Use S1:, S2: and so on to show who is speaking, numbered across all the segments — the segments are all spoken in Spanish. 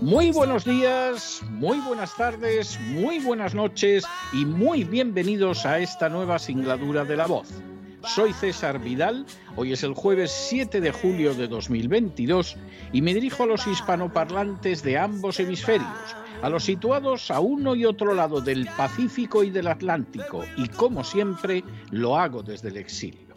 S1: muy buenos días, muy buenas tardes, muy buenas noches y muy bienvenidos a esta nueva singladura de la voz. Soy César Vidal, hoy es el jueves 7 de julio de 2022 y me dirijo a los hispanoparlantes de ambos hemisferios, a los situados a uno y otro lado del Pacífico y del Atlántico, y como siempre lo hago desde el exilio.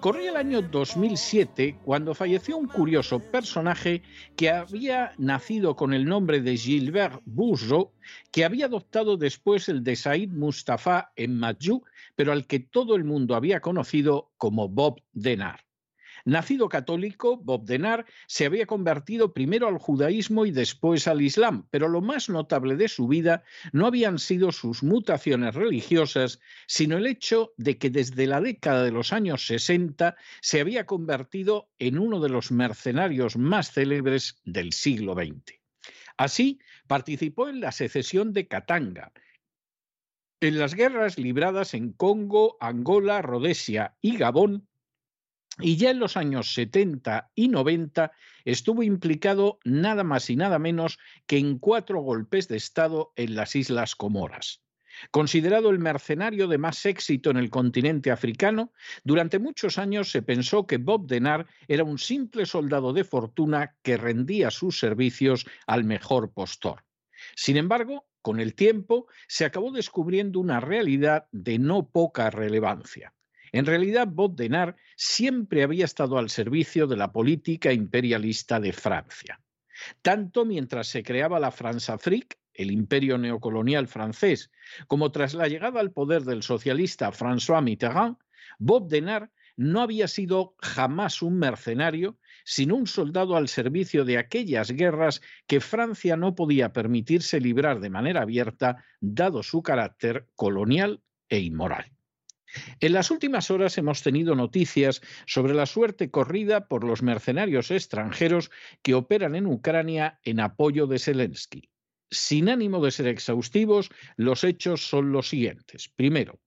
S1: Corría el año 2007 cuando falleció un curioso personaje que había nacido con el nombre de Gilbert Bourgeot, que había adoptado después el de Said Mustafa en Majou, pero al que todo el mundo había conocido como Bob Denard. Nacido católico, Bob Denard se había convertido primero al judaísmo y después al islam, pero lo más notable de su vida no habían sido sus mutaciones religiosas, sino el hecho de que desde la década de los años 60 se había convertido en uno de los mercenarios más célebres del siglo XX. Así, participó en la secesión de Katanga, en las guerras libradas en Congo, Angola, Rhodesia y Gabón y ya en los años 70 y 90 estuvo implicado nada más y nada menos que en cuatro golpes de Estado en las Islas Comoras. Considerado el mercenario de más éxito en el continente africano, durante muchos años se pensó que Bob Denard era un simple soldado de fortuna que rendía sus servicios al mejor postor. Sin embargo, con el tiempo se acabó descubriendo una realidad de no poca relevancia. En realidad, Bob Denard siempre había estado al servicio de la política imperialista de Francia. Tanto mientras se creaba la France-Afrique, el imperio neocolonial francés, como tras la llegada al poder del socialista François Mitterrand, Bob Denard no había sido jamás un mercenario, sino un soldado al servicio de aquellas guerras que Francia no podía permitirse librar de manera abierta, dado su carácter colonial e inmoral. En las últimas horas hemos tenido noticias sobre la suerte corrida por los mercenarios extranjeros que operan en Ucrania en apoyo de Zelensky. Sin ánimo de ser exhaustivos, los hechos son los siguientes. Primero,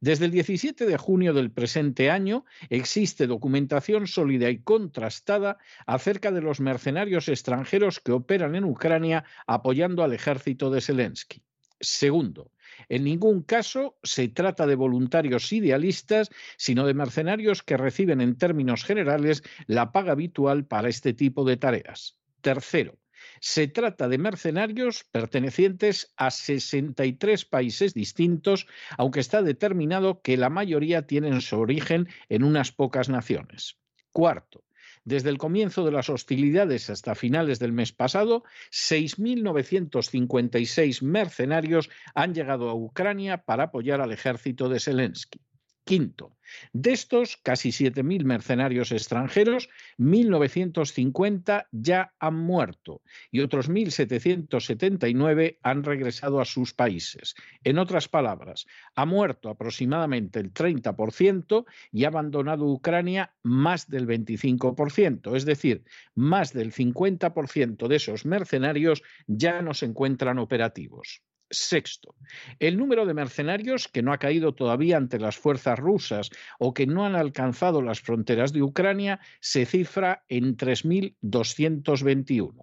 S1: desde el 17 de junio del presente año existe documentación sólida y contrastada acerca de los mercenarios extranjeros que operan en Ucrania apoyando al ejército de Zelensky. Segundo, en ningún caso se trata de voluntarios idealistas, sino de mercenarios que reciben en términos generales la paga habitual para este tipo de tareas. Tercero, se trata de mercenarios pertenecientes a 63 países distintos, aunque está determinado que la mayoría tienen su origen en unas pocas naciones. Cuarto, desde el comienzo de las hostilidades hasta finales del mes pasado, 6.956 mercenarios han llegado a Ucrania para apoyar al ejército de Zelensky. Quinto, de estos casi 7.000 mercenarios extranjeros, 1.950 ya han muerto y otros 1.779 han regresado a sus países. En otras palabras, ha muerto aproximadamente el 30% y ha abandonado Ucrania más del 25%, es decir, más del 50% de esos mercenarios ya no se encuentran operativos. Sexto, el número de mercenarios que no ha caído todavía ante las fuerzas rusas o que no han alcanzado las fronteras de Ucrania se cifra en 3.221.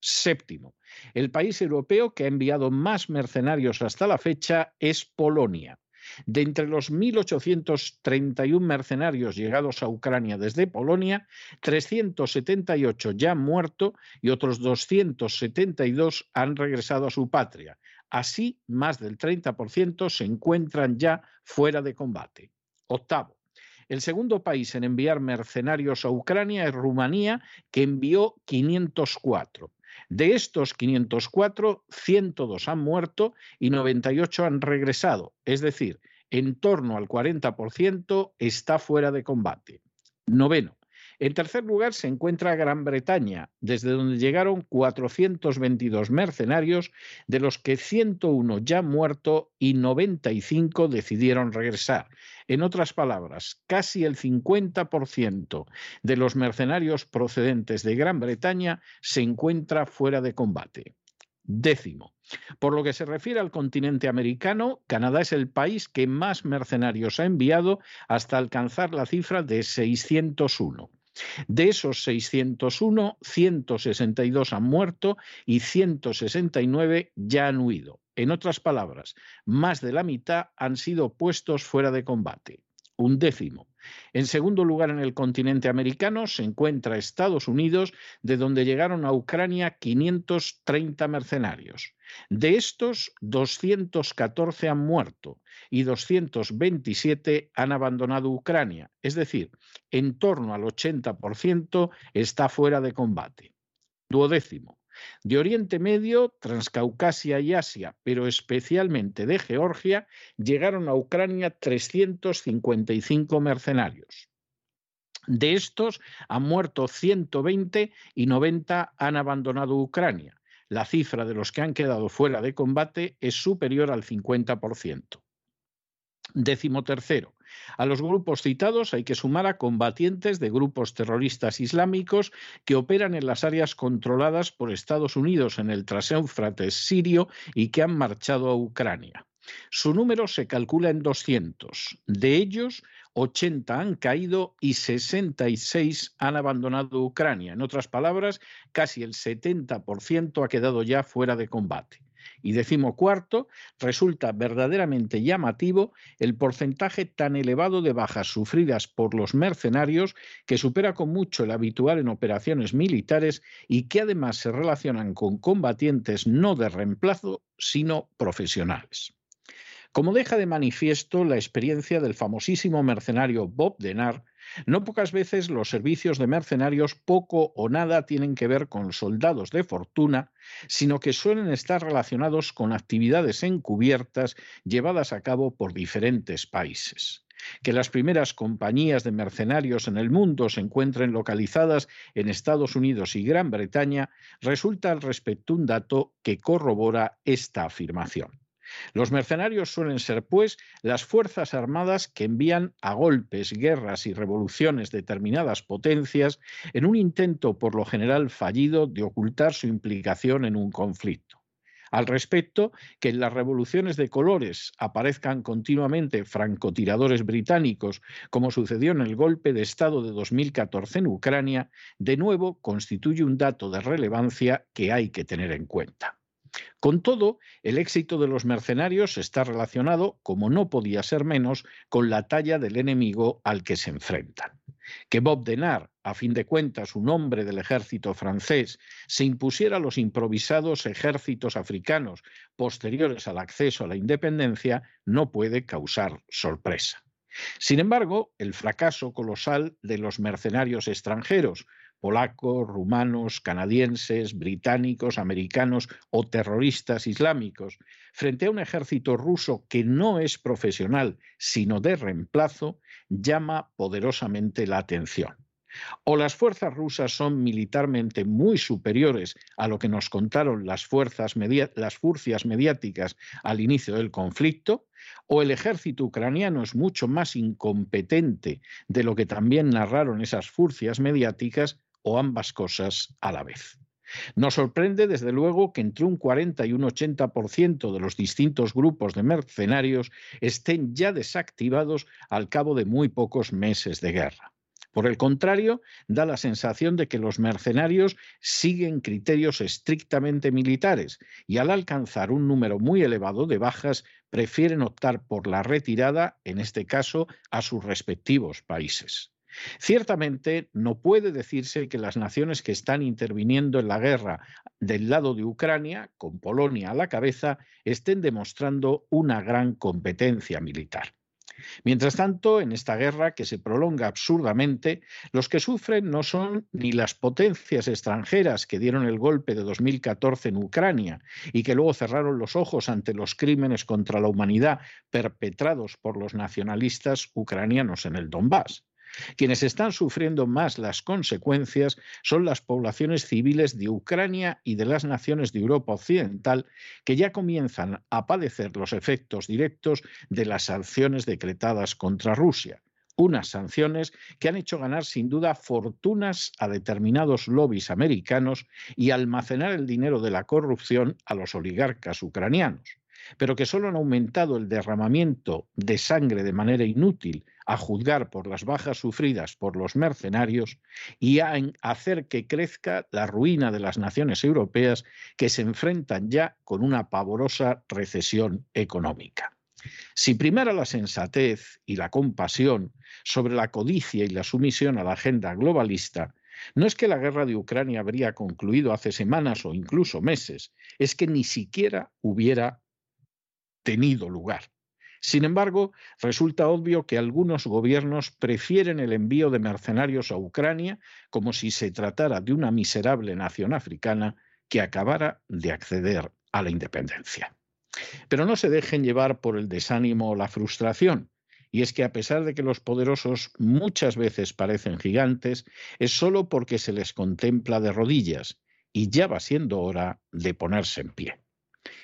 S1: Séptimo, el país europeo que ha enviado más mercenarios hasta la fecha es Polonia. De entre los 1.831 mercenarios llegados a Ucrania desde Polonia, 378 ya han muerto y otros 272 han regresado a su patria, Así, más del 30% se encuentran ya fuera de combate. Octavo. El segundo país en enviar mercenarios a Ucrania es Rumanía, que envió 504. De estos 504, 102 han muerto y 98 han regresado, es decir, en torno al 40% está fuera de combate. Noveno. En tercer lugar se encuentra Gran Bretaña, desde donde llegaron 422 mercenarios, de los que 101 ya muerto y 95 decidieron regresar. En otras palabras, casi el 50% de los mercenarios procedentes de Gran Bretaña se encuentra fuera de combate. Décimo. Por lo que se refiere al continente americano, Canadá es el país que más mercenarios ha enviado hasta alcanzar la cifra de 601. De esos 601, 162 han muerto y 169 ya han huido. En otras palabras, más de la mitad han sido puestos fuera de combate. Un décimo. En segundo lugar, en el continente americano se encuentra Estados Unidos, de donde llegaron a Ucrania 530 mercenarios. De estos, 214 han muerto y 227 han abandonado Ucrania, es decir, en torno al 80% está fuera de combate. Duodécimo. De Oriente Medio, Transcaucasia y Asia, pero especialmente de Georgia, llegaron a Ucrania 355 mercenarios. De estos han muerto 120 y 90 han abandonado Ucrania. La cifra de los que han quedado fuera de combate es superior al 50%. Décimo tercero. A los grupos citados hay que sumar a combatientes de grupos terroristas islámicos que operan en las áreas controladas por Estados Unidos en el Transéufrates sirio y que han marchado a Ucrania. Su número se calcula en 200. De ellos, 80 han caído y 66 han abandonado Ucrania. En otras palabras, casi el 70% ha quedado ya fuera de combate. Y decimocuarto, resulta verdaderamente llamativo el porcentaje tan elevado de bajas sufridas por los mercenarios que supera con mucho el habitual en operaciones militares y que además se relacionan con combatientes no de reemplazo, sino profesionales. Como deja de manifiesto la experiencia del famosísimo mercenario Bob Denard, no pocas veces los servicios de mercenarios poco o nada tienen que ver con soldados de fortuna, sino que suelen estar relacionados con actividades encubiertas llevadas a cabo por diferentes países. Que las primeras compañías de mercenarios en el mundo se encuentren localizadas en Estados Unidos y Gran Bretaña resulta al respecto un dato que corrobora esta afirmación. Los mercenarios suelen ser, pues, las fuerzas armadas que envían a golpes, guerras y revoluciones determinadas potencias en un intento por lo general fallido de ocultar su implicación en un conflicto. Al respecto, que en las revoluciones de colores aparezcan continuamente francotiradores británicos, como sucedió en el golpe de Estado de 2014 en Ucrania, de nuevo constituye un dato de relevancia que hay que tener en cuenta. Con todo, el éxito de los mercenarios está relacionado, como no podía ser menos, con la talla del enemigo al que se enfrentan. Que Bob Denard, a fin de cuentas un hombre del ejército francés, se impusiera a los improvisados ejércitos africanos posteriores al acceso a la independencia no puede causar sorpresa. Sin embargo, el fracaso colosal de los mercenarios extranjeros, polacos, rumanos, canadienses, británicos, americanos o terroristas islámicos, frente a un ejército ruso que no es profesional, sino de reemplazo, llama poderosamente la atención. O las fuerzas rusas son militarmente muy superiores a lo que nos contaron las, fuerzas las mediáticas al inicio del conflicto, o el ejército ucraniano es mucho más incompetente de lo que también narraron esas furcias mediáticas, o ambas cosas a la vez. Nos sorprende, desde luego, que entre un 40 y un 80% de los distintos grupos de mercenarios estén ya desactivados al cabo de muy pocos meses de guerra. Por el contrario, da la sensación de que los mercenarios siguen criterios estrictamente militares y al alcanzar un número muy elevado de bajas prefieren optar por la retirada, en este caso, a sus respectivos países. Ciertamente no puede decirse que las naciones que están interviniendo en la guerra del lado de Ucrania, con Polonia a la cabeza, estén demostrando una gran competencia militar. Mientras tanto, en esta guerra que se prolonga absurdamente, los que sufren no son ni las potencias extranjeras que dieron el golpe de 2014 en Ucrania y que luego cerraron los ojos ante los crímenes contra la humanidad perpetrados por los nacionalistas ucranianos en el Donbass. Quienes están sufriendo más las consecuencias son las poblaciones civiles de Ucrania y de las naciones de Europa Occidental que ya comienzan a padecer los efectos directos de las sanciones decretadas contra Rusia. Unas sanciones que han hecho ganar sin duda fortunas a determinados lobbies americanos y almacenar el dinero de la corrupción a los oligarcas ucranianos pero que solo han aumentado el derramamiento de sangre de manera inútil, a juzgar por las bajas sufridas por los mercenarios, y a hacer que crezca la ruina de las naciones europeas que se enfrentan ya con una pavorosa recesión económica. Si primara la sensatez y la compasión sobre la codicia y la sumisión a la agenda globalista, no es que la guerra de Ucrania habría concluido hace semanas o incluso meses, es que ni siquiera hubiera tenido lugar. Sin embargo, resulta obvio que algunos gobiernos prefieren el envío de mercenarios a Ucrania como si se tratara de una miserable nación africana que acabara de acceder a la independencia. Pero no se dejen llevar por el desánimo o la frustración. Y es que a pesar de que los poderosos muchas veces parecen gigantes, es solo porque se les contempla de rodillas y ya va siendo hora de ponerse en pie.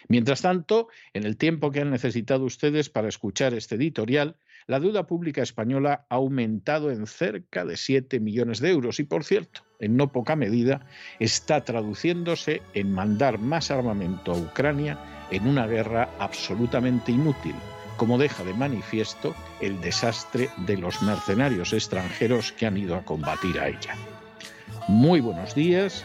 S1: Mientras tanto, en el tiempo que han necesitado ustedes para escuchar este editorial, la deuda pública española ha aumentado en cerca de 7 millones de euros y, por cierto, en no poca medida, está traduciéndose en mandar más armamento a Ucrania en una guerra absolutamente inútil, como deja de manifiesto el desastre de los mercenarios extranjeros que han ido a combatir a ella. Muy buenos días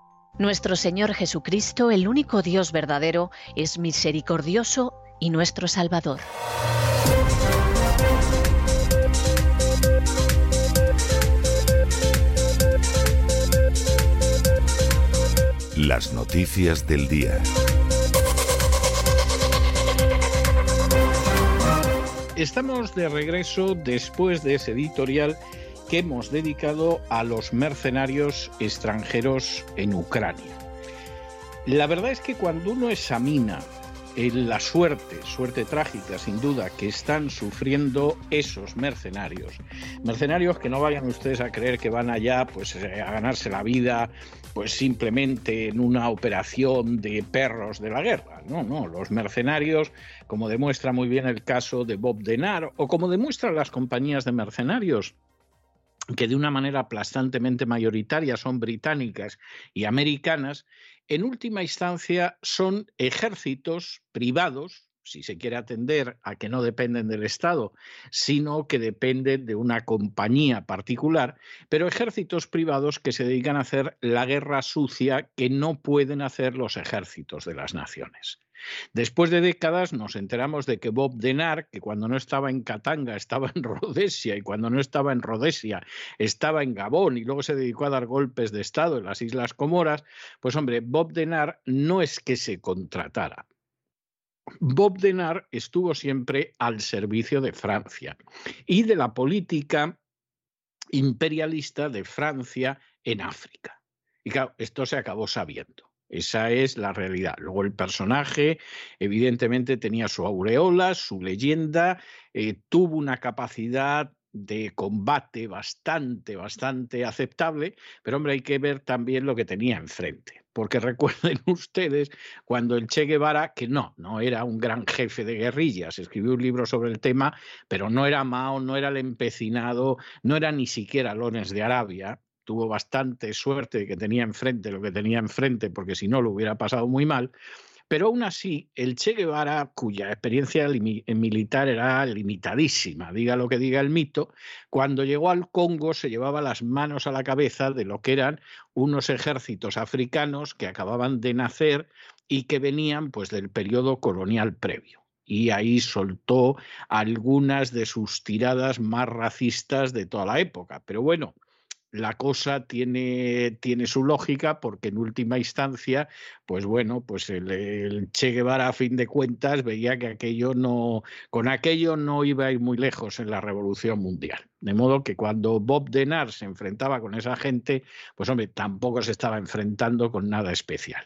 S2: Nuestro Señor Jesucristo, el único Dios verdadero, es misericordioso y nuestro Salvador.
S3: Las noticias del día.
S1: Estamos de regreso después de ese editorial que hemos dedicado a los mercenarios extranjeros en Ucrania. La verdad es que cuando uno examina la suerte, suerte trágica sin duda, que están sufriendo esos mercenarios. Mercenarios que no vayan ustedes a creer que van allá pues eh, a ganarse la vida pues simplemente en una operación de perros de la guerra. No, no, los mercenarios, como demuestra muy bien el caso de Bob Denard o como demuestran las compañías de mercenarios que de una manera aplastantemente mayoritaria son británicas y americanas, en última instancia son ejércitos privados, si se quiere atender a que no dependen del Estado, sino que dependen de una compañía particular, pero ejércitos privados que se dedican a hacer la guerra sucia que no pueden hacer los ejércitos de las naciones. Después de décadas nos enteramos de que Bob Denard, que cuando no estaba en Katanga estaba en Rhodesia y cuando no estaba en Rhodesia estaba en Gabón y luego se dedicó a dar golpes de Estado en las Islas Comoras, pues hombre, Bob Denard no es que se contratara. Bob Denard estuvo siempre al servicio de Francia y de la política imperialista de Francia en África. Y claro, esto se acabó sabiendo. Esa es la realidad. Luego el personaje, evidentemente, tenía su aureola, su leyenda, eh, tuvo una capacidad de combate bastante, bastante aceptable, pero hombre, hay que ver también lo que tenía enfrente. Porque recuerden ustedes cuando el Che Guevara, que no, no era un gran jefe de guerrillas, escribió un libro sobre el tema, pero no era Mao, no era el empecinado, no era ni siquiera Lones de Arabia, tuvo bastante suerte de que tenía enfrente lo que tenía enfrente, porque si no lo hubiera pasado muy mal. Pero aún así, el Che Guevara, cuya experiencia militar era limitadísima, diga lo que diga el mito, cuando llegó al Congo se llevaba las manos a la cabeza de lo que eran unos ejércitos africanos que acababan de nacer y que venían pues del periodo colonial previo y ahí soltó algunas de sus tiradas más racistas de toda la época. Pero bueno, la cosa tiene, tiene su lógica porque en última instancia, pues bueno, pues el, Che Guevara a fin de cuentas veía que aquello no, con aquello no iba a ir muy lejos en la revolución mundial. De modo que cuando Bob Denard se enfrentaba con esa gente, pues hombre, tampoco se estaba enfrentando con nada especial.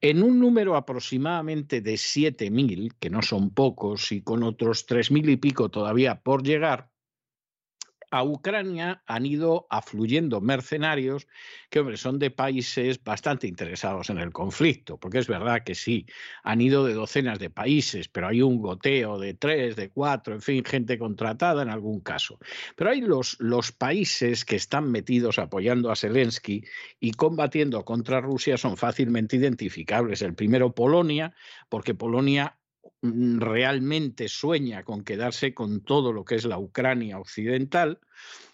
S1: En un número aproximadamente de 7.000, que no son pocos, y con otros 3.000 y pico todavía por llegar, a Ucrania han ido afluyendo mercenarios que, hombre, son de países bastante interesados en el conflicto, porque es verdad que sí, han ido de docenas de países, pero hay un goteo de tres, de cuatro, en fin, gente contratada en algún caso. Pero hay los, los países que están metidos apoyando a Zelensky y combatiendo contra Rusia son fácilmente identificables. El primero, Polonia, porque Polonia realmente sueña con quedarse con todo lo que es la Ucrania occidental.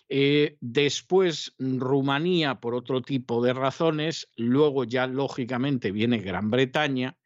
S1: Eh, después Rumanía por otro tipo de razones, luego ya lógicamente viene Gran Bretaña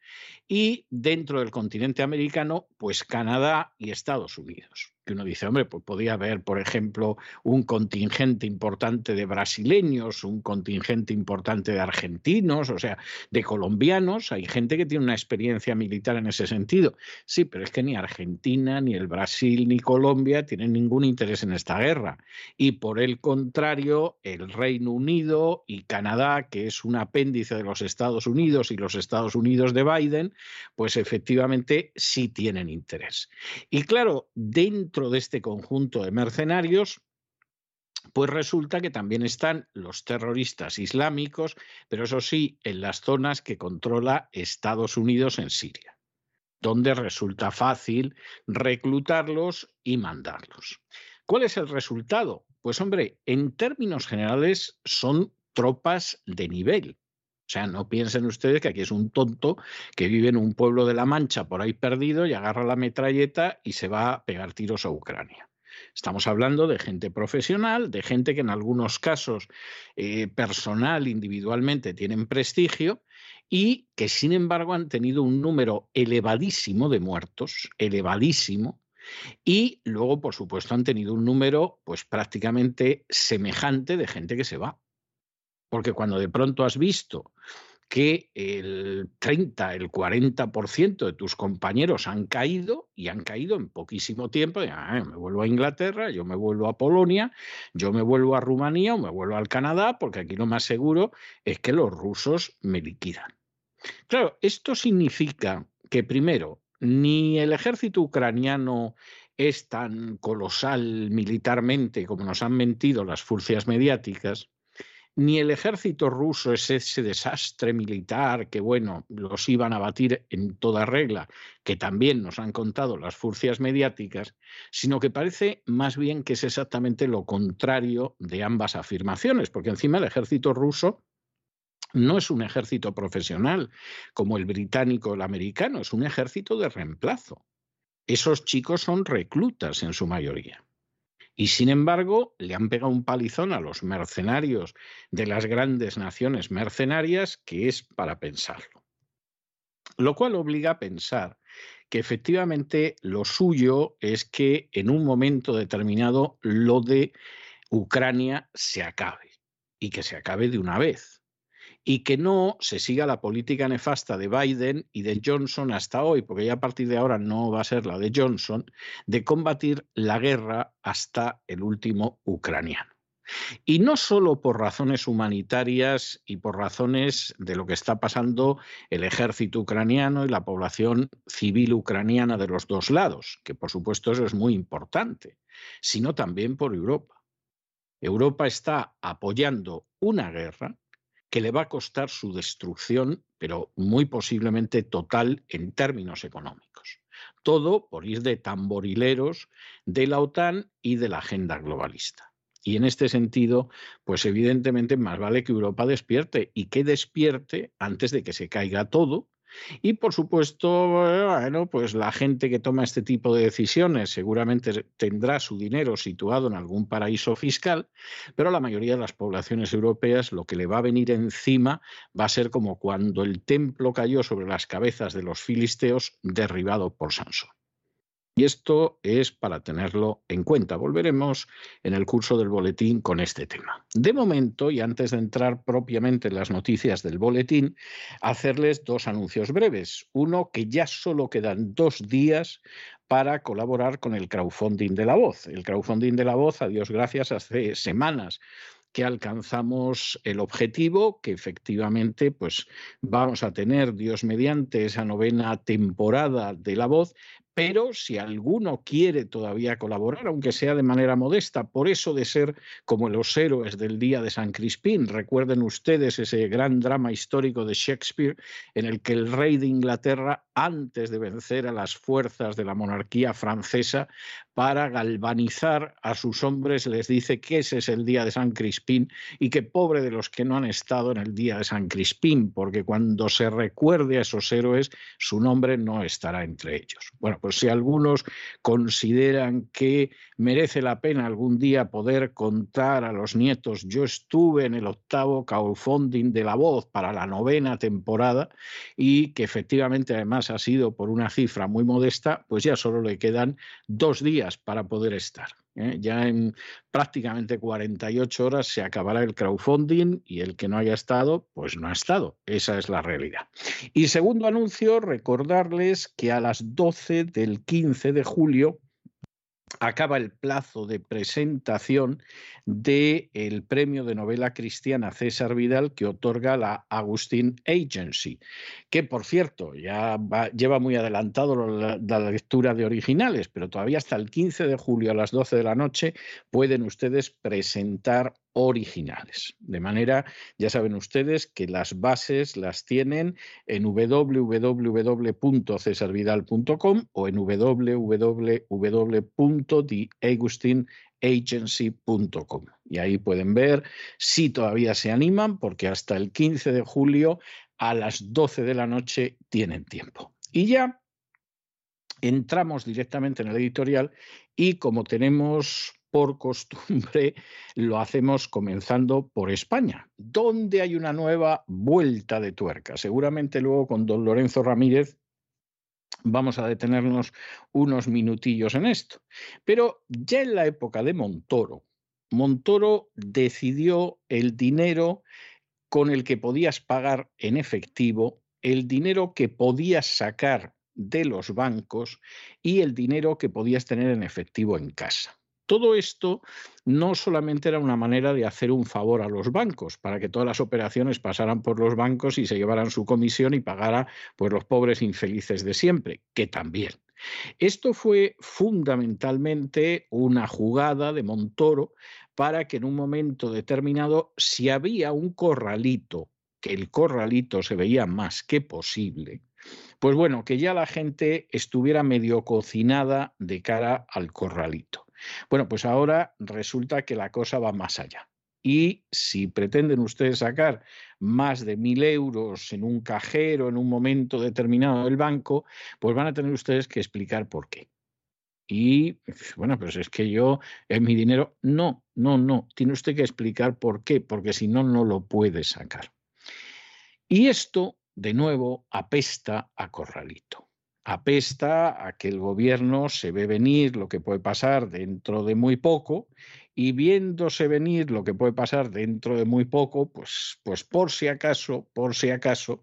S1: y dentro del continente americano, pues Canadá y Estados Unidos que uno dice, hombre, pues podía haber, por ejemplo, un contingente importante de brasileños, un contingente importante de argentinos, o sea, de colombianos. Hay gente que tiene una experiencia militar en ese sentido. Sí, pero es que ni Argentina, ni el Brasil, ni Colombia tienen ningún interés en esta guerra. Y por el contrario, el Reino Unido y Canadá, que es un apéndice de los Estados Unidos y los Estados Unidos de Biden, pues efectivamente sí tienen interés. Y claro, dentro de este conjunto de mercenarios, pues resulta que también están los terroristas islámicos, pero eso sí, en las zonas que controla Estados Unidos en Siria. donde resulta fácil reclutarlos y mandarlos. ¿Cuál es el resultado? Pues hombre, en términos generales son tropas de nivel. O sea, no piensen ustedes que aquí es un tonto que vive en un pueblo de la Mancha por ahí perdido y agarra la metralleta y se va a pegar tiros a Ucrania. Estamos hablando de gente profesional, de gente que en algunos casos eh, personal, individualmente, tienen prestigio y que sin embargo han tenido un número elevadísimo de muertos, elevadísimo, y luego, por supuesto, han tenido un número pues prácticamente semejante de gente que se va. Porque cuando de pronto has visto que el 30, el 40% de tus compañeros han caído y han caído en poquísimo tiempo. Ah, me vuelvo a Inglaterra, yo me vuelvo a Polonia, yo me vuelvo a Rumanía o me vuelvo al Canadá, porque aquí lo más seguro es que los rusos me liquidan. Claro, esto significa que primero, ni el ejército ucraniano es tan colosal militarmente como nos han mentido las furcias mediáticas, ni el ejército ruso es ese desastre militar que, bueno, los iban a batir en toda regla, que también nos han contado las furcias mediáticas, sino que parece más bien que es exactamente lo contrario de ambas afirmaciones, porque encima el ejército ruso no es un ejército profesional como el británico o el americano, es un ejército de reemplazo. Esos chicos son reclutas en su mayoría. Y sin embargo, le han pegado un palizón a los mercenarios de las grandes naciones mercenarias que es para pensarlo. Lo cual obliga a pensar que efectivamente lo suyo es que en un momento determinado lo de Ucrania se acabe y que se acabe de una vez y que no se siga la política nefasta de Biden y de Johnson hasta hoy, porque ya a partir de ahora no va a ser la de Johnson, de combatir la guerra hasta el último ucraniano. Y no solo por razones humanitarias y por razones de lo que está pasando el ejército ucraniano y la población civil ucraniana de los dos lados, que por supuesto eso es muy importante, sino también por Europa. Europa está apoyando una guerra que le va a costar su destrucción, pero muy posiblemente total en términos económicos. Todo por ir de tamborileros de la OTAN y de la agenda globalista. Y en este sentido, pues evidentemente más vale que Europa despierte y que despierte antes de que se caiga todo y por supuesto, bueno, pues la gente que toma este tipo de decisiones seguramente tendrá su dinero situado en algún paraíso fiscal, pero a la mayoría de las poblaciones europeas lo que le va a venir encima va a ser como cuando el templo cayó sobre las cabezas de los filisteos derribado por Sansón. Y esto es para tenerlo en cuenta. Volveremos en el curso del boletín con este tema. De momento, y antes de entrar propiamente en las noticias del boletín, hacerles dos anuncios breves. Uno, que ya solo quedan dos días para colaborar con el crowdfunding de la voz. El crowdfunding de la voz, a Dios gracias, hace semanas que alcanzamos el objetivo, que efectivamente pues vamos a tener, Dios mediante, esa novena temporada de La Voz, pero si alguno quiere todavía colaborar, aunque sea de manera modesta, por eso de ser como los héroes del día de San Crispín, recuerden ustedes ese gran drama histórico de Shakespeare en el que el rey de Inglaterra, antes de vencer a las fuerzas de la monarquía francesa, para galvanizar a sus hombres, les dice que ese es el día de San Crispín y que pobre de los que no han estado en el día de San Crispín, porque cuando se recuerde a esos héroes, su nombre no estará entre ellos. Bueno, pues si algunos consideran que merece la pena algún día poder contar a los nietos, yo estuve en el octavo crowdfunding de la voz para la novena temporada y que efectivamente además ha sido por una cifra muy modesta, pues ya solo le quedan dos días para poder estar. ¿eh? Ya en prácticamente 48 horas se acabará el crowdfunding y el que no haya estado, pues no ha estado. Esa es la realidad. Y segundo anuncio, recordarles que a las 12 del 15 de julio acaba el plazo de presentación del el premio de novela cristiana César Vidal que otorga la Agustín Agency, que por cierto ya lleva muy adelantado la, la, lectura de originales, pero todavía hasta el 15 de julio a las 12 de la noche pueden ustedes presentar originales. De manera, ya saben ustedes que las bases las tienen en www.cesarvidal.com o en www.theagustinagency.com. Y ahí pueden ver si todavía se animan, porque hasta el 15 de julio a las 12 de la noche tienen tiempo. Y ya entramos directamente en el editorial y como tenemos por costumbre, lo hacemos comenzando por España, donde hay una nueva vuelta de tuerca. Seguramente luego con don Lorenzo Ramírez vamos a detenernos unos minutillos en esto. Pero ya en la época de Montoro, Montoro decidió el dinero con el que podías pagar en efectivo, el dinero que podías sacar de los bancos y el dinero que podías tener en efectivo en casa. Todo esto no solamente era una manera de hacer un favor a los bancos, para que todas las operaciones pasaran por los bancos y se llevaran su comisión y pagara pues, los pobres infelices de siempre, que también. Esto fue fundamentalmente una jugada de Montoro para que en un momento determinado, si había un corralito, que el corralito se veía más que posible, pues bueno, que ya la gente estuviera medio cocinada de cara al corralito. Bueno, pues ahora resulta que la cosa va más allá. Y si pretenden ustedes sacar más de mil euros en un cajero en un momento determinado del banco, pues van a tener ustedes que explicar por qué. Y bueno, pues es que yo, es mi dinero. No, no, no. Tiene usted que explicar por qué, porque si no, no lo puede sacar. Y esto, de nuevo, apesta a corralito apesta a que el gobierno se ve venir lo que puede pasar dentro de muy poco y viéndose venir lo que puede pasar dentro de muy poco, pues, pues por si acaso, por si acaso,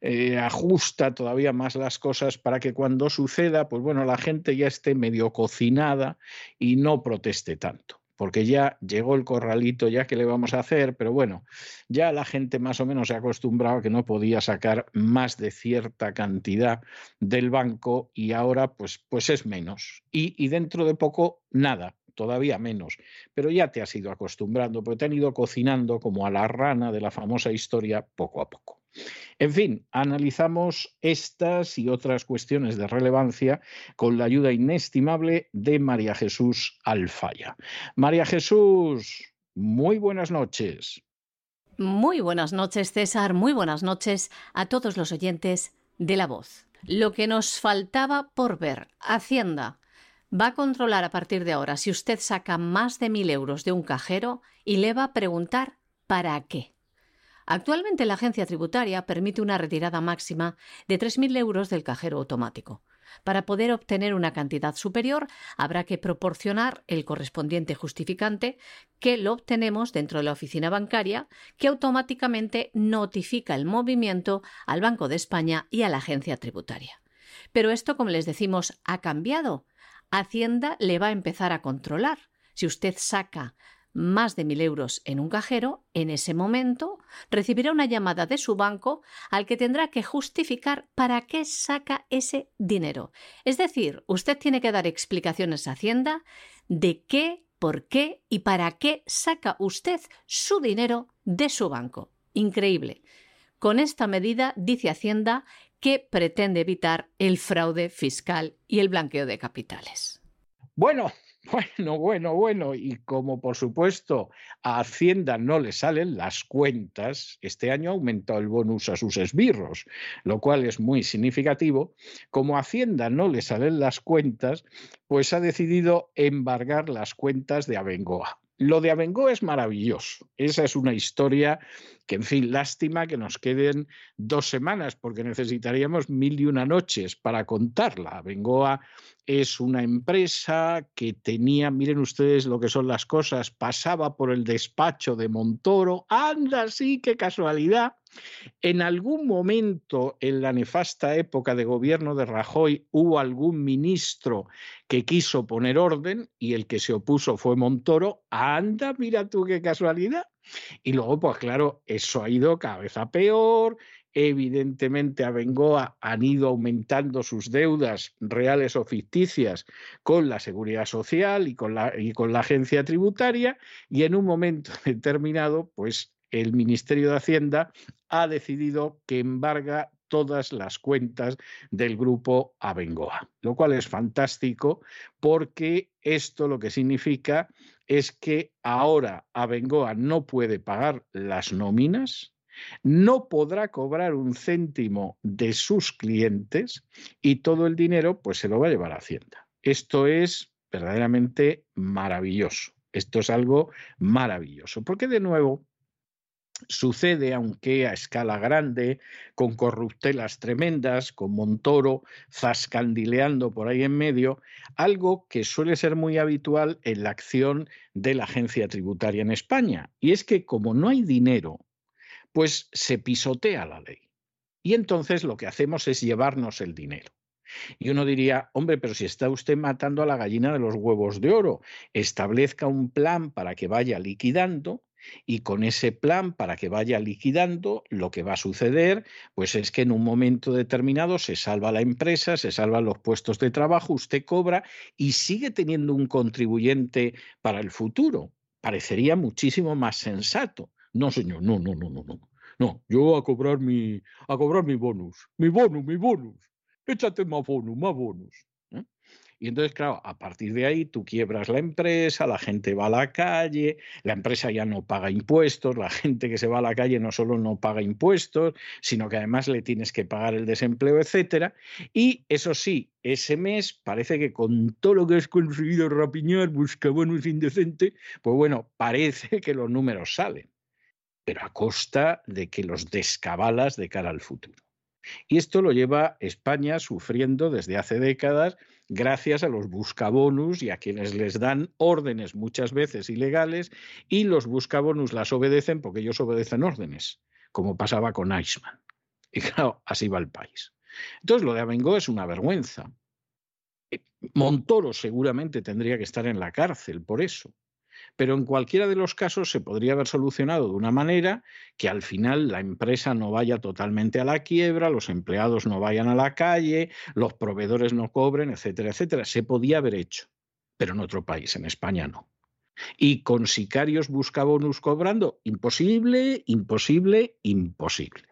S1: eh, ajusta todavía más las cosas para que cuando suceda, pues bueno, la gente ya esté medio cocinada y no proteste tanto porque ya llegó el corralito, ya que le vamos a hacer, pero bueno, ya la gente más o menos se ha acostumbrado a que no podía sacar más de cierta cantidad del banco y ahora pues, pues es menos. Y, y dentro de poco, nada, todavía menos, pero ya te has ido acostumbrando, porque te han ido cocinando como a la rana de la famosa historia poco a poco. En fin, analizamos estas y otras cuestiones de relevancia con la ayuda inestimable de María Jesús Alfaya. María Jesús, muy buenas noches.
S2: Muy buenas noches, César. Muy buenas noches a todos los oyentes de La Voz. Lo que nos faltaba por ver, Hacienda va a controlar a partir de ahora si usted saca más de mil euros de un cajero y le va a preguntar ¿para qué? Actualmente la agencia tributaria permite una retirada máxima de 3.000 euros del cajero automático. Para poder obtener una cantidad superior, habrá que proporcionar el correspondiente justificante que lo obtenemos dentro de la oficina bancaria, que automáticamente notifica el movimiento al Banco de España y a la agencia tributaria. Pero esto, como les decimos, ha cambiado. Hacienda le va a empezar a controlar. Si usted saca más de mil euros en un cajero, en ese momento recibirá una llamada de su banco al que tendrá que justificar para qué saca ese dinero. Es decir, usted tiene que dar explicaciones a Hacienda de qué, por qué y para qué saca usted su dinero de su banco. Increíble. Con esta medida, dice Hacienda, que pretende evitar el fraude fiscal y el blanqueo de capitales.
S1: Bueno, bueno, bueno, bueno, y como por supuesto a Hacienda no le salen las cuentas, este año ha aumentado el bonus a sus esbirros, lo cual es muy significativo. Como a Hacienda no le salen las cuentas, pues ha decidido embargar las cuentas de Abengoa. Lo de Abengoa es maravilloso. Esa es una historia que, en fin, lástima que nos queden dos semanas, porque necesitaríamos mil y una noches para contarla. Abengoa es una empresa que tenía, miren ustedes lo que son las cosas, pasaba por el despacho de Montoro. Anda, sí, qué casualidad. En algún momento en la nefasta época de gobierno de Rajoy hubo algún ministro que quiso poner orden y el que se opuso fue Montoro. Anda, mira tú qué casualidad. Y luego, pues claro, eso ha ido cada vez a peor Evidentemente, Abengoa han ido aumentando sus deudas reales o ficticias con la Seguridad Social y con la, y con la agencia tributaria y en un momento determinado, pues el Ministerio de Hacienda ha decidido que embarga todas las cuentas del grupo Abengoa, lo cual es fantástico porque esto lo que significa es que ahora Abengoa no puede pagar las nóminas, no podrá cobrar un céntimo de sus clientes y todo el dinero pues se lo va a llevar a Hacienda. Esto es verdaderamente maravilloso. Esto es algo maravilloso, porque de nuevo Sucede, aunque a escala grande, con corruptelas tremendas, con Montoro zascandileando por ahí en medio, algo que suele ser muy habitual en la acción de la agencia tributaria en España. Y es que como no hay dinero, pues se pisotea la ley. Y entonces lo que hacemos es llevarnos el dinero. Y uno diría, hombre, pero si está usted matando a la gallina de los huevos de oro, establezca un plan para que vaya liquidando y con ese plan, para que vaya liquidando, lo que va a suceder, pues es que en un momento determinado se salva la empresa, se salvan los puestos de trabajo, usted cobra y sigue teniendo un contribuyente para el futuro. Parecería muchísimo más sensato. No, señor, no, no, no, no, no. No, yo a cobrar mi, a cobrar mi bonus, mi bonus, mi bonus. Échate más bonus, más bonus. Y entonces, claro, a partir de ahí tú quiebras la empresa, la gente va a la calle, la empresa ya no paga impuestos, la gente que se va a la calle no solo no paga impuestos, sino que además le tienes que pagar el desempleo, etcétera. Y eso sí, ese mes parece que con todo lo que has conseguido rapiñar, buscabonos indecente, pues bueno, parece que los números salen, pero a costa de que los descabalas de cara al futuro. Y esto lo lleva España sufriendo desde hace décadas gracias a los buscabonus y a quienes les dan órdenes muchas veces ilegales y los buscabonus las obedecen porque ellos obedecen órdenes, como pasaba con Eichmann. Y claro, así va el país. Entonces lo de Abengoa es una vergüenza. Montoro seguramente tendría que estar en la cárcel por eso pero en cualquiera de los casos se podría haber solucionado de una manera que al final la empresa no vaya totalmente a la quiebra, los empleados no vayan a la calle, los proveedores no cobren, etcétera, etcétera. Se podía haber hecho, pero en otro país, en España no. Y con sicarios buscabonus cobrando, imposible, imposible, imposible.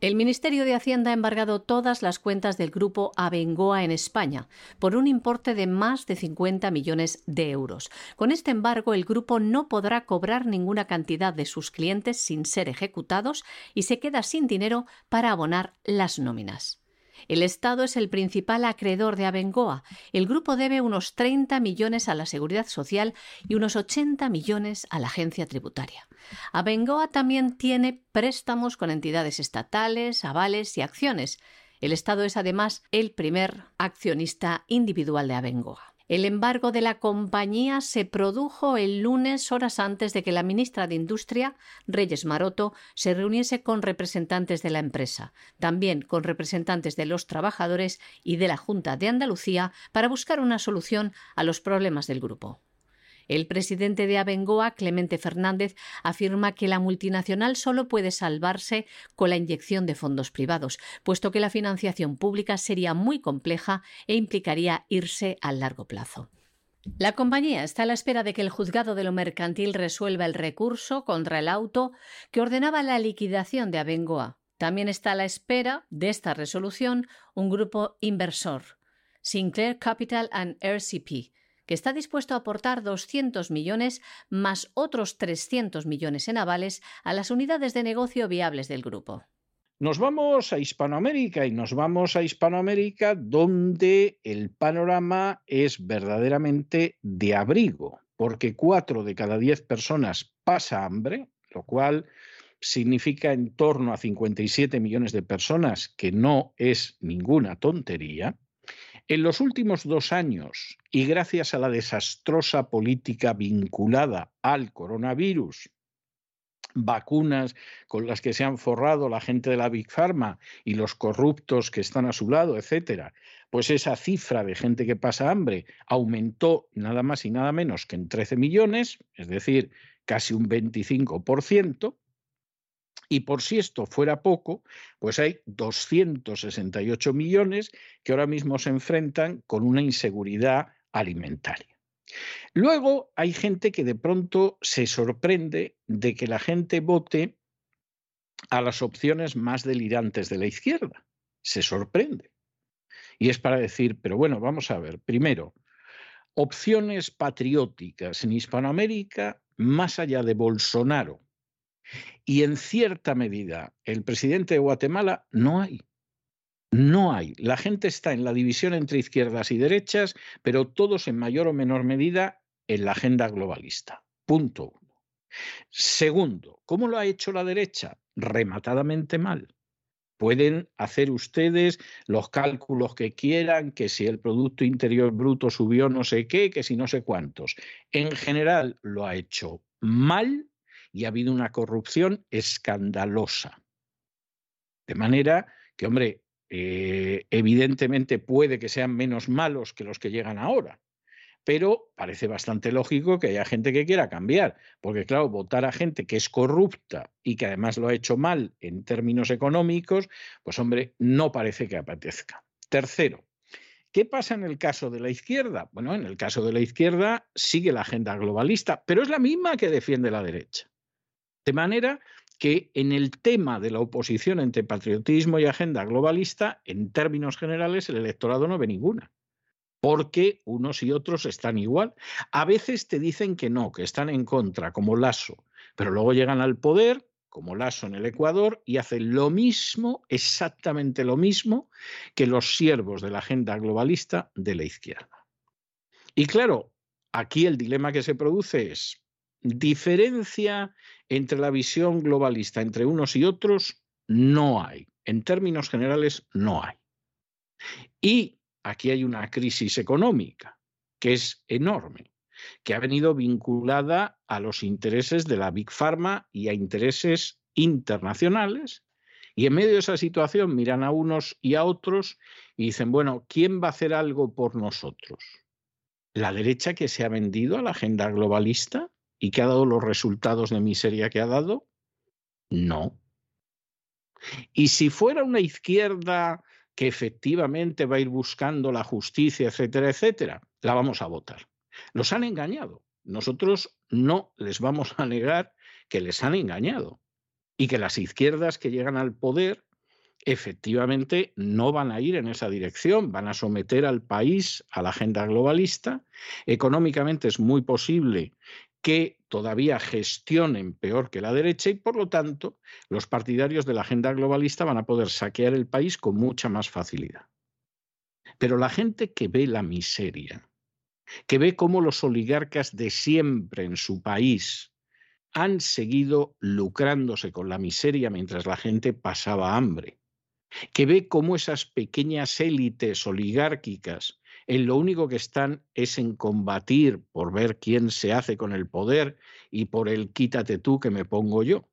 S2: El Ministerio de Hacienda ha embargado todas las cuentas del grupo Abengoa en España por un importe de más de 50 millones de euros. Con este embargo, el grupo no podrá cobrar ninguna cantidad de sus clientes sin ser ejecutados y se queda sin dinero para abonar las nóminas. El Estado es el principal acreedor de Abengoa. El grupo debe unos 30 millones a la Seguridad Social y unos 80 millones a la agencia tributaria. Abengoa también tiene préstamos con entidades estatales, avales y acciones. El Estado es además el primer accionista individual de Abengoa. El embargo de la compañía se produjo el lunes horas antes de que la ministra de Industria, Reyes Maroto, se reuniese con representantes de la empresa, también con representantes de los trabajadores y de la Junta de Andalucía para buscar una solución a los problemas del grupo. El presidente de Abengoa, Clemente Fernández, afirma que la multinacional solo puede salvarse con la inyección de fondos privados, puesto que la financiación pública sería muy compleja e implicaría irse a largo plazo. La compañía está a la espera de que el juzgado de lo mercantil resuelva el recurso contra el auto que ordenaba la liquidación de Abengoa. También está a la espera de esta resolución un grupo inversor, Sinclair Capital and RCP, que está dispuesto a aportar 200 millones más otros 300 millones en avales a las unidades de negocio viables del grupo.
S1: Nos vamos a Hispanoamérica y nos vamos a Hispanoamérica donde el panorama es verdaderamente de abrigo, porque cuatro de cada diez personas pasa hambre, lo cual significa en torno a 57 millones de personas, que no es ninguna tontería. En los últimos dos años, y gracias a la desastrosa política vinculada al coronavirus, vacunas con las que se han forrado la gente de la Big Pharma y los corruptos que están a su lado, etcétera, pues esa cifra de gente que pasa hambre aumentó nada más y nada menos que en 13 millones, es decir, casi un 25%, Y por si esto fuera poco, pues hay 268 millones que ahora mismo se enfrentan con una inseguridad alimentaria. Luego hay gente que de pronto se sorprende de que la gente vote a las opciones más delirantes de la izquierda. Se sorprende. Y es para decir, pero bueno, vamos a ver, primero, opciones patrióticas en Hispanoamérica, más allá de Bolsonaro y en cierta medida el presidente de Guatemala, no hay. No hay. La gente está en la división entre izquierdas y derechas, pero todos en mayor o menor medida en la agenda globalista. Punto uno. Segundo, ¿cómo lo ha hecho la derecha? Rematadamente mal. Pueden hacer ustedes los cálculos que quieran, que si el Producto Interior Bruto subió no sé qué, que si no sé cuántos. En general lo ha hecho mal y ha habido una corrupción escandalosa. De manera que, hombre, eh, evidentemente puede que sean menos malos que los que llegan ahora, pero parece bastante lógico que haya gente que quiera cambiar, porque claro, votar a gente que es corrupta y que además lo ha hecho mal en términos económicos, pues hombre, no parece que apetezca. Tercero, ¿Qué pasa en el caso de la izquierda? Bueno, en el caso de la izquierda sigue la agenda globalista, pero es la misma que defiende la derecha. De manera que en el tema de la oposición entre patriotismo y agenda globalista, en términos generales, el electorado no ve ninguna, porque unos y otros están igual. A veces te dicen que no, que están en contra, como Lasso, pero luego llegan al poder, como Lasso en el Ecuador, y hacen lo mismo, exactamente lo mismo, que los siervos de la agenda globalista de la izquierda. Y claro, aquí el dilema que se produce es, Diferencia entre la visión globalista entre unos y otros no hay. En términos generales, no hay. Y aquí hay una crisis económica que es enorme, que ha venido vinculada a los intereses de la Big Pharma y a intereses internacionales. Y en medio de esa situación miran a unos y a otros y dicen, bueno, ¿quién va a hacer algo por nosotros? ¿La derecha que se ha vendido a la agenda globalista? ¿Y que ha dado los resultados de miseria que ha dado? No. Y si fuera una izquierda que efectivamente va a ir buscando la justicia, etcétera, etcétera, la vamos a votar. Los han engañado. Nosotros no les vamos a negar que les han engañado y que las izquierdas que llegan al poder efectivamente no van a ir en esa dirección, van a someter al país a la agenda globalista. Económicamente es muy posible que todavía gestionen peor que la derecha y por lo tanto los partidarios de la agenda globalista van a poder saquear el país con mucha más facilidad. Pero la gente que ve la miseria, que ve cómo los oligarcas de siempre en su país han seguido lucrándose con la miseria mientras la gente pasaba hambre, que ve cómo esas pequeñas élites oligárquicas en lo único que están es en combatir por ver quién se hace con el poder y por el quítate tú que me pongo yo.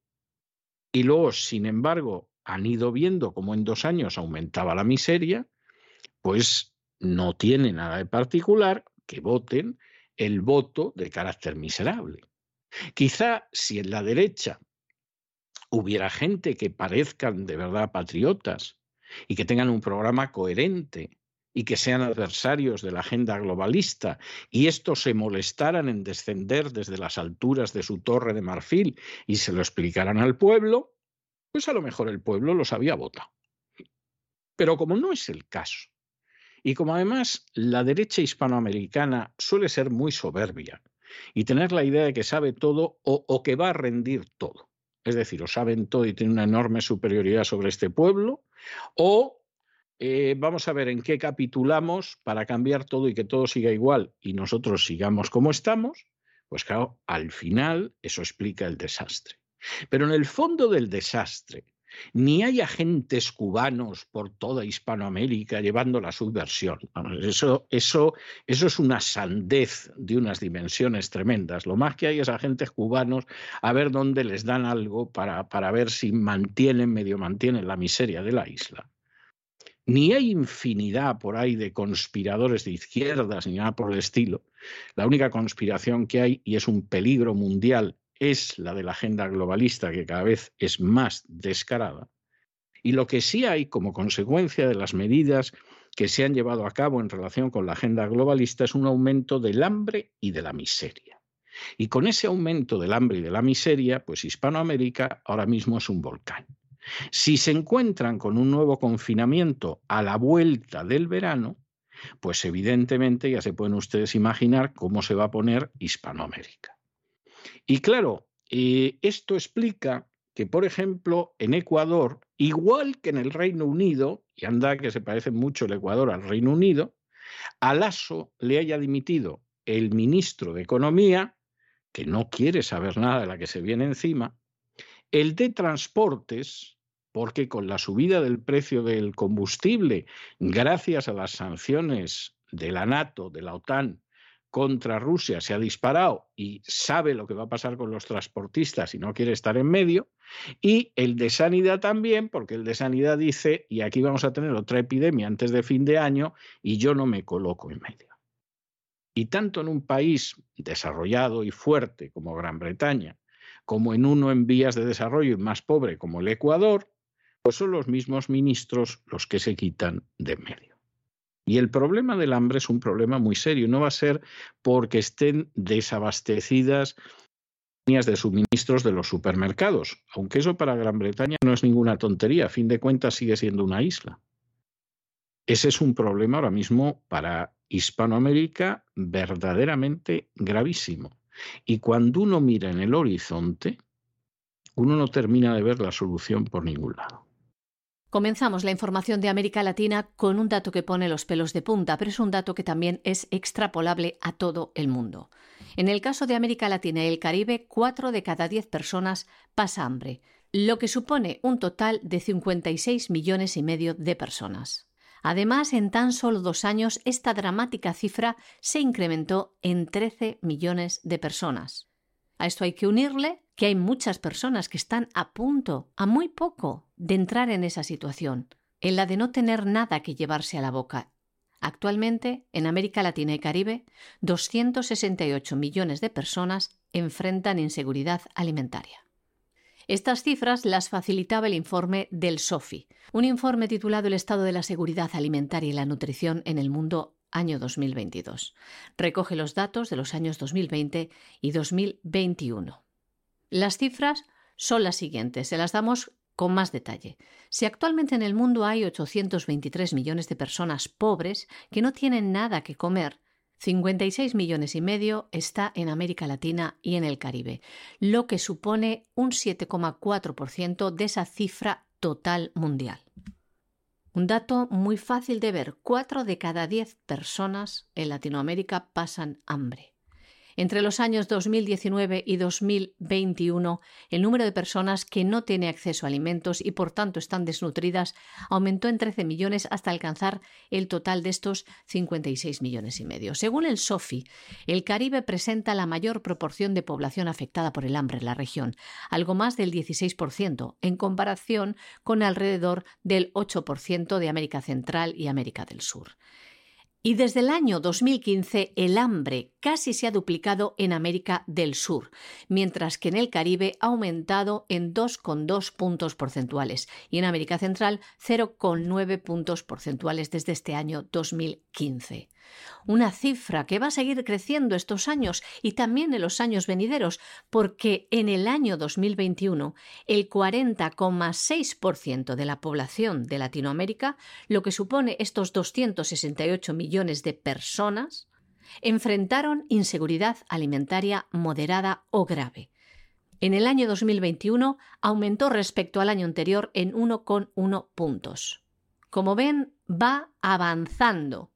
S1: Y luego, sin embargo, han ido viendo cómo en dos años aumentaba la miseria, pues no tiene nada de particular que voten el voto de carácter miserable. Quizá si en la derecha hubiera gente que parezcan de verdad patriotas y que tengan un programa coherente y que sean adversarios de la agenda globalista y estos se molestaran en descender desde las alturas de su torre de marfil y se lo explicaran al pueblo, pues a lo mejor el pueblo los había votado. Pero como no es el caso, y como además la derecha hispanoamericana suele ser muy soberbia y tener la idea de que sabe todo o, o que va a rendir todo, es decir, o saben todo y tienen una enorme superioridad sobre este pueblo, o eh, vamos a ver en qué capitulamos para cambiar todo y que todo siga igual y nosotros sigamos como estamos, pues claro, al final eso explica el desastre. Pero en el fondo del desastre, ni hay agentes cubanos por toda Hispanoamérica llevando la subversión. Eso, es una sandez de unas dimensiones tremendas. Lo más que hay es agentes cubanos a ver dónde les dan algo para, para ver si mantienen, medio mantienen la miseria de la isla ni hay infinidad por ahí de conspiradores de izquierdas ni nada por el estilo. La única conspiración que hay, y es un peligro mundial es la de la agenda globalista, que cada vez es más descarada. Y lo que sí hay como consecuencia de las medidas que se han llevado a cabo en relación con la agenda globalista es un aumento del hambre y de la miseria. Y con ese aumento del hambre y de la miseria, pues Hispanoamérica ahora mismo es un volcán. Si se encuentran con un nuevo confinamiento a la vuelta del verano, pues evidentemente ya se pueden ustedes imaginar cómo se va a poner Hispanoamérica. Y claro, eh, esto explica que, por ejemplo, en Ecuador, igual que en el Reino Unido, y anda que se parece mucho el Ecuador al Reino Unido, a Lasso le haya dimitido el ministro de Economía, que no quiere saber nada de la que se viene encima, el de Transportes, porque con la subida del precio del combustible, gracias a las sanciones de la NATO, de la OTAN contra Rusia se ha disparado y sabe lo que va a pasar con los transportistas y no quiere estar en medio. Y el de sanidad también, porque el de sanidad dice, y aquí vamos a tener otra epidemia antes de fin de año y yo no me coloco en medio. Y tanto en un país desarrollado y fuerte como Gran Bretaña, como en uno en vías de desarrollo y más pobre como el Ecuador, pues son los mismos ministros los que se quitan de medio. Y el problema del hambre es un problema muy serio. No va a ser porque estén desabastecidas líneas de suministros de los supermercados, aunque eso para Gran Bretaña no es ninguna tontería, a fin de cuentas sigue siendo una isla. Ese es un problema ahora mismo para Hispanoamérica verdaderamente gravísimo. Y cuando uno mira en el horizonte, uno no termina de ver la solución por ningún lado.
S2: Comenzamos la información de América Latina con un dato que pone los pelos de punta, pero es un dato que también es extrapolable a todo el mundo. En el caso de América Latina y el Caribe, 4 de cada 10 personas pasa hambre, lo que supone un total de 56 millones y medio de personas. Además, en tan solo dos años, esta dramática cifra se incrementó en 13 millones de personas. A esto hay que unirle que hay muchas personas que están a punto, a muy poco, de entrar en esa situación, en la de no tener nada que llevarse a la boca. Actualmente, en América Latina y Caribe, 268 millones de personas enfrentan inseguridad alimentaria. Estas cifras las facilitaba el informe del SOFI, un informe titulado El estado de la seguridad alimentaria y la nutrición en el mundo año 2022. Recoge los datos de los años 2020 y 2021. Las cifras son las siguientes, se las damos con más detalle. Si actualmente en el mundo hay 823 millones de personas pobres que no tienen nada que comer, 56 millones y medio está en América Latina y en el Caribe, lo que supone un 7,4% de esa cifra total mundial. Un dato muy fácil de ver, 4 de cada 10 personas en Latinoamérica pasan hambre. Entre los años 2019 y 2021, el número de personas que no tiene acceso a alimentos y por tanto están desnutridas aumentó en 13 millones hasta alcanzar el total de estos 56 millones y medio. Según el SOFI, el Caribe presenta la mayor proporción de población afectada por el hambre en la región, algo más del 16%, en comparación con alrededor del 8% de América Central y América del Sur. Y desde el año 2015 el hambre casi se ha duplicado en América del Sur, mientras que en el Caribe ha aumentado en 2,2 puntos porcentuales y en América Central 0,9 puntos porcentuales desde este año 2015 una cifra que va a seguir creciendo estos años y también en los años venideros, porque en el año 2021 el 40,6% de la población de Latinoamérica, lo que supone estos 268 millones de personas, enfrentaron inseguridad alimentaria moderada o grave. En el año 2021 aumentó respecto al año anterior en 1,1 puntos. Como ven, va avanzando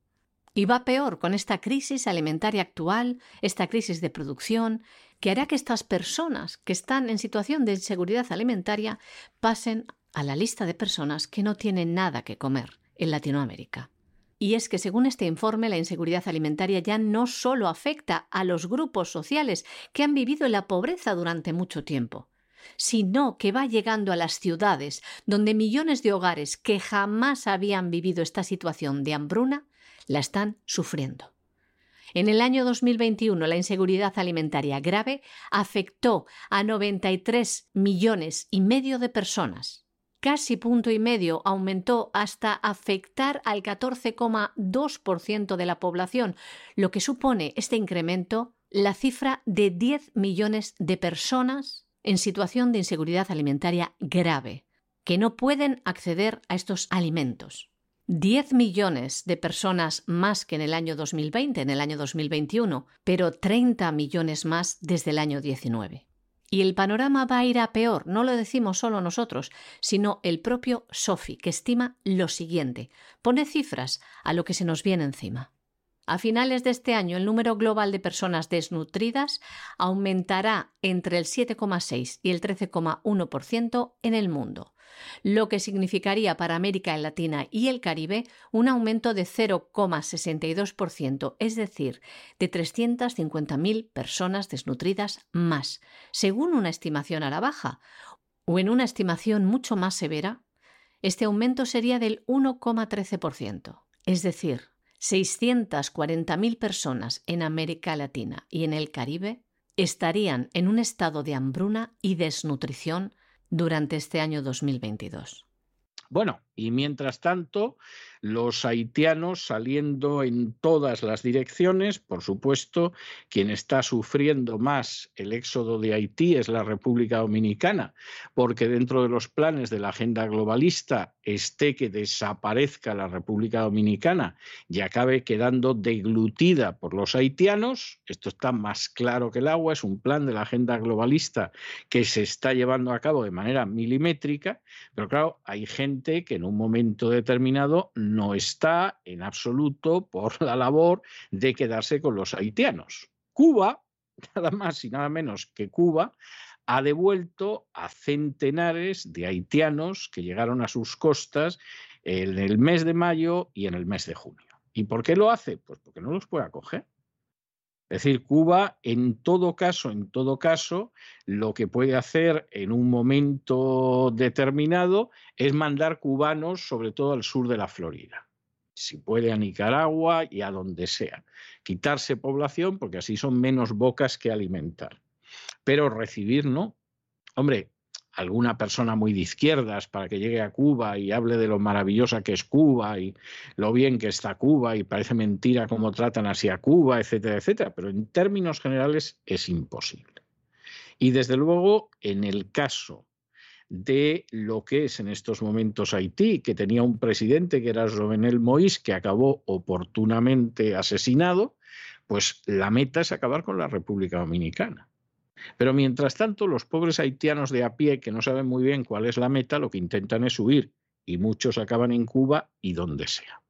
S2: y va peor con esta crisis alimentaria actual, esta crisis de producción, que hará que estas personas que están en situación de inseguridad alimentaria pasen a la lista de personas que no tienen nada que comer en Latinoamérica. Y es que según este informe, la inseguridad alimentaria ya no solo afecta a los grupos sociales que han vivido en la pobreza durante mucho tiempo, sino que va llegando a las ciudades, donde millones de hogares que jamás habían vivido esta situación de hambruna la están sufriendo. En el año 2021, la inseguridad alimentaria grave afectó a 93 millones y medio de personas. Casi punto y medio aumentó hasta afectar al 14,2% de la población, lo que supone este incremento la cifra de 10 millones de personas en situación de inseguridad alimentaria grave, que no pueden acceder a estos alimentos. 10 millones de personas más que en el año 2020, en el año 2021, pero 30 millones más desde el año 19. Y el panorama va a ir a peor, no lo decimos solo nosotros, sino el propio Sofi, que estima lo siguiente. Pone cifras a lo que se nos viene encima. A finales de este año, el número global de personas desnutridas aumentará entre el 7,6 y el 13,1% en el mundo, lo que significaría para América Latina y el Caribe un aumento de 0,62%, es decir, de 350.000 personas desnutridas más, según una estimación a la baja, o en una estimación mucho más severa, este aumento sería del 1,13%, es decir, 640.000 personas en América Latina y en el Caribe estarían en un estado de hambruna y desnutrición durante este año 2022.
S1: Bueno, y mientras tanto, los haitianos saliendo en todas las direcciones. Por supuesto, quien está sufriendo más el éxodo de Haití es la República Dominicana, porque dentro de los planes de la agenda globalista esté que desaparezca la República Dominicana y acabe quedando deglutida por los haitianos. Esto está más claro que el agua, es un plan de la agenda globalista que se está llevando a cabo de manera milimétrica, pero claro, hay gente que en un momento determinado no está en absoluto por la labor de quedarse con los haitianos. Cuba, nada más y nada menos que Cuba, ha devuelto a centenares de haitianos que llegaron a sus costas en el mes de mayo y en el mes de junio. ¿Y por qué lo hace? Pues porque no los puede acoger. Es decir, Cuba, en todo caso, en todo caso, lo que puede hacer en un momento determinado es mandar cubanos, sobre todo al sur de la Florida. Si puede a Nicaragua y a donde sea. Quitarse población, porque así son menos bocas que alimentar. Pero recibir no. Hombre, alguna persona muy de izquierdas para que llegue a Cuba y hable de lo maravillosa que es Cuba y lo bien que está Cuba y parece mentira cómo tratan así a Cuba, etcétera, etcétera, pero en términos generales es imposible. Y desde luego, en el caso de lo que es en estos momentos Haití, que tenía un presidente que era Jovenel Moïse, que acabó oportunamente asesinado, pues la meta es acabar con la República Dominicana. Pero mientras tanto, los pobres haitianos de a pie, que no saben muy bien cuál es la meta, lo que intentan es huir, y muchos acaban en Cuba y donde sea.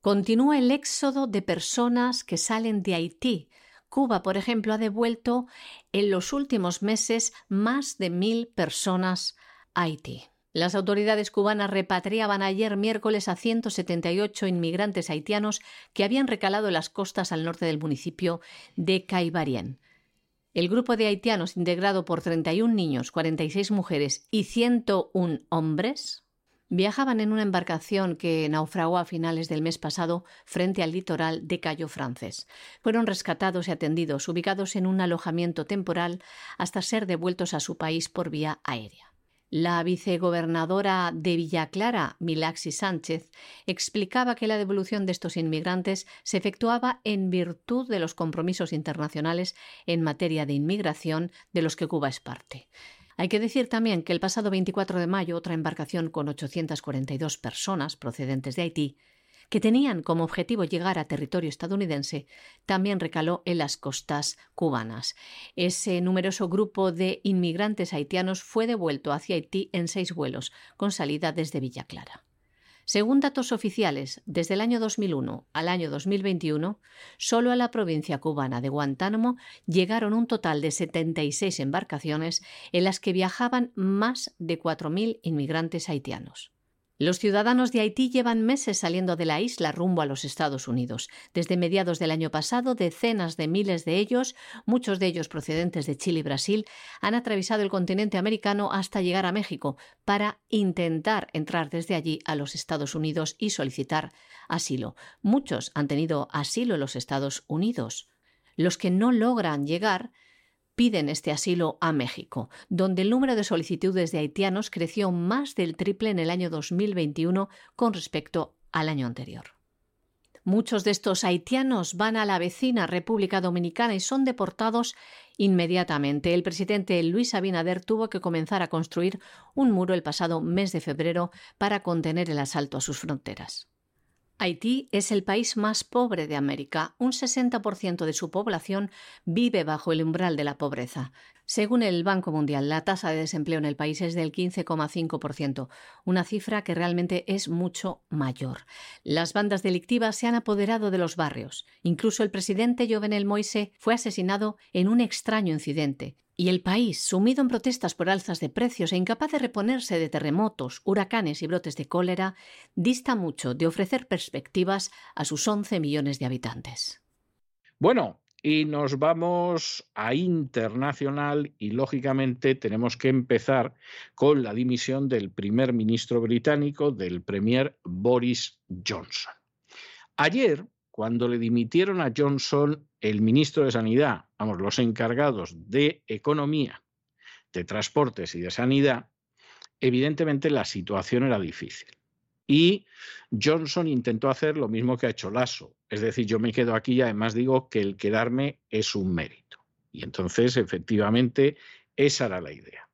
S2: Continúa el éxodo de personas que salen de Haití. Cuba, por ejemplo, ha devuelto en los últimos meses más de mil personas a Haití. Las autoridades cubanas repatriaban ayer miércoles a 178 inmigrantes haitianos que habían recalado las costas al norte del municipio de Caibarien. El grupo de haitianos, integrado por 31 niños, 46 mujeres y 101 hombres, viajaban en una embarcación que naufragó a finales del mes pasado frente al litoral de Cayo Francés. Fueron rescatados y atendidos, ubicados en un alojamiento temporal, hasta ser devueltos a su país por vía aérea. La vicegobernadora de Villa Clara, Milaxi Sánchez, explicaba que la devolución de estos inmigrantes se efectuaba en virtud de los compromisos internacionales en materia de inmigración de los que Cuba es parte. Hay que decir también que el pasado 24 de mayo otra embarcación con 842 personas procedentes de Haití que tenían como objetivo llegar a territorio estadounidense, también recaló en las costas cubanas. Ese numeroso grupo de inmigrantes haitianos fue devuelto hacia Haití en seis vuelos, con salida desde Villa Clara. Según datos oficiales, desde el año 2001 al año 2021, solo a la provincia cubana de Guantánamo llegaron un total de 76 embarcaciones en las que viajaban más de 4.000 inmigrantes haitianos. Los ciudadanos de Haití llevan meses saliendo de la isla rumbo a los Estados Unidos. Desde mediados del año pasado, decenas de miles de ellos, muchos de ellos procedentes de Chile y Brasil, han atravesado el continente americano hasta llegar a México para intentar entrar desde allí a los Estados Unidos y solicitar asilo. Muchos han tenido asilo en los Estados Unidos. Los que no logran llegar piden este asilo a México, donde el número de solicitudes de haitianos creció más del triple en el año 2021 con respecto al año anterior. Muchos de estos haitianos van a la vecina República Dominicana y son deportados inmediatamente. El presidente Luis Abinader tuvo que comenzar a construir un muro el pasado mes de febrero para contener el asalto a sus fronteras. Haití es el país más pobre de América. Un 60% de su población vive bajo el umbral de la pobreza. Según el Banco Mundial, la tasa de desempleo en el país es del 15,5%, una cifra que realmente es mucho mayor. Las bandas delictivas se han apoderado de los barrios. Incluso el presidente Jovenel Moise fue asesinado en un extraño incidente. Y el país, sumido en protestas por alzas de precios e incapaz de reponerse de terremotos, huracanes y brotes de cólera, dista mucho de ofrecer perspectivas a sus 11 millones de habitantes.
S1: Bueno, y nos vamos a internacional y lógicamente tenemos que empezar con la dimisión del primer ministro británico, del premier Boris Johnson. Ayer, cuando le dimitieron a Johnson el ministro de Sanidad, vamos, los encargados de Economía, de Transportes y de Sanidad, evidentemente la situación era difícil. Y Johnson intentó hacer lo mismo que ha hecho Lasso. Es decir, yo me quedo aquí y además digo que el quedarme es un mérito. Y entonces, efectivamente, esa era la idea.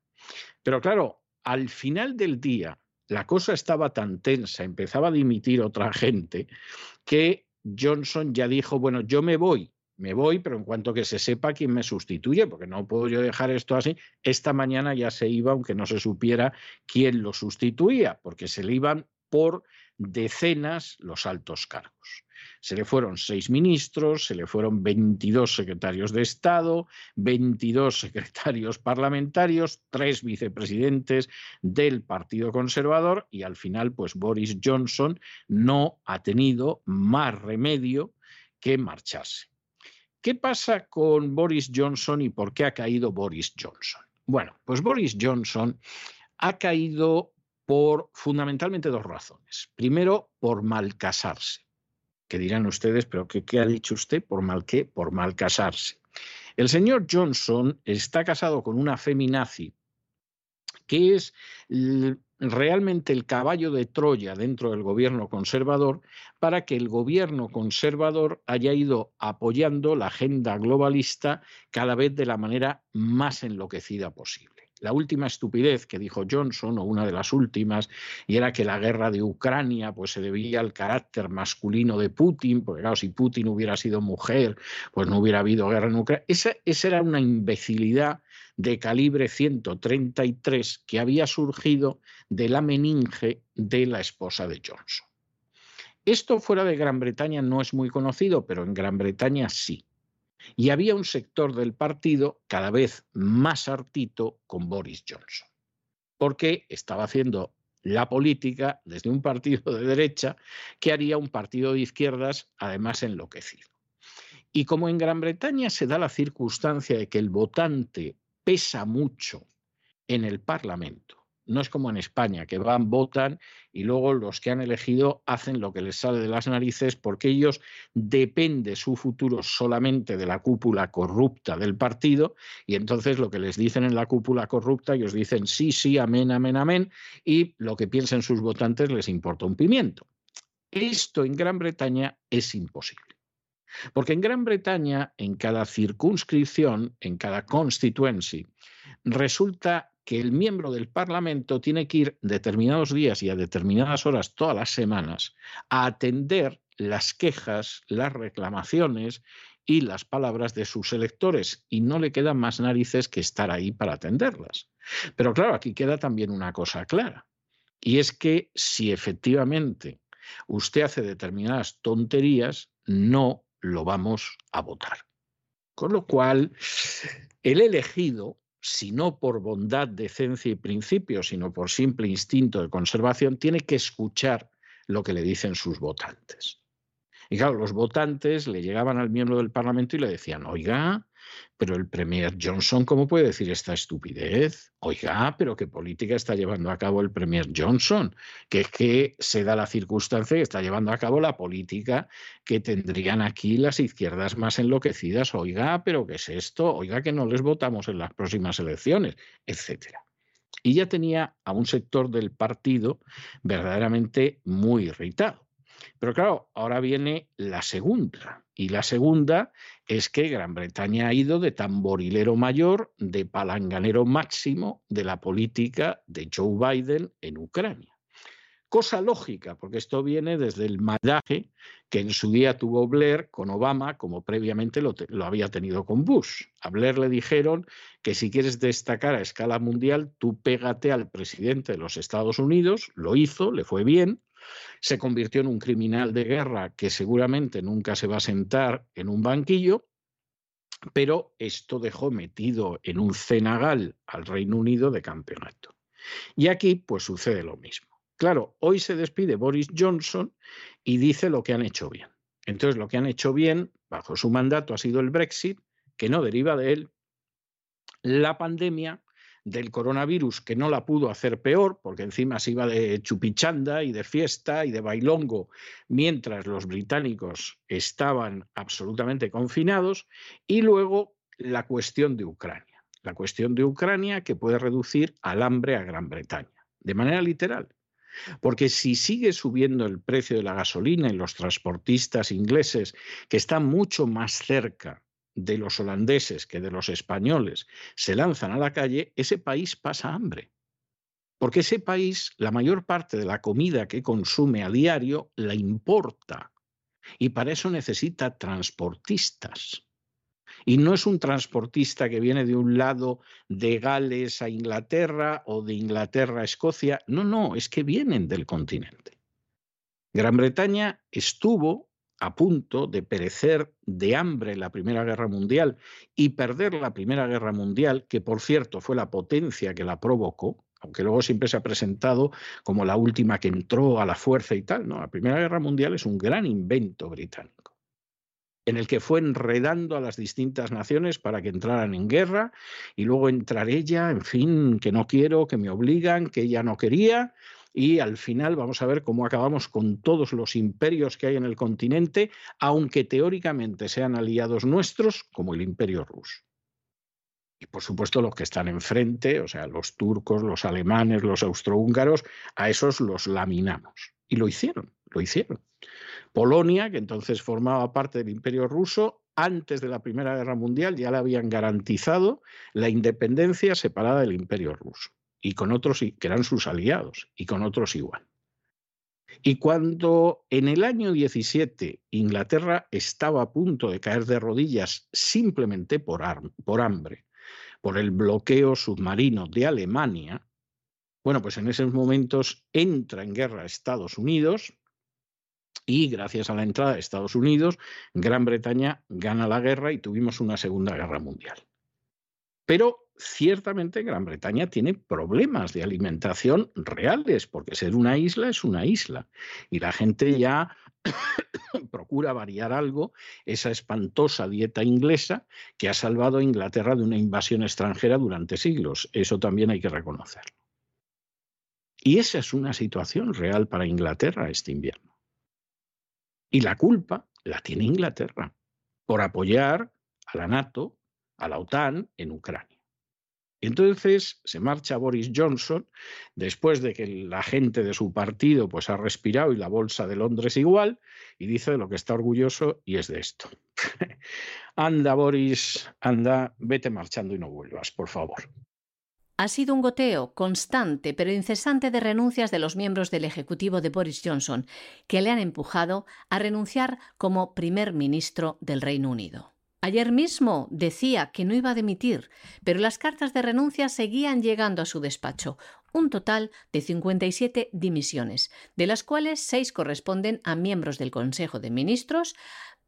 S1: Pero claro, al final del día, la cosa estaba tan tensa, empezaba a dimitir otra gente, que Johnson ya dijo, bueno, yo me voy, me voy, pero en cuanto que se sepa quién me sustituye, porque no puedo yo dejar esto así, esta mañana ya se iba, aunque no se supiera quién lo sustituía, porque se le iban por decenas los altos cargos. Se le fueron seis ministros, se le fueron 22 secretarios de Estado, 22 secretarios parlamentarios, tres vicepresidentes del Partido Conservador y al final, pues Boris Johnson no ha tenido más remedio que marcharse. ¿Qué pasa con Boris Johnson y por qué ha caído Boris Johnson? Bueno, pues Boris Johnson ha caído por fundamentalmente dos razones. Primero, por mal casarse. Que dirán ustedes, pero ¿qué, ha dicho usted? ¿Por mal qué? Por mal casarse. El señor Johnson está casado con una feminazi que es realmente el caballo de Troya dentro del gobierno conservador para que el gobierno conservador haya ido apoyando la agenda globalista cada vez de la manera más enloquecida posible la última estupidez que dijo Johnson, o una de las últimas, y era que la guerra de Ucrania pues, se debía al carácter masculino de Putin, porque claro, si Putin hubiera sido mujer, pues no hubiera habido guerra en Ucrania. Esa, esa era una imbecilidad de calibre 133 que había surgido de la meninge de la esposa de Johnson. Esto fuera de Gran Bretaña no es muy conocido, pero en Gran Bretaña sí. Y había un sector del partido cada vez más hartito con Boris Johnson, porque estaba haciendo la política desde un partido de derecha que haría un partido de izquierdas además enloquecido. Y como en Gran Bretaña se da la circunstancia de que el votante pesa mucho en el Parlamento, no es como en España, que van, votan y luego los que han elegido hacen lo que les sale de las narices porque ellos depende su futuro solamente de la cúpula corrupta del partido y entonces lo que les dicen en la cúpula corrupta ellos dicen sí, sí, amén, amén, amén y lo que piensen sus votantes les importa un pimiento. Esto en Gran Bretaña es imposible. Porque en Gran Bretaña, en cada circunscripción, en cada constituency, resulta que el miembro del Parlamento tiene que ir determinados días y a determinadas horas todas las semanas a atender las quejas, las reclamaciones y las palabras de sus electores y no le quedan más narices que estar ahí para atenderlas. Pero claro, aquí queda también una cosa clara y es que si efectivamente usted hace determinadas tonterías, no lo vamos a votar. Con lo cual, el elegido si no por bondad, decencia y principio, sino por simple instinto de conservación, tiene que escuchar lo que le dicen sus votantes. Y claro, los votantes le llegaban al miembro del Parlamento y le decían, oiga, pero el Premier Johnson, ¿cómo puede decir esta estupidez? Oiga, pero ¿qué política está llevando a cabo el Premier Johnson? Que es que se da la circunstancia que está llevando a cabo la política que tendrían aquí las izquierdas más enloquecidas. Oiga, pero ¿qué es esto? Oiga, que no les votamos en las próximas elecciones, etcétera. Y ya tenía a un sector del partido verdaderamente muy irritado. Pero claro, ahora viene la segunda. Y la segunda es que Gran Bretaña ha ido de tamborilero mayor, de palanganero máximo de la política de Joe Biden en Ucrania. Cosa lógica, porque esto viene desde el madaje que en su día tuvo Blair con Obama, como previamente lo, lo, había tenido con Bush. A Blair le dijeron que si quieres destacar a escala mundial, tú pégate al presidente de los Estados Unidos, lo hizo, le fue bien, se convirtió en un criminal de guerra que seguramente nunca se va a sentar en un banquillo, pero esto dejó metido en un cenagal al Reino Unido de campeonato. Y aquí pues sucede lo mismo. Claro, hoy se despide Boris Johnson y dice lo que han hecho bien. Entonces, lo que han hecho bien bajo su mandato ha sido el Brexit, que no deriva de él, la pandemia del coronavirus que no la pudo hacer peor, porque encima se iba de chupichanda y de fiesta y de bailongo, mientras los británicos estaban absolutamente confinados, y luego la cuestión de Ucrania. La cuestión de Ucrania que puede reducir al hambre a Gran Bretaña, de manera literal. Porque si sigue subiendo el precio de la gasolina y los transportistas ingleses, que están mucho más cerca de los holandeses que de los españoles se lanzan a la calle, ese país pasa hambre. Porque ese país, la mayor parte de la comida que consume a diario, la importa. Y para eso necesita transportistas. Y no es un transportista que viene de un lado de Gales a Inglaterra o de Inglaterra a Escocia. No, no, es que vienen del continente. Gran Bretaña estuvo a punto de perecer de hambre en la Primera Guerra Mundial y perder la Primera Guerra Mundial, que por cierto fue la potencia que la provocó, aunque luego siempre se ha presentado como la última que entró a la fuerza y tal, no, la Primera Guerra Mundial es un gran invento británico en el que fue enredando a las distintas naciones para que entraran en guerra y luego entrar ella, en fin, que no quiero, que me obligan, que ella no quería, y al final vamos a ver cómo acabamos con todos los imperios que hay en el continente, aunque teóricamente sean aliados nuestros, como el imperio ruso. Y por supuesto los que están enfrente, o sea, los turcos, los alemanes, los austrohúngaros, a esos los laminamos. Y lo hicieron, lo hicieron. Polonia, que entonces formaba parte del imperio ruso, antes de la Primera Guerra Mundial ya le habían garantizado la independencia separada del imperio ruso y con otros que eran sus aliados y con otros igual. Y cuando en el año 17 Inglaterra estaba a punto de caer de rodillas simplemente por, por hambre, por el bloqueo submarino de Alemania, bueno, pues en esos momentos entra en guerra Estados Unidos y gracias a la entrada de Estados Unidos, Gran Bretaña gana la guerra y tuvimos una Segunda Guerra Mundial. Pero ciertamente Gran Bretaña tiene problemas de alimentación reales, porque ser una isla es una isla. Y la gente ya procura variar algo esa espantosa dieta inglesa que ha salvado a Inglaterra de una invasión extranjera durante siglos. Eso también hay que reconocerlo. Y esa es una situación real para Inglaterra este invierno. Y la culpa la tiene Inglaterra por apoyar a la NATO, a la OTAN en Ucrania. Entonces se marcha Boris Johnson, después de que la gente de su partido pues, ha respirado y la bolsa de Londres igual, y dice lo que está orgulloso y es de esto. anda, Boris, anda, vete marchando y no vuelvas, por favor.
S2: Ha sido un goteo constante pero incesante de renuncias de los miembros del Ejecutivo de Boris Johnson, que le han empujado a renunciar como primer ministro del Reino Unido. Ayer mismo decía que no iba a dimitir, pero las cartas de renuncia seguían llegando a su despacho, un total de 57 dimisiones, de las cuales seis corresponden a miembros del Consejo de Ministros,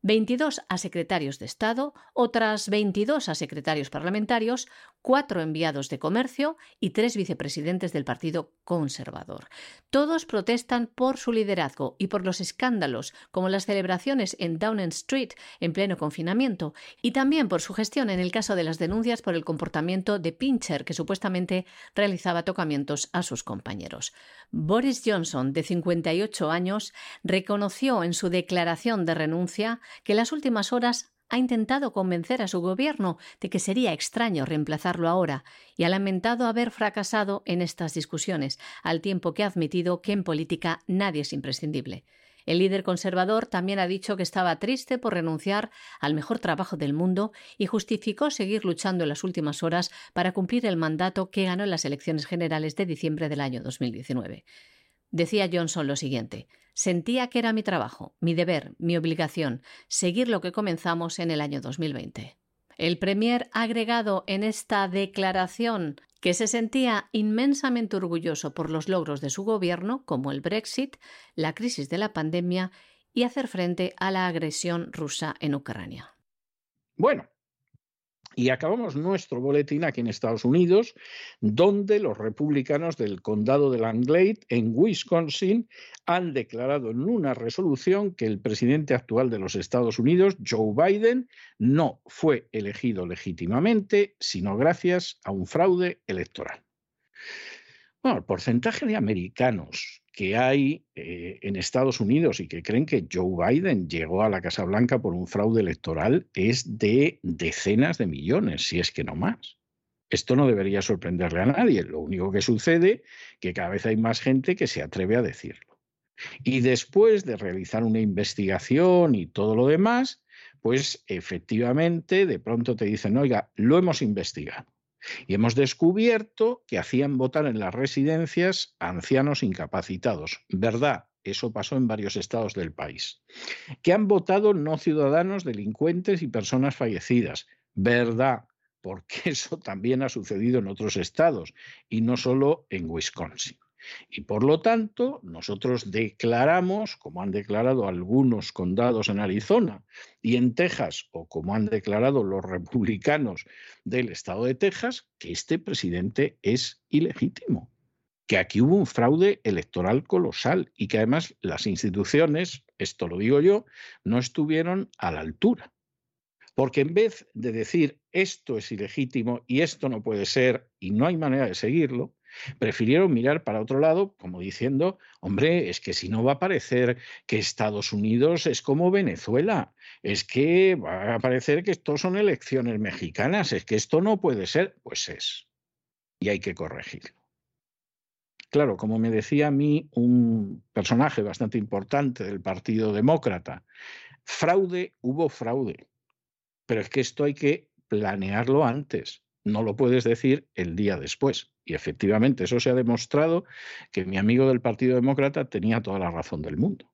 S2: 22 a secretarios de Estado, otras 22 a secretarios parlamentarios, cuatro enviados de comercio y tres vicepresidentes del Partido Conservador. Todos protestan por su liderazgo y por los escándalos, como las celebraciones en Downing Street en pleno confinamiento, y también por su gestión en el caso de las denuncias por el comportamiento de Pincher, que supuestamente realizaba tocamientos a sus compañeros. Boris Johnson, de 58 años, reconoció en su declaración de renuncia que en las últimas horas ha intentado convencer a su gobierno de que sería extraño reemplazarlo ahora y ha lamentado haber fracasado en estas discusiones, al tiempo que ha admitido que en política nadie es imprescindible. El líder conservador también ha dicho que estaba triste por renunciar al mejor trabajo del mundo y justificó seguir luchando en las últimas horas para cumplir el mandato que ganó en las elecciones generales de diciembre del año 2019. Decía Johnson lo siguiente Sentía que era mi trabajo, mi deber, mi obligación, seguir lo que comenzamos en el año 2020. El Premier ha agregado en esta declaración que se sentía inmensamente orgulloso por los logros de su gobierno, como el Brexit, la crisis de la pandemia y hacer frente a la agresión rusa en Ucrania.
S1: Bueno, y acabamos nuestro boletín aquí en Estados Unidos, donde los republicanos del condado de Langlade, en Wisconsin, han declarado en una resolución que el presidente actual de los Estados Unidos, Joe Biden, no fue elegido legítimamente, sino gracias a un fraude electoral. Bueno, el porcentaje de americanos que hay eh, en Estados Unidos y que creen que Joe Biden llegó a la Casa Blanca por un fraude electoral es de decenas de millones, si es que no más. Esto no debería sorprenderle a nadie. Lo único que sucede que cada vez hay más gente que se atreve a decirlo. Y después de realizar una investigación y todo lo demás, pues efectivamente de pronto te dicen, oiga, lo hemos investigado. Y hemos descubierto que hacían votar en las residencias ancianos incapacitados. ¿Verdad? Eso pasó en varios estados del país. Que han votado no ciudadanos, delincuentes y personas fallecidas. ¿Verdad? Porque eso también ha sucedido en otros estados y no solo en Wisconsin. Y por lo tanto, nosotros declaramos, como han declarado algunos condados en Arizona y en Texas, o como han declarado los republicanos del estado de Texas, que este presidente es ilegítimo, que aquí hubo un fraude electoral colosal y que además las instituciones, esto lo digo yo, no estuvieron a la altura. Porque en vez de decir esto es ilegítimo y esto no puede ser y no hay manera de seguirlo, Prefirieron mirar para otro lado, como diciendo, hombre, es que si no va a parecer que Estados Unidos es como Venezuela, es que va a parecer que esto son elecciones mexicanas, es que esto no puede ser, pues es. Y hay que corregirlo. Claro, como me decía a mí un personaje bastante importante del Partido Demócrata, fraude, hubo fraude, pero es que esto hay que planearlo antes, no lo puedes decir el día después. Y efectivamente, eso se ha demostrado que mi amigo del Partido Demócrata tenía toda la razón del mundo.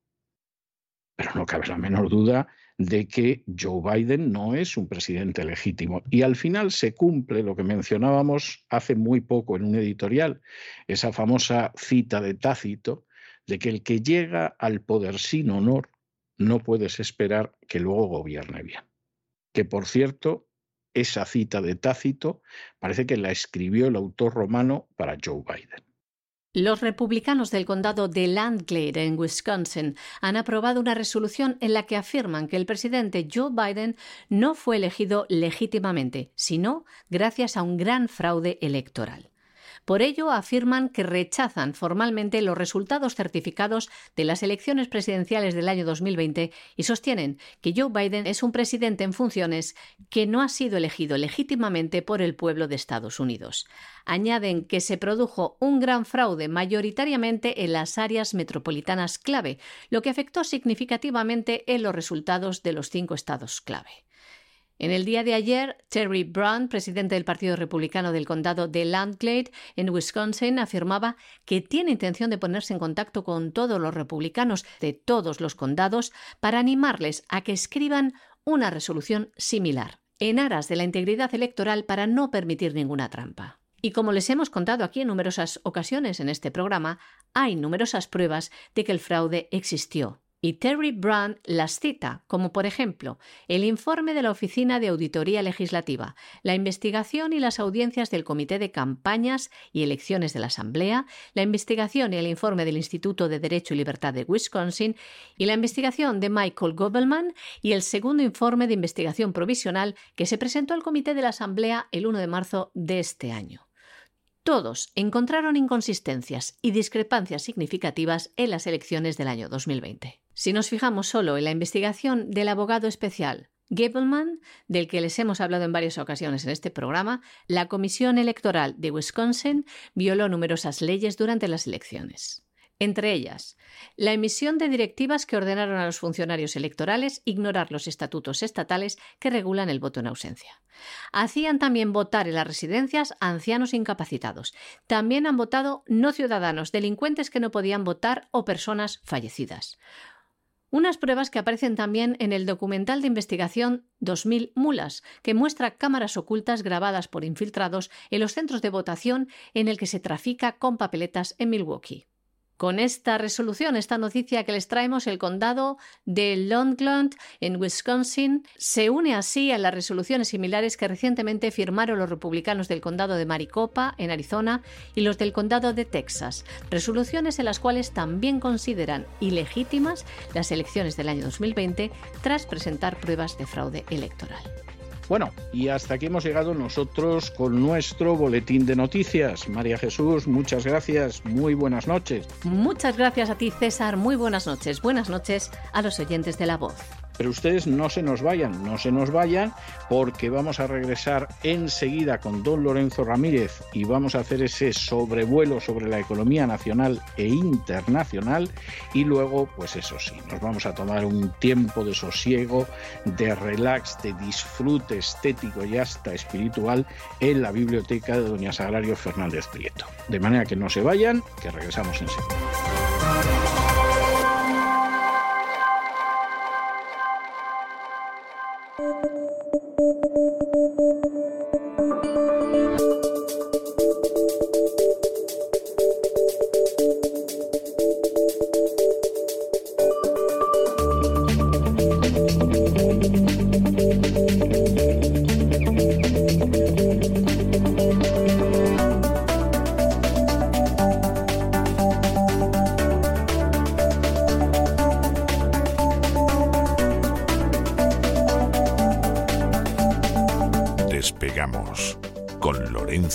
S1: Pero no cabe la menor duda de que Joe Biden no es un presidente legítimo. Y al final se cumple lo que mencionábamos hace muy poco en un editorial, esa famosa cita de Tácito, de que el que llega al poder sin honor no puedes esperar que luego gobierne bien. Que por cierto, esa cita de Tácito parece que la escribió el autor romano para Joe Biden.
S2: Los republicanos del condado de Landglade, en Wisconsin, han aprobado una resolución en la que afirman que el presidente Joe Biden no fue elegido legítimamente, sino gracias a un gran fraude electoral. Por ello, afirman que rechazan formalmente los resultados certificados de las elecciones presidenciales del año 2020 y sostienen que Joe Biden es un presidente en funciones que no ha sido elegido legítimamente por el pueblo de Estados Unidos. Añaden que se produjo un gran fraude mayoritariamente en las áreas metropolitanas clave, lo que afectó significativamente en los resultados de los cinco estados clave. En el día de ayer, Terry Brown, presidente del Partido Republicano del condado de Landglade, en Wisconsin, afirmaba que tiene intención de ponerse en contacto con todos los republicanos de todos los condados para animarles a que escriban una resolución similar, en aras de la integridad electoral para no permitir ninguna trampa. Y como les hemos contado aquí en numerosas ocasiones en este programa, hay numerosas pruebas de que el fraude existió y Terry Brand las cita, como por ejemplo el informe de la Oficina de Auditoría Legislativa, la investigación y las audiencias del Comité de Campañas y Elecciones de la Asamblea, la investigación y el informe del Instituto de Derecho y Libertad de Wisconsin y la investigación de Michael Gobelman y el segundo informe de investigación provisional que se presentó al Comité de la Asamblea el 1 de marzo de este año. Todos encontraron inconsistencias y discrepancias significativas en las elecciones del año 2020. Si nos fijamos solo en la investigación del abogado especial Gableman, del que les hemos hablado en varias ocasiones en este programa, la Comisión Electoral de Wisconsin violó numerosas leyes durante las elecciones entre ellas la emisión de directivas que ordenaron a los funcionarios electorales ignorar los estatutos estatales que regulan el voto en ausencia. Hacían también votar en las residencias a ancianos incapacitados. También han votado no ciudadanos, delincuentes que no podían votar o personas fallecidas. Unas pruebas que aparecen también en el documental de investigación 2000 Mulas, que muestra cámaras ocultas grabadas por infiltrados en los centros de votación en el que se trafica con papeletas en Milwaukee. Con esta resolución, esta noticia que les traemos, el condado de Longland en Wisconsin se une así a las resoluciones similares que recientemente firmaron los republicanos del condado de Maricopa en Arizona y los del condado de Texas, resoluciones en las cuales también consideran ilegítimas las elecciones del año 2020 tras presentar pruebas de fraude electoral.
S1: Bueno, y hasta aquí hemos llegado nosotros con nuestro boletín de noticias. María Jesús, muchas gracias, muy buenas noches.
S2: Muchas gracias a ti, César, muy buenas noches. Buenas noches a los oyentes de la voz.
S1: Pero ustedes no se nos vayan, no se nos vayan, porque vamos a regresar enseguida con don Lorenzo Ramírez y vamos a hacer ese sobrevuelo sobre la economía nacional e internacional. Y luego, pues eso sí, nos vamos a tomar un tiempo de sosiego, de relax, de disfrute estético y hasta espiritual en la biblioteca de doña Sagrario Fernández Prieto. De manera que no se vayan, que regresamos enseguida.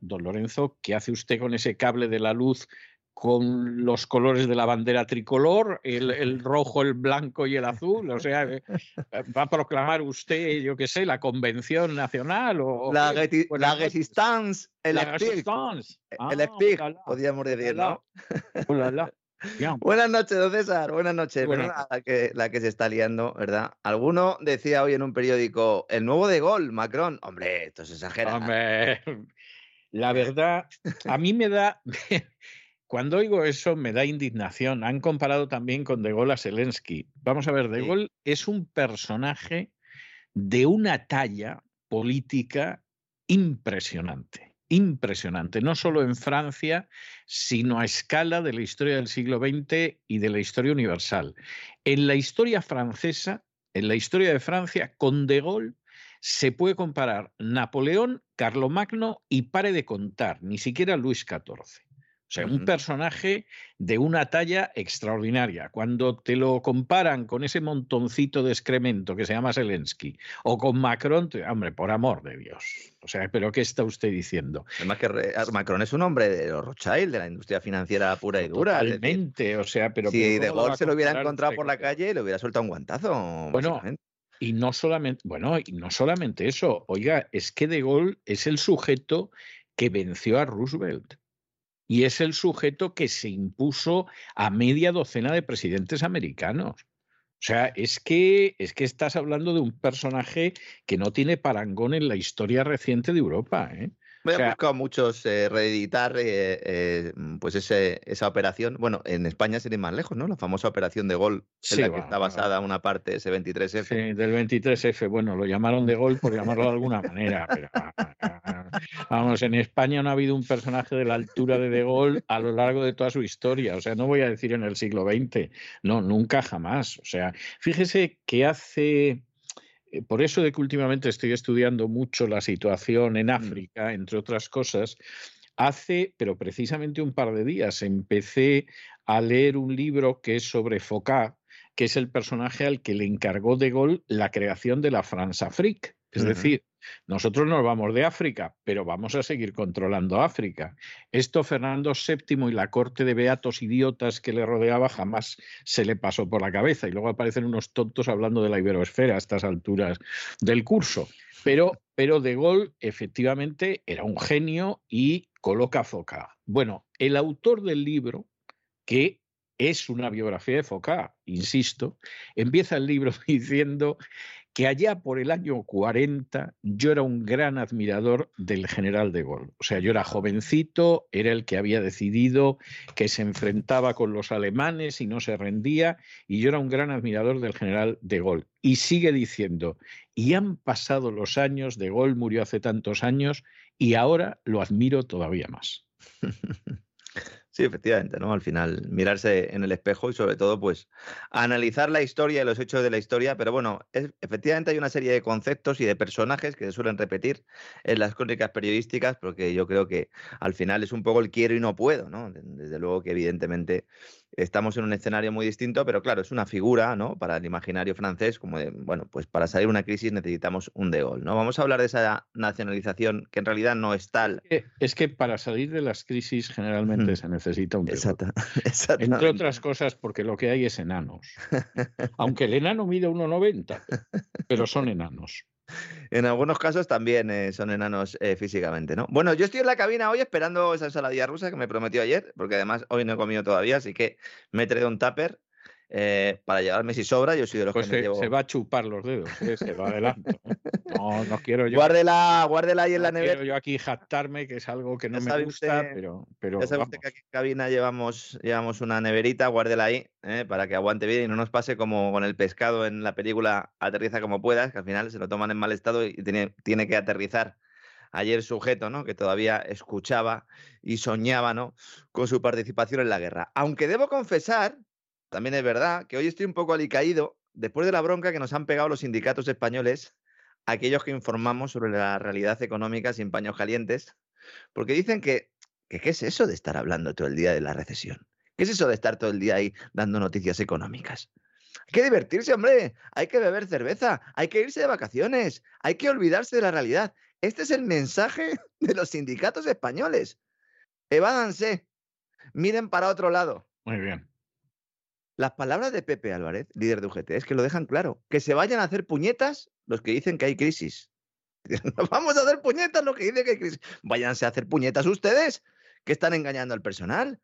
S1: don Lorenzo, ¿qué hace usted con ese cable de la luz con los colores de la bandera tricolor, el, rojo, el blanco y el azul? O sea, eh, ¿va a proclamar usted, yo qué sé, la Convención Nacional? O,
S4: la, la Resistance Electric. Ah, podríamos decir, ¿no? Buenas noches, don César. Buenas noches. La, que, la que se está liando, ¿verdad? Alguno decía hoy en un periódico, el nuevo de gol, Macron. Hombre, esto es exagerado.
S1: Hombre, la verdad, a mí me da, cuando oigo eso me da indignación. Han comparado también con De Gaulle a Zelensky. Vamos a ver, De Gaulle es un personaje de una talla política impresionante, impresionante, no solo en Francia, sino a escala de la historia del siglo XX y de la historia universal. En la historia francesa, en la historia de Francia, con De Gaulle se puede comparar Napoleón, Carlomagno y pare de contar, ni siquiera Luis XIV. O sea, un personaje de una talla extraordinaria. Cuando te lo comparan con ese montoncito de excremento que se llama Zelensky o con Macron, hombre, por amor de Dios. O sea, ¿pero qué está usted diciendo?
S4: Además que Macron es un hombre de los Rothschild, de la industria financiera pura y dura.
S1: Totalmente, o sea, pero...
S4: Si De Gaulle se lo hubiera encontrado por la calle, le hubiera soltado un guantazo.
S1: Bueno, y no solamente, bueno, y no solamente eso, oiga, es que De Gaulle es el sujeto que venció a Roosevelt y es el sujeto que se impuso a media docena de presidentes americanos. O sea, es que, es que estás hablando de un personaje que no tiene parangón en la historia reciente de Europa. ¿eh?
S4: Me he buscado muchos eh, reeditar eh, eh, pues ese, esa operación. Bueno, en España sería más lejos, ¿no? La famosa operación de gol, en la que está basada una parte, ese 23F.
S1: Sí, del 23F. Bueno, lo llamaron de gol por llamarlo de alguna manera. Pero, vamos, en España no ha habido un personaje de la altura de De Gaulle a lo largo de toda su historia. O sea, no voy a decir en el siglo XX. No, nunca jamás. O sea, fíjese que hace por eso de que últimamente estoy estudiando mucho la situación en mm. África, entre otras cosas, hace, pero precisamente un par de días, empecé a leer un libro que es sobre Foucault, que es el personaje al que le encargó de Gaulle la creación de la France Afrique. Es decir, nosotros nos vamos de África, pero vamos a seguir controlando África. Esto Fernando VII y la corte de beatos idiotas que le rodeaba jamás se le pasó por la cabeza. Y luego aparecen unos tontos hablando de la iberoesfera a estas alturas del curso. Pero, pero De Gaulle efectivamente era un genio y coloca Foca. Bueno, el autor del libro, que es una biografía de Foucault, insisto, empieza el libro diciendo que allá por el año 40 yo era un gran admirador del general de Gaulle. O sea, yo era jovencito, era el que había decidido que se enfrentaba con los alemanes y no se rendía, y yo era un gran admirador del general de Gaulle. Y sigue diciendo, y han pasado los años, de Gaulle murió hace tantos años, y ahora lo admiro todavía más.
S4: Sí, efectivamente, ¿no? Al final, mirarse en el espejo y sobre todo, pues, analizar la historia y los hechos de la historia. Pero bueno, efectivamente hay una serie de conceptos y de personajes que se suelen repetir en las crónicas periodísticas, porque yo creo que al final es un poco el quiero y no puedo, ¿no? Desde luego que evidentemente estamos en un escenario muy distinto, pero claro, es una figura, ¿no? Para el imaginario francés, como de, bueno, pues para salir de una crisis necesitamos un de Gaulle, ¿no? Vamos a hablar de esa nacionalización que en realidad no es tal.
S1: Es que, para salir de las crisis generalmente se necesita un de Gaulle. Entre otras cosas porque lo que hay es enanos. Aunque el enano mide 1,90, pero son enanos.
S4: En algunos casos también eh, son enanos eh, físicamente, ¿no? Bueno, yo estoy en la cabina hoy esperando esa ensaladilla rusa que me prometió ayer, porque además hoy no he comido todavía, así que me he traído un tupper eh, para llevarme si sobra. Yo soy de los
S1: pues
S4: que
S1: se, se va a chupar los dedos, se va adelante. No, no quiero yo.
S4: Guárdela, guárdela ahí en la nevera.
S1: Quiero yo aquí jactarme, que es algo que no me gusta, pero, pero.
S4: Ya sabe usted que aquí en cabina llevamos, llevamos una neverita, guárdela ahí, eh, para que aguante bien y no nos pase como con el pescado en la película Aterriza como puedas, que al final se lo toman en mal estado y tiene, tiene que aterrizar ayer sujeto, ¿no? Que todavía escuchaba y soñaba, ¿no? Con su participación en la guerra. Aunque debo confesar también es verdad que hoy estoy un poco alicaído después de la bronca que nos han pegado los sindicatos españoles, aquellos que informamos sobre la realidad económica sin paños calientes, porque dicen que, ¿qué es eso de estar hablando todo el día de la recesión? ¿Qué es eso de estar todo el día ahí dando noticias económicas? Hay que divertirse, hombre. Hay que beber cerveza. Hay que irse de vacaciones. Hay que olvidarse de la realidad. Este es el mensaje de los sindicatos españoles. Evádanse. Miren para otro lado.
S1: Muy bien.
S4: Las palabras de Pepe Álvarez, líder de UGT, es que lo dejan claro. Que se vayan a hacer puñetas los que dicen que hay crisis. Vamos a hacer puñetas los que dicen que hay crisis. Váyanse a hacer puñetas ustedes, que están engañando al personal.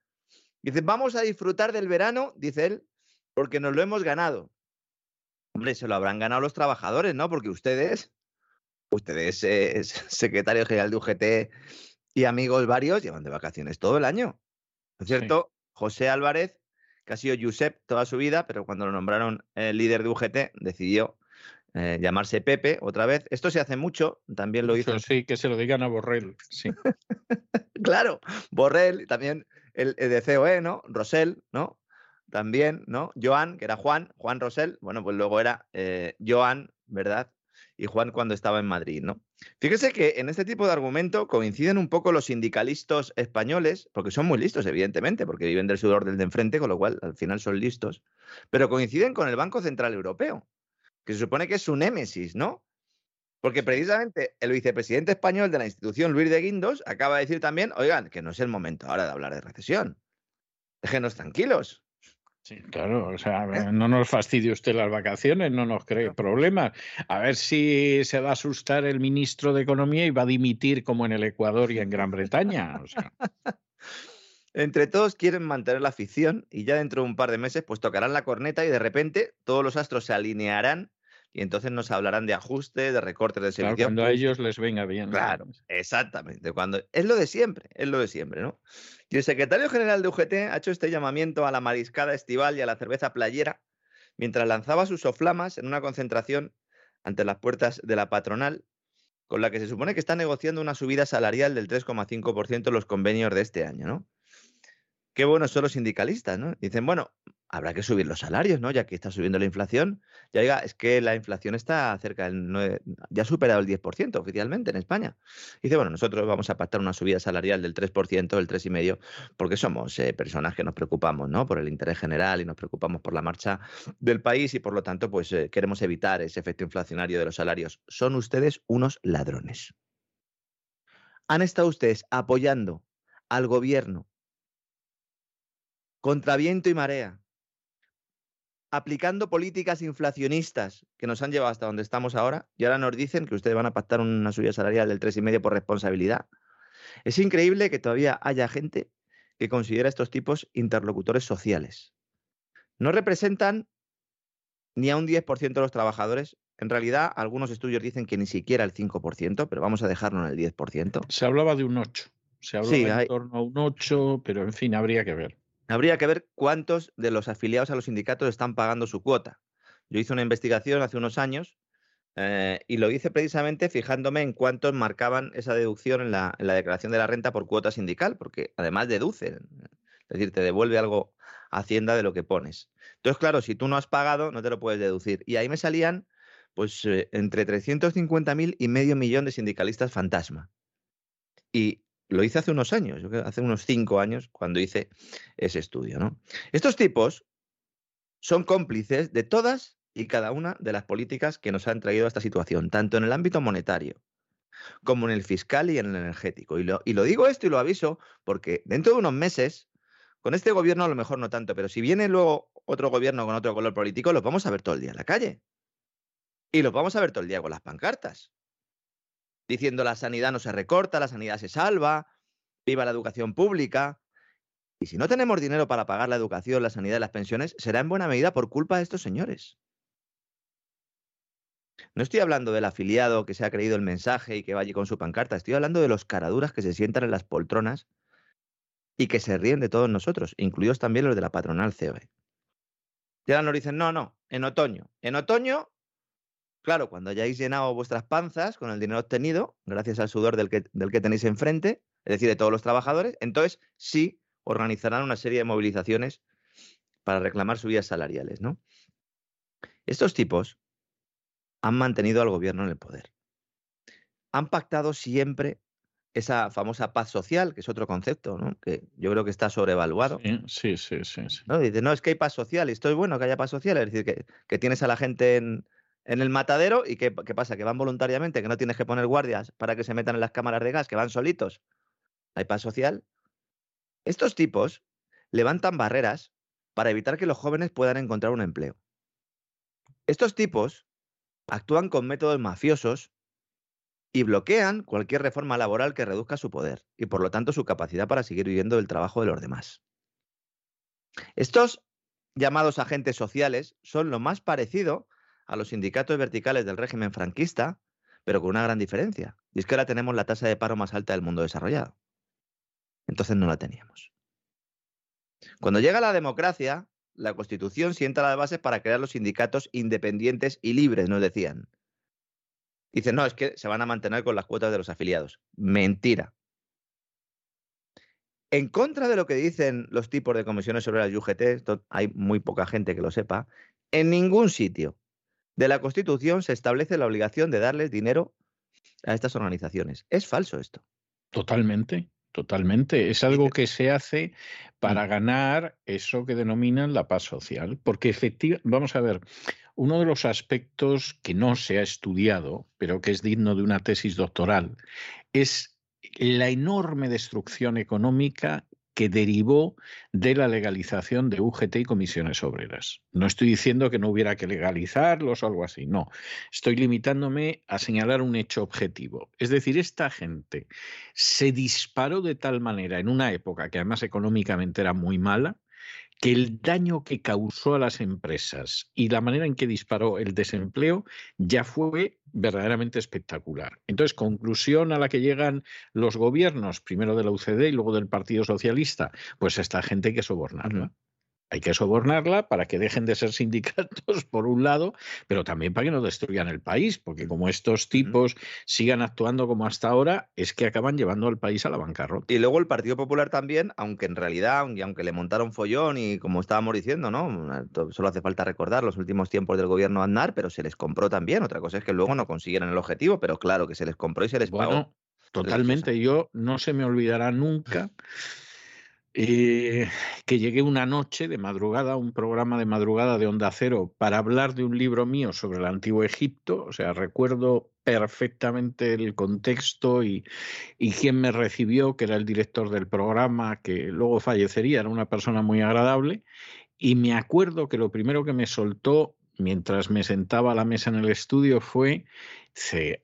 S4: Dicen, vamos a disfrutar del verano, dice él, porque nos lo hemos ganado. Hombre, se lo habrán ganado los trabajadores, ¿no? Porque ustedes, ustedes, eh, secretario general de UGT y amigos varios, llevan de vacaciones todo el año. ¿No es cierto? José Álvarez que ha sido Josep toda su vida, pero cuando lo nombraron el líder de UGT decidió eh, llamarse Pepe otra vez. Esto se hace mucho, también lo hizo.
S1: Sí, que se lo digan a Borrell, sí.
S4: claro, Borrell, también el, de COE, ¿no? Rosell, ¿no? También, ¿no? Joan, que era Juan, Juan Rosell, bueno, pues luego era eh, Joan, ¿verdad? y Juan cuando estaba en Madrid, ¿no? Fíjese que en este tipo de argumento coinciden un poco los sindicalistas españoles, porque son muy listos, evidentemente, porque viven del sudor del de enfrente, con lo cual al final son listos, pero coinciden con el Banco Central Europeo, que se supone que es su némesis, ¿no? Porque precisamente el vicepresidente español de la institución, Luis de Guindos, acaba de decir también, oigan, que no es el momento ahora de hablar de recesión. Déjenos tranquilos.
S1: Sí, claro, o sea, ¿Eh? no nos fastidie usted las vacaciones, no nos cree problemas. A ver si se va a asustar el ministro de Economía y va a dimitir como en el Ecuador y en Gran Bretaña.
S4: Entre todos quieren mantener la ficción y ya dentro de un par de meses pues tocarán la corneta y de repente todos los astros se alinearán y entonces nos hablarán de ajuste, de recortes de servicio.
S1: cuando a ellos les venga bien.
S4: Claro, exactamente. Cuando es lo de siempre, es lo de siempre, ¿no? Y el secretario general de UGT ha hecho este llamamiento a la mariscada estival y a la cerveza playera mientras lanzaba sus soflamas en una concentración ante las puertas de la patronal, con la que se supone que está negociando una subida salarial del 3,5% en los convenios de este año, ¿no? Qué buenos son los sindicalistas, ¿no? Dicen, bueno, habrá que subir los salarios, ¿no? Ya que está subiendo la inflación. Ya diga, es que la inflación está cerca del 9, ya ha superado el 10% oficialmente en España. Dice, bueno, nosotros vamos a pactar una subida salarial del 3%, del 3,5%, porque somos eh, personas que nos preocupamos, ¿no? Por el interés general y nos preocupamos por la marcha del país y por lo tanto, pues eh, queremos evitar ese efecto inflacionario de los salarios. Son ustedes unos ladrones. Han estado ustedes apoyando al gobierno contra viento y marea, aplicando políticas inflacionistas que nos han llevado hasta donde estamos ahora y ahora nos dicen que ustedes van a pactar una subida salarial del 3,5 por responsabilidad. Es increíble que todavía haya gente que considera a estos tipos interlocutores sociales. No representan ni a un 10% de los trabajadores. En realidad, algunos estudios dicen que ni siquiera el 5%, pero vamos a dejarlo en el 10%.
S1: Se hablaba de un 8. Se hablaba en torno a un 8, pero en fin, habría que ver.
S4: Habría que ver cuántos de los afiliados a los sindicatos están pagando su cuota. Yo hice una investigación hace unos años eh, y lo hice precisamente fijándome en cuántos marcaban esa deducción en la, declaración de la renta por cuota sindical, porque además deduce, es decir, te devuelve algo Hacienda de lo que pones. Entonces, claro, si tú no has pagado, no te lo puedes deducir. Y ahí me salían, pues, eh, entre 350.000 y medio millón de sindicalistas fantasma. Y lo hice hace unos años, hace unos cinco años, cuando hice ese estudio. ¿no? Estos tipos son cómplices de todas y cada una de las políticas que nos han traído a esta situación, tanto en el ámbito monetario como en el fiscal y en el energético. Y lo, y lo digo esto y lo aviso porque dentro de unos meses, con este gobierno a lo mejor no tanto, pero si viene luego otro gobierno con otro color político, lo vamos a ver todo el día en la calle. Y lo vamos a ver todo el día con las pancartas diciendo la sanidad no se recorta, la sanidad se salva, viva la educación pública. Y si no tenemos dinero para pagar la educación, la sanidad y las pensiones, será en buena medida por culpa de estos señores. No estoy hablando del afiliado que se ha creído el mensaje y que va allí con su pancarta, estoy hablando de los caraduras que se sientan en las poltronas y que se ríen de todos nosotros, incluidos también los de la patronal COE. Y ahora nos dicen, no, no, en otoño. En otoño Claro, cuando hayáis llenado vuestras panzas con el dinero obtenido, gracias al sudor del que, del que tenéis enfrente, es decir, de todos los trabajadores, entonces sí organizarán una serie de movilizaciones para reclamar subidas salariales, ¿no? Estos tipos han mantenido al gobierno en el poder. Han pactado siempre esa famosa paz social, que es otro concepto, ¿no? que yo creo que está sobrevaluado.
S1: Sí, sí, sí.
S4: ¿no? Dice, no, es que hay paz social, y esto es bueno que haya paz social, es decir, que, que tienes a la gente en, en el matadero y ¿qué, pasa? Que van voluntariamente, que no tienes que poner guardias para que se metan en las cámaras de gas, que van solitos. Hay paz social. Estos tipos levantan barreras para evitar que los jóvenes puedan encontrar un empleo. Estos tipos actúan con métodos mafiosos y bloquean cualquier reforma laboral que reduzca su poder y por lo tanto su capacidad para seguir viviendo del trabajo de los demás. Estos llamados agentes sociales son lo más parecido a los sindicatos verticales del régimen franquista, pero con una gran diferencia. Y es que ahora tenemos la tasa de paro más alta del mundo desarrollado. Entonces no la teníamos. Cuando llega la democracia, la Constitución sienta las bases para crear los sindicatos independientes y libres, nos decían. Dicen, no, es que se van a mantener con las cuotas de los afiliados. Mentira. En contra de lo que dicen los tipos de comisiones sobre la UGT, hay muy poca gente que lo sepa, en ningún sitio de la Constitución se establece la obligación de darles dinero a estas organizaciones. Es falso esto.
S1: Totalmente, totalmente. Es algo que se hace para ganar eso que denominan la paz social. Porque efectivamente, vamos a ver, uno de los aspectos que no se ha estudiado, pero que es digno de una tesis doctoral, es la enorme destrucción económica que derivó de la legalización de UGT y comisiones obreras. No estoy diciendo que no hubiera que legalizarlos o algo así, no. Estoy limitándome a señalar un hecho objetivo. Es decir, esta gente se disparó de tal manera en una época que además económicamente era muy mala, que el daño que causó a las empresas y la manera en que disparó el desempleo ya fue verdaderamente espectacular. Entonces, conclusión a la que llegan los gobiernos, primero de la UCD y luego del Partido Socialista, pues esta gente hay que sobornarla. Hay que sobornarla para que dejen de ser sindicatos, por un lado, pero también para que no destruyan el país, porque como estos tipos sigan actuando como hasta ahora, es que acaban llevando al país a la bancarrota.
S4: Y luego el Partido Popular también, aunque en realidad, aunque le montaron follón y como estábamos diciendo, ¿no? Solo hace falta recordar los últimos tiempos del gobierno Aznar, pero se les compró también. Otra cosa es que luego no consiguieron el objetivo, pero claro que se les compró y se les pagó.
S1: Totalmente, yo no se me olvidará nunca eh, que llegué una noche de madrugada a un programa de madrugada de Onda Cero para hablar de un libro mío sobre el antiguo Egipto. O sea, recuerdo perfectamente el contexto y, y quién me recibió, que era el director del programa, que luego fallecería, era una persona muy agradable. Y me acuerdo que lo primero que me soltó mientras me sentaba a la mesa en el estudio fue,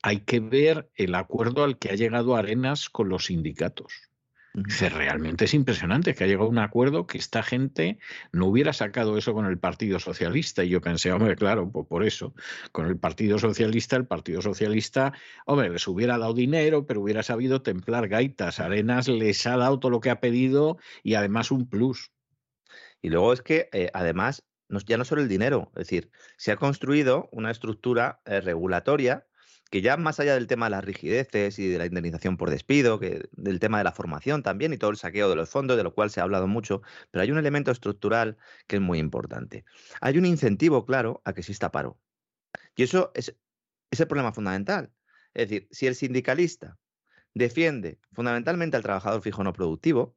S1: hay que ver el acuerdo al que ha llegado Arenas con los sindicatos realmente es impresionante que ha llegado a un acuerdo que esta gente no hubiera sacado eso con el Partido Socialista. Y yo pensé, hombre, claro, pues por eso, con el Partido Socialista, el Partido Socialista, hombre, les hubiera dado dinero, pero hubiera sabido templar gaitas. Arenas les ha dado todo lo que ha pedido y además un plus.
S4: Y luego es que, eh, además, ya no solo el dinero, es decir, se ha construido una estructura eh, regulatoria que ya más allá del tema de las rigideces y de la indemnización por despido, que del tema de la formación también y todo el saqueo de los fondos, de lo cual se ha hablado mucho, pero hay un elemento estructural que es muy importante. Hay un incentivo claro a que exista paro. Y eso es, es el problema fundamental. Es decir, si el sindicalista defiende fundamentalmente al trabajador fijo no productivo,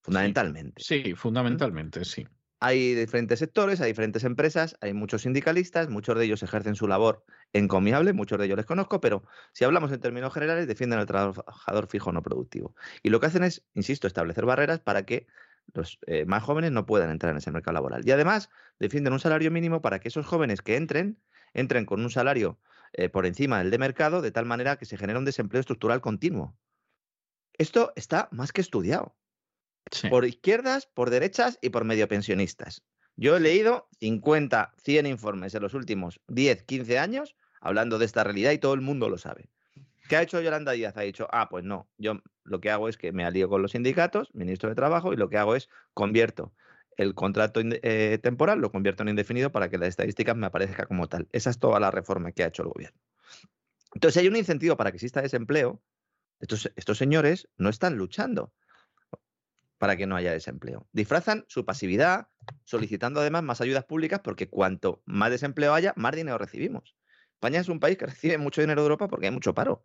S4: fundamentalmente.
S1: Sí, fundamentalmente, sí.
S4: Hay diferentes sectores, hay diferentes empresas, hay muchos sindicalistas, muchos de ellos ejercen su labor encomiable, muchos de ellos les conozco, pero si hablamos en términos generales, defienden al trabajador fijo no productivo. Y lo que hacen es, insisto, establecer barreras para que los eh, más jóvenes no puedan entrar en ese mercado laboral. Y además defienden un salario mínimo para que esos jóvenes que entren, entren con un salario eh, por encima del de mercado, de tal manera que se genere un desempleo estructural continuo. Esto está más que estudiado por izquierdas, por derechas y por medio pensionistas. Yo he leído 50, 100 informes en los últimos 10, 15 años hablando de esta realidad y todo el mundo lo sabe. ¿Qué ha hecho Yolanda Díaz? Ha dicho, ah, pues no, yo lo que hago es que me alío con los sindicatos, ministro de Trabajo, y lo que hago es convierto el contrato eh, temporal, lo convierto en indefinido para que las estadísticas me aparezca como tal. Esa es toda la reforma que ha hecho el gobierno. Entonces, si hay un incentivo para que exista desempleo, estos, estos señores no están luchando para que no haya desempleo. Disfrazan su pasividad solicitando además más ayudas públicas porque cuanto más desempleo haya, más dinero recibimos. España es un país que recibe mucho dinero de Europa porque hay mucho paro.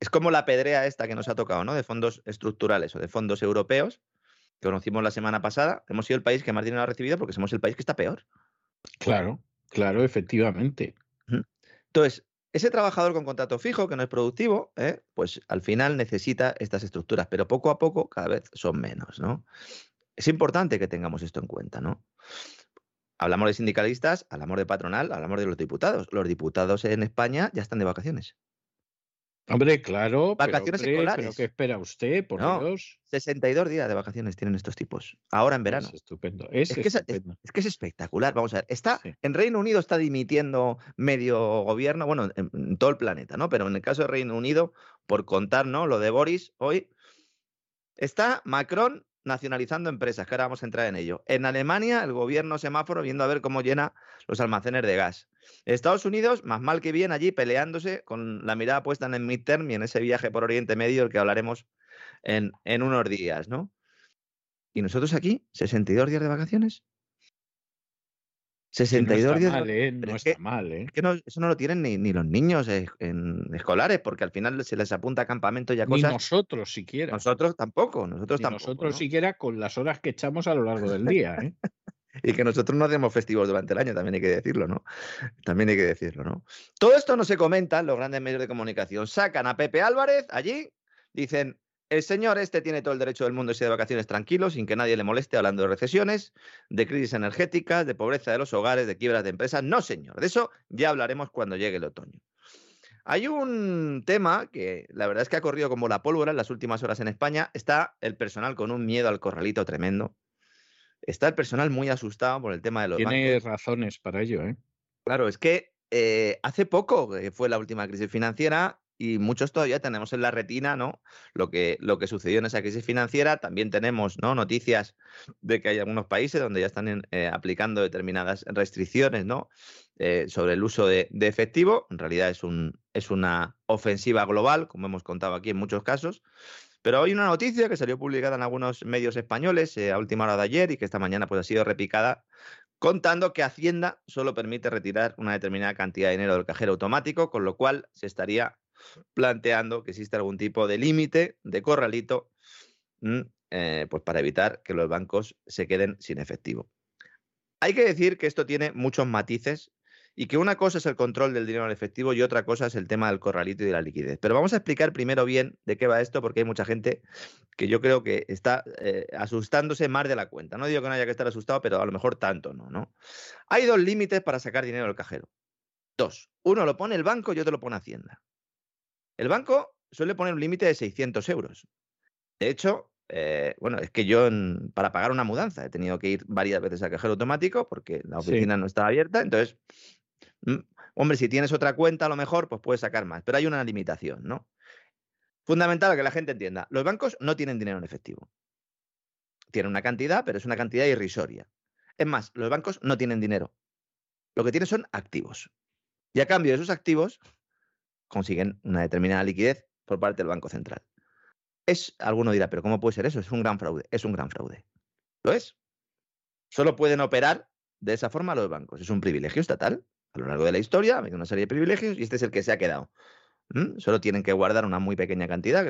S4: Es como la pedrea esta que nos ha tocado, ¿no? De fondos estructurales o de fondos europeos, que conocimos la semana pasada. Hemos sido el país que más dinero ha recibido porque somos el país que está peor.
S1: Claro, claro, efectivamente.
S4: Entonces, ese trabajador con contrato fijo, que no es productivo, ¿eh? pues al final necesita estas estructuras, pero poco a poco cada vez son menos, ¿no? Es importante que tengamos esto en cuenta, ¿no? Hablamos de sindicalistas, hablamos de patronal, hablamos de los diputados. Los diputados en España ya están de vacaciones.
S1: Hombre, claro. Vacaciones pero, escolares. ¿Pero qué espera usted, por Dios?
S4: 62 días de vacaciones tienen estos tipos. Ahora en verano.
S1: Es estupendo. Es,
S4: que, Es, espectacular. Vamos a ver. Está, En Reino Unido está dimitiendo medio gobierno, bueno, en, todo el planeta, ¿no? Pero en el caso de Reino Unido, por contar, ¿no? Lo de Boris hoy, está Macron nacionalizando empresas, que ahora vamos a entrar en ello. En Alemania, el gobierno semáforo viendo a ver cómo llena los almacenes de gas. Estados Unidos, más mal que bien, allí peleándose con la mirada puesta en el midterm y en ese viaje por Oriente Medio del que hablaremos en, en unos días, ¿no? Y nosotros aquí, 62 días de vacaciones. 62 días.
S1: Mal, ¿eh? No está mal, ¿eh?
S4: que eso no lo tienen ni, ni los niños en escolares, porque al final se les apunta a campamento y a cosas.
S1: Ni nosotros siquiera.
S4: Nosotros tampoco, nosotros
S1: ni
S4: tampoco.
S1: Nosotros siquiera con las horas que echamos a lo largo del día, ¿eh?
S4: y que nosotros no hacemos festivos durante el año, también hay que decirlo, ¿no? También hay que decirlo, ¿no? Todo esto no se comenta en los grandes medios de comunicación. Sacan a Pepe Álvarez allí, dicen, el señor este tiene todo el derecho del mundo de irse de vacaciones tranquilo, sin que nadie le moleste, hablando de recesiones, de crisis energéticas, de pobreza de los hogares, de quiebras de empresas. No, señor, de eso ya hablaremos cuando llegue el otoño. Hay un tema que la verdad es que ha corrido como la pólvora en las últimas horas en España. Está el personal con un miedo al corralito tremendo. Está el personal muy asustado por el tema de los
S1: Tiene razones para ello, ¿eh?
S4: Claro, es que eh, hace poco fue la última crisis financiera y muchos todavía tenemos en la retina ¿no? lo, que, lo que sucedió en esa crisis financiera. También tenemos ¿no? noticias de que hay algunos países donde ya están eh, aplicando determinadas restricciones ¿no? Eh, sobre el uso de, efectivo. En realidad es, un, es una ofensiva global, como hemos contado aquí en muchos casos. Pero hay una noticia que salió publicada en algunos medios españoles eh, a última hora de ayer y que esta mañana pues, ha sido repicada contando que Hacienda solo permite retirar una determinada cantidad de dinero del cajero automático, con lo cual se estaría planteando que existe algún tipo de límite, de corralito, mm, eh, pues para evitar que los bancos se queden sin efectivo. Hay que decir que esto tiene muchos matices y que una cosa es el control del dinero en efectivo y otra cosa es el tema del corralito y de la liquidez. Pero vamos a explicar primero bien de qué va esto, porque hay mucha gente que yo creo que está eh, asustándose más de la cuenta. No digo que no haya que estar asustado, pero a lo mejor tanto no, ¿no? Hay dos límites para sacar dinero del cajero. Dos. Uno lo pone el banco y otro lo pone Hacienda. El banco suele poner un límite de 600 euros. De hecho, eh, bueno, es que yo para pagar una mudanza he tenido que ir varias veces al cajero automático porque la oficina no estaba abierta. Entonces, mm, hombre, si tienes otra cuenta a lo mejor, pues puedes sacar más, pero hay una limitación, ¿no? Fundamental que la gente entienda, los bancos no tienen dinero en efectivo. Tienen una cantidad, pero es una cantidad irrisoria. Es más, los bancos no tienen dinero. Lo que tienen son activos. Y a cambio de esos activos, consiguen una determinada liquidez por parte del Banco Central. Es, alguno dirá, pero ¿cómo puede ser eso? Es un gran fraude. Es un gran fraude. ¿Lo es? Solo pueden operar de esa forma los bancos. Es un privilegio estatal. A lo largo de la historia ha habido una serie de privilegios y este es el que se ha quedado. Solo tienen que guardar una muy pequeña cantidad,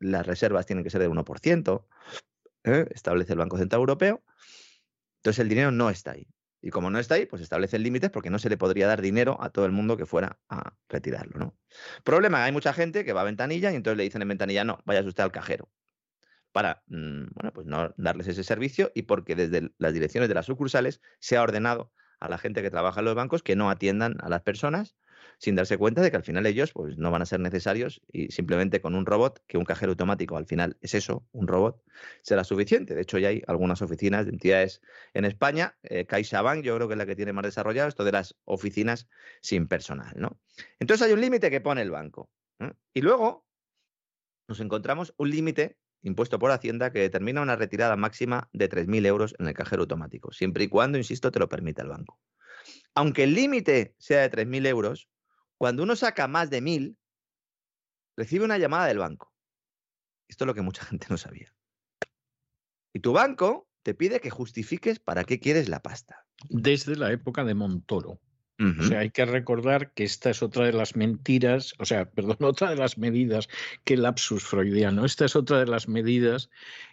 S4: las reservas tienen que ser de 1%, ¿eh? establece el Banco Central Europeo. Entonces el dinero no está ahí. Y como no está ahí, pues establecen límites porque no se le podría dar dinero a todo el mundo que fuera a retirarlo, ¿no? Problema, hay mucha gente que va a ventanilla y entonces le dicen en ventanilla, no, vaya usted al cajero. Para, mm, bueno, pues no darles ese servicio y porque desde las direcciones de las sucursales se ha ordenado a la gente que trabaja en los bancos que no atiendan a las personas sin darse cuenta de que al final ellos pues, no van a ser necesarios y simplemente con un robot, que un cajero automático al final es eso, un robot, será suficiente. De hecho, ya hay algunas oficinas de entidades en España, eh, CaixaBank yo creo que es la que tiene más desarrollado esto de las oficinas sin personal. ¿no? Entonces hay un límite que pone el banco. Y luego nos encontramos un límite impuesto por Hacienda que determina una retirada máxima de 3.000 euros en el cajero automático, siempre y cuando, insisto, te lo permita el banco. Aunque el límite sea de 3.000 euros, cuando uno saca más de 1.000, recibe una llamada del banco. Esto es lo que mucha gente no sabía. Y tu banco te pide que justifiques para qué quieres la pasta.
S1: Desde la época de Montoro. O sea, hay que recordar que esta es otra de las mentiras, o sea, perdón, otra de las medidas, que lapsus freudiano, esta es otra de las medidas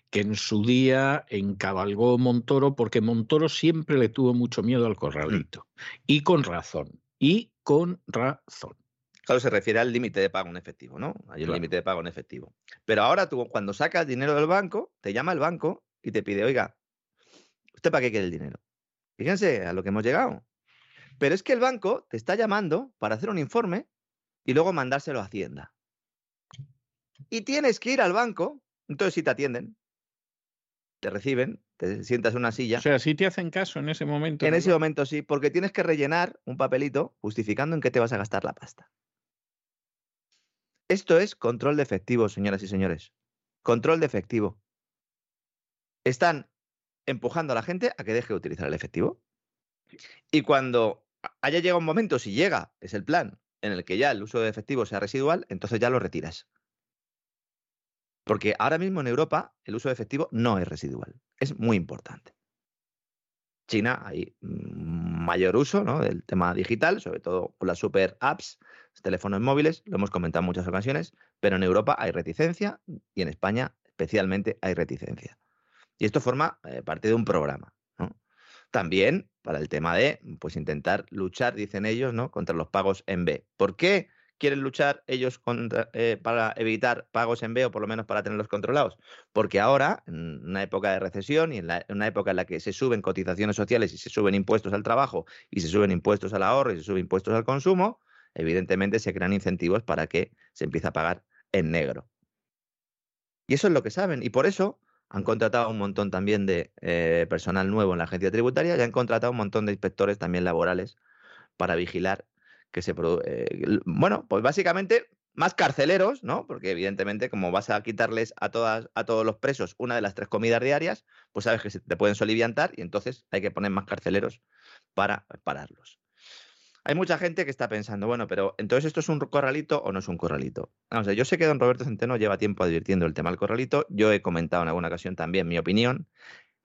S1: que en su día encabalgó Montoro, porque Montoro siempre le tuvo mucho miedo al corralito, y con razón, y con razón.
S4: Claro, se refiere al límite de pago en efectivo, ¿no? Hay un límite de pago en efectivo. Pero ahora tú, cuando sacas dinero del banco, te llama el banco y te pide, oiga, ¿usted para qué quiere el dinero? Fíjense a lo que hemos llegado. Pero es que el banco te está llamando para hacer un informe y luego mandárselo a Hacienda. Y tienes que ir al banco, entonces si te atienden, te reciben, te sientas en una silla.
S1: O sea, si te hacen caso en ese momento.
S4: En ese momento sí, porque tienes que rellenar un papelito justificando en qué te vas a gastar la pasta. Esto es control de efectivo, señoras y señores. Control de efectivo. Están empujando a la gente a que deje de utilizar el efectivo. Y cuando haya llegado un momento, si llega, es el plan, en el que ya el uso de efectivo sea residual, entonces ya lo retiras. Porque ahora mismo en Europa el uso de efectivo no es residual. Es muy importante. China hay mayor uso del tema digital, sobre todo con las super apps, teléfonos móviles, lo hemos comentado en muchas ocasiones, pero en Europa hay reticencia y en España especialmente hay reticencia. Y esto forma eh, parte de un programa. También para el tema de pues intentar luchar, dicen ellos, ¿no? contra los pagos en B. ¿Por qué quieren luchar ellos eh, para evitar pagos en B o por lo menos para tenerlos controlados? Porque ahora, en una época de recesión y en, una época en la que se suben cotizaciones sociales y se suben impuestos al trabajo y se suben impuestos al ahorro y se suben impuestos al consumo, evidentemente se crean incentivos para que se empiece a pagar en negro. Y eso es lo que saben. Y por eso han contratado un montón también de eh, personal nuevo en la agencia tributaria y han contratado un montón de inspectores también laborales para vigilar que se eh, bueno, pues básicamente más carceleros, ¿no? Porque evidentemente como vas a quitarles a todas a todos los presos una de las tres comidas diarias, pues sabes que se te pueden soliviantar y entonces hay que poner más carceleros para pararlos. Hay mucha gente que está pensando, bueno, pero entonces esto es un corralito o no es un corralito. Vamos a yo sé que don Roberto Centeno lleva tiempo advirtiendo el tema del corralito, yo he comentado en alguna ocasión también mi opinión.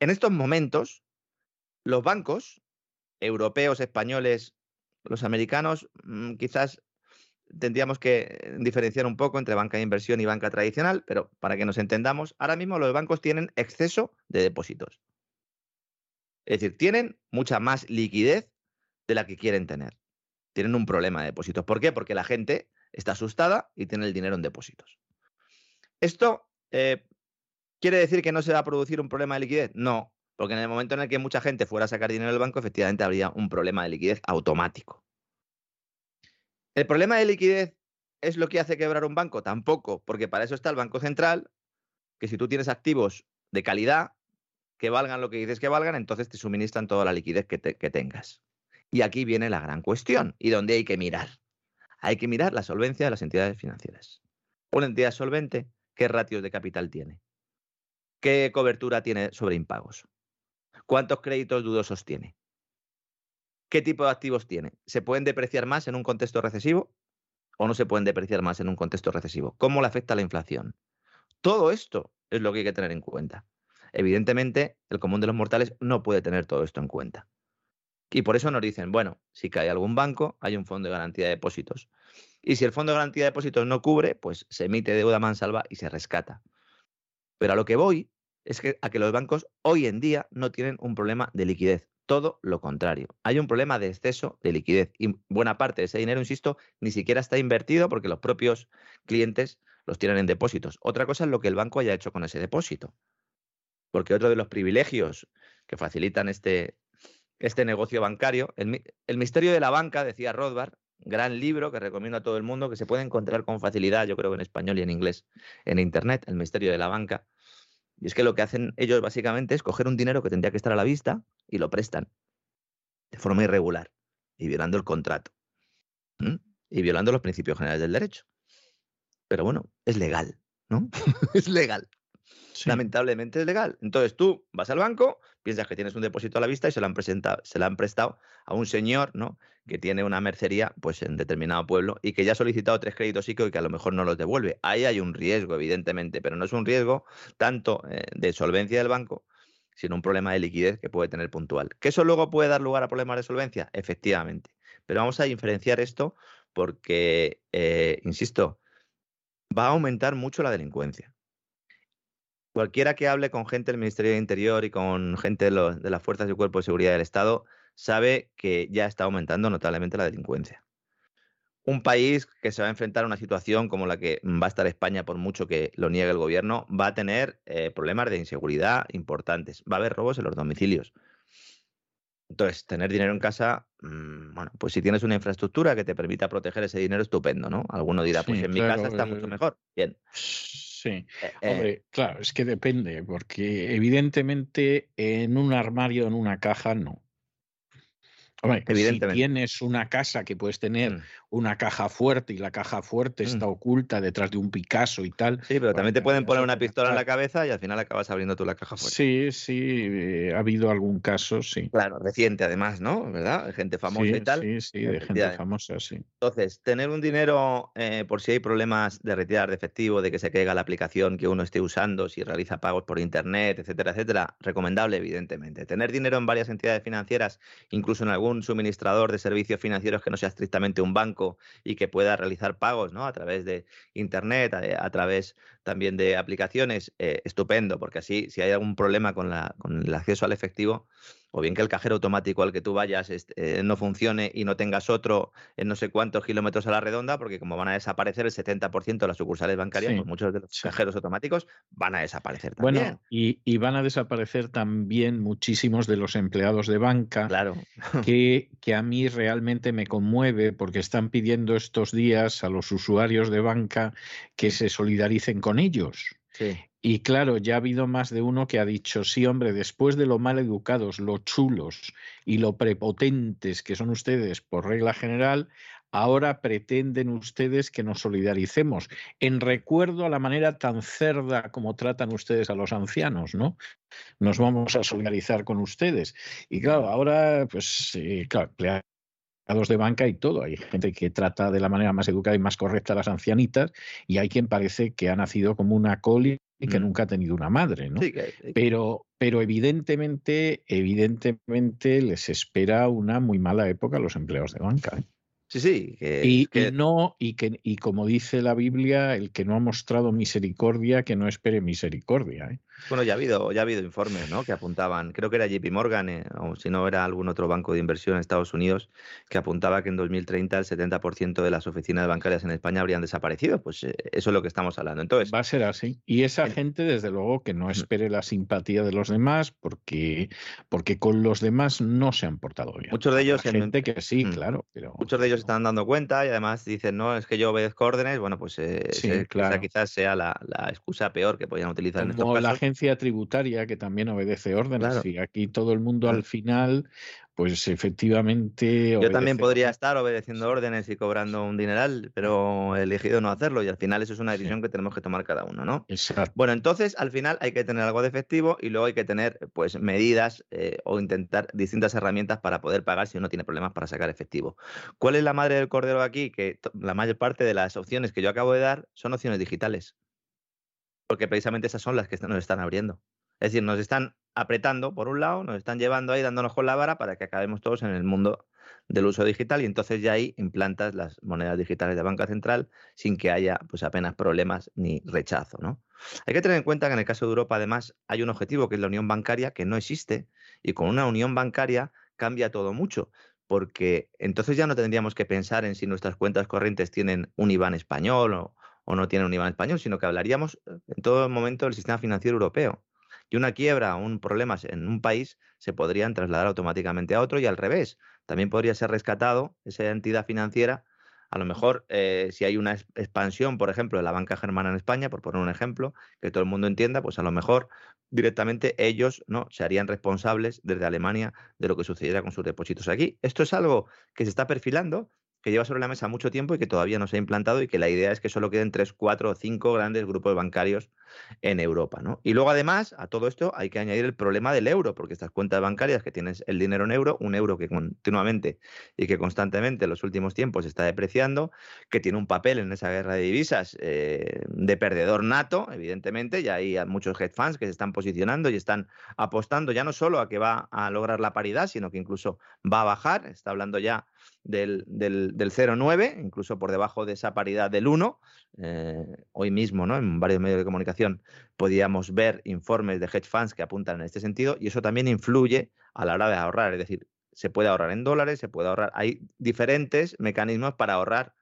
S4: En estos momentos, los bancos europeos, españoles, los americanos, mm, quizás tendríamos que diferenciar un poco entre banca de inversión y banca tradicional, pero para que nos entendamos, ahora mismo los bancos tienen exceso de depósitos. Es decir, tienen mucha más liquidez de la que quieren tener. Tienen un problema de depósitos. ¿Por qué? Porque la gente está asustada y tiene el dinero en depósitos. ¿Esto eh, quiere decir que no se va a producir un problema de liquidez? No, porque en el momento en el que mucha gente fuera a sacar dinero del banco, efectivamente habría un problema de liquidez automático. ¿El problema de liquidez es lo que hace quebrar un banco? Tampoco, porque para eso está el Banco Central, que si tú tienes activos de calidad, que valgan lo que dices que valgan, entonces te suministran toda la liquidez que, que tengas. Y aquí viene la gran cuestión, y donde hay que mirar. Hay que mirar la solvencia de las entidades financieras. Una entidad solvente, ¿qué ratios de capital tiene? ¿Qué cobertura tiene sobre impagos? ¿Cuántos créditos dudosos tiene? ¿Qué tipo de activos tiene? ¿Se pueden depreciar más en un contexto recesivo o no se pueden depreciar más en un contexto recesivo? ¿Cómo le afecta la inflación? Todo esto es lo que hay que tener en cuenta. Evidentemente, el común de los mortales no puede tener todo esto en cuenta. Y por eso nos dicen, bueno, si cae algún banco, hay un fondo de garantía de depósitos. Y si el fondo de garantía de depósitos no cubre, pues se emite deuda mansalva y se rescata. Pero a lo que voy es que a que los bancos hoy en día no tienen un problema de liquidez, todo lo contrario. Hay un problema de exceso de liquidez y buena parte de ese dinero, insisto, ni siquiera está invertido porque los propios clientes los tienen en depósitos. Otra cosa es lo que el banco haya hecho con ese depósito. Porque otro de los privilegios que facilitan este, este negocio bancario, el, el misterio de la banca, decía Rothbard, gran libro que recomiendo a todo el mundo, que se puede encontrar con facilidad, yo creo en español y en inglés, en Internet, El misterio de la banca, y es que lo que hacen ellos básicamente es coger un dinero que tendría que estar a la vista y lo prestan de forma irregular y violando el contrato y violando los principios generales del derecho. Pero bueno, es legal, ¿no? es legal. Lamentablemente es legal. Entonces tú vas al banco, piensas que tienes un depósito a la vista y se lo han, presentado, se lo han prestado a un señor ¿no? que tiene una mercería pues, en determinado pueblo y que ya ha solicitado tres créditos ICO y que a lo mejor no los devuelve. Ahí hay un riesgo, evidentemente, pero no es un riesgo tanto eh, de solvencia del banco, sino un problema de liquidez que puede tener puntual. ¿Que eso luego puede dar lugar a problemas de solvencia? Efectivamente. Pero vamos a diferenciar esto porque, eh, insisto, va a aumentar mucho la delincuencia cualquiera que hable con gente del Ministerio de Interior y con gente de, las fuerzas y cuerpos de seguridad del Estado sabe que ya está aumentando notablemente la delincuencia. Un país que se va a enfrentar a una situación como la que va a estar España, por mucho que lo niegue el gobierno, va a tener eh, problemas de inseguridad importantes. Va a haber robos en los domicilios. Entonces, tener dinero en casa, mm, bueno, pues si tienes una infraestructura que te permita proteger ese dinero, estupendo, ¿no? Alguno dirá, pues en mi casa está mucho eh, mejor. Bien.
S1: Sí, eh, eh. hombre, claro, es que depende, porque evidentemente en un armario, en una caja, no. Hombre, si tienes una casa que puedes tener mm. una caja fuerte y la caja fuerte está mm. oculta detrás de un Picasso y tal.
S4: Sí, pero también te pueden poner una pistola en la cabeza y al final acabas abriendo tú la caja fuerte.
S1: Sí, sí, eh, ha habido algún caso, sí.
S4: Claro, reciente además, ¿no? ¿Verdad? Gente famosa y tal.
S1: Sí, sí, de gente famosa, sí.
S4: Entonces, tener un dinero eh, por si hay problemas de retirar de efectivo, de que se caiga la aplicación que uno esté usando, si realiza pagos por internet, etcétera, etcétera, recomendable, evidentemente. Tener dinero en varias entidades financieras, incluso en algún un suministrador de servicios financieros que no sea estrictamente un banco y que pueda realizar pagos ¿no? a través de Internet, a, través también de aplicaciones, eh, estupendo, porque así si hay algún problema con, la, con el acceso al efectivo, o bien que el cajero automático al que tú vayas eh, no funcione y no tengas otro en no sé cuántos kilómetros a la redonda, porque como van a desaparecer el 70% de las sucursales bancarias, pues muchos de los cajeros automáticos van a desaparecer también. Bueno,
S1: y, van a desaparecer también muchísimos de los empleados de banca,
S4: claro.
S1: que, que a mí realmente me conmueve porque están pidiendo estos días a los usuarios de banca que se solidaricen con ellos. Y claro, ya ha habido más de uno que ha dicho, sí, hombre, después de lo mal educados, lo chulos y lo prepotentes que son ustedes por regla general, ahora pretenden ustedes que nos solidaricemos en recuerdo a la manera tan cerda como tratan ustedes a los ancianos, ¿no? Nos vamos a solidarizar con ustedes. Y claro, ahora, pues, eh, claro, de banca y todo. Hay gente que trata de la manera más educada y más correcta a las ancianitas y hay quien parece que ha nacido como una coli y que mm. nunca ha tenido una madre, ¿no? Pero, pero evidentemente, evidentemente les espera una muy mala época a los empleados de banca. ¿eh?
S4: Sí, sí.
S1: y, no, y que, y como dice la Biblia, el que no ha mostrado misericordia, que no espere misericordia. ¿eh?
S4: Bueno, ya ha habido, ya ha habido informes, ¿no? Que apuntaban, creo que era JP Morgan, eh, o si no era algún otro banco de inversión en Estados Unidos, que apuntaba que en 2030 el 70% de las oficinas bancarias en España habrían desaparecido. Pues eh, eso es lo que estamos hablando. Entonces.
S1: Va a ser así. Y esa gente, desde luego, que no espere la simpatía de los demás, porque, porque con los demás no se han portado bien.
S4: Muchos de ellos.
S1: gente que sí, claro. Pero...
S4: Muchos de ellos están dando cuenta y además dicen, no, es que yo obedezco órdenes. Bueno, pues eh, quizás sea la, excusa peor que podrían utilizar en estos casos
S1: tributaria que también obedece órdenes. Y aquí todo el mundo al final, pues efectivamente.
S4: Yo también podría estar obedeciendo órdenes y cobrando un dineral, pero he elegido no hacerlo. Y al final eso es una decisión que tenemos que tomar cada uno, ¿no?
S1: Exacto.
S4: Bueno, entonces al final hay que tener algo de efectivo y luego hay que tener pues medidas eh, o intentar distintas herramientas para poder pagar si uno tiene problemas para sacar efectivo. ¿Cuál es la madre del cordero aquí? Que la mayor parte de las opciones que yo acabo de dar son opciones digitales porque precisamente esas son las que nos están abriendo. Es decir, nos están apretando por un lado, nos están llevando ahí dándonos con la vara para que acabemos todos en el mundo del uso digital y entonces ya ahí implantas las monedas digitales de banca central sin que haya pues apenas problemas ni rechazo, ¿no? Hay que tener en cuenta que en el caso de Europa además hay un objetivo que es la unión bancaria que no existe y con una unión bancaria cambia todo mucho porque entonces ya no tendríamos que pensar en si nuestras cuentas corrientes tienen un IBAN español o, o no tiene un IBAN español, sino que hablaríamos eh, en todo momento del sistema financiero europeo. Y una quiebra o un problema en un país se podrían trasladar automáticamente a otro y al revés. También podría ser rescatado esa entidad financiera. A lo mejor, eh, si hay una expansión, por ejemplo, de la banca germana en España, por poner un ejemplo, que todo el mundo entienda, pues a lo mejor directamente ellos no se harían responsables desde Alemania de lo que sucediera con sus depósitos aquí. Esto es algo que se está perfilando que lleva sobre la mesa mucho tiempo y que todavía no se ha implantado y que la idea es que solo queden tres, cuatro o cinco grandes grupos bancarios en Europa. ¿no? Y luego además a todo esto hay que añadir el problema del euro, porque estas cuentas bancarias que tienes el dinero en euro, un euro que continuamente y que constantemente en los últimos tiempos está depreciando, que tiene un papel en esa guerra de divisas eh, de perdedor nato, evidentemente, y hay muchos hedge funds que se están posicionando y están apostando ya no solo a que va a lograr la paridad, sino que incluso va a bajar, está hablando ya del, del, del 0,9, incluso por debajo de esa paridad del 1. Eh, hoy mismo, ¿no? en varios medios de comunicación, podíamos ver informes de hedge funds que apuntan en este sentido y eso también influye a la hora de ahorrar. Es decir, se puede ahorrar en dólares, se puede ahorrar. Hay diferentes mecanismos para ahorrar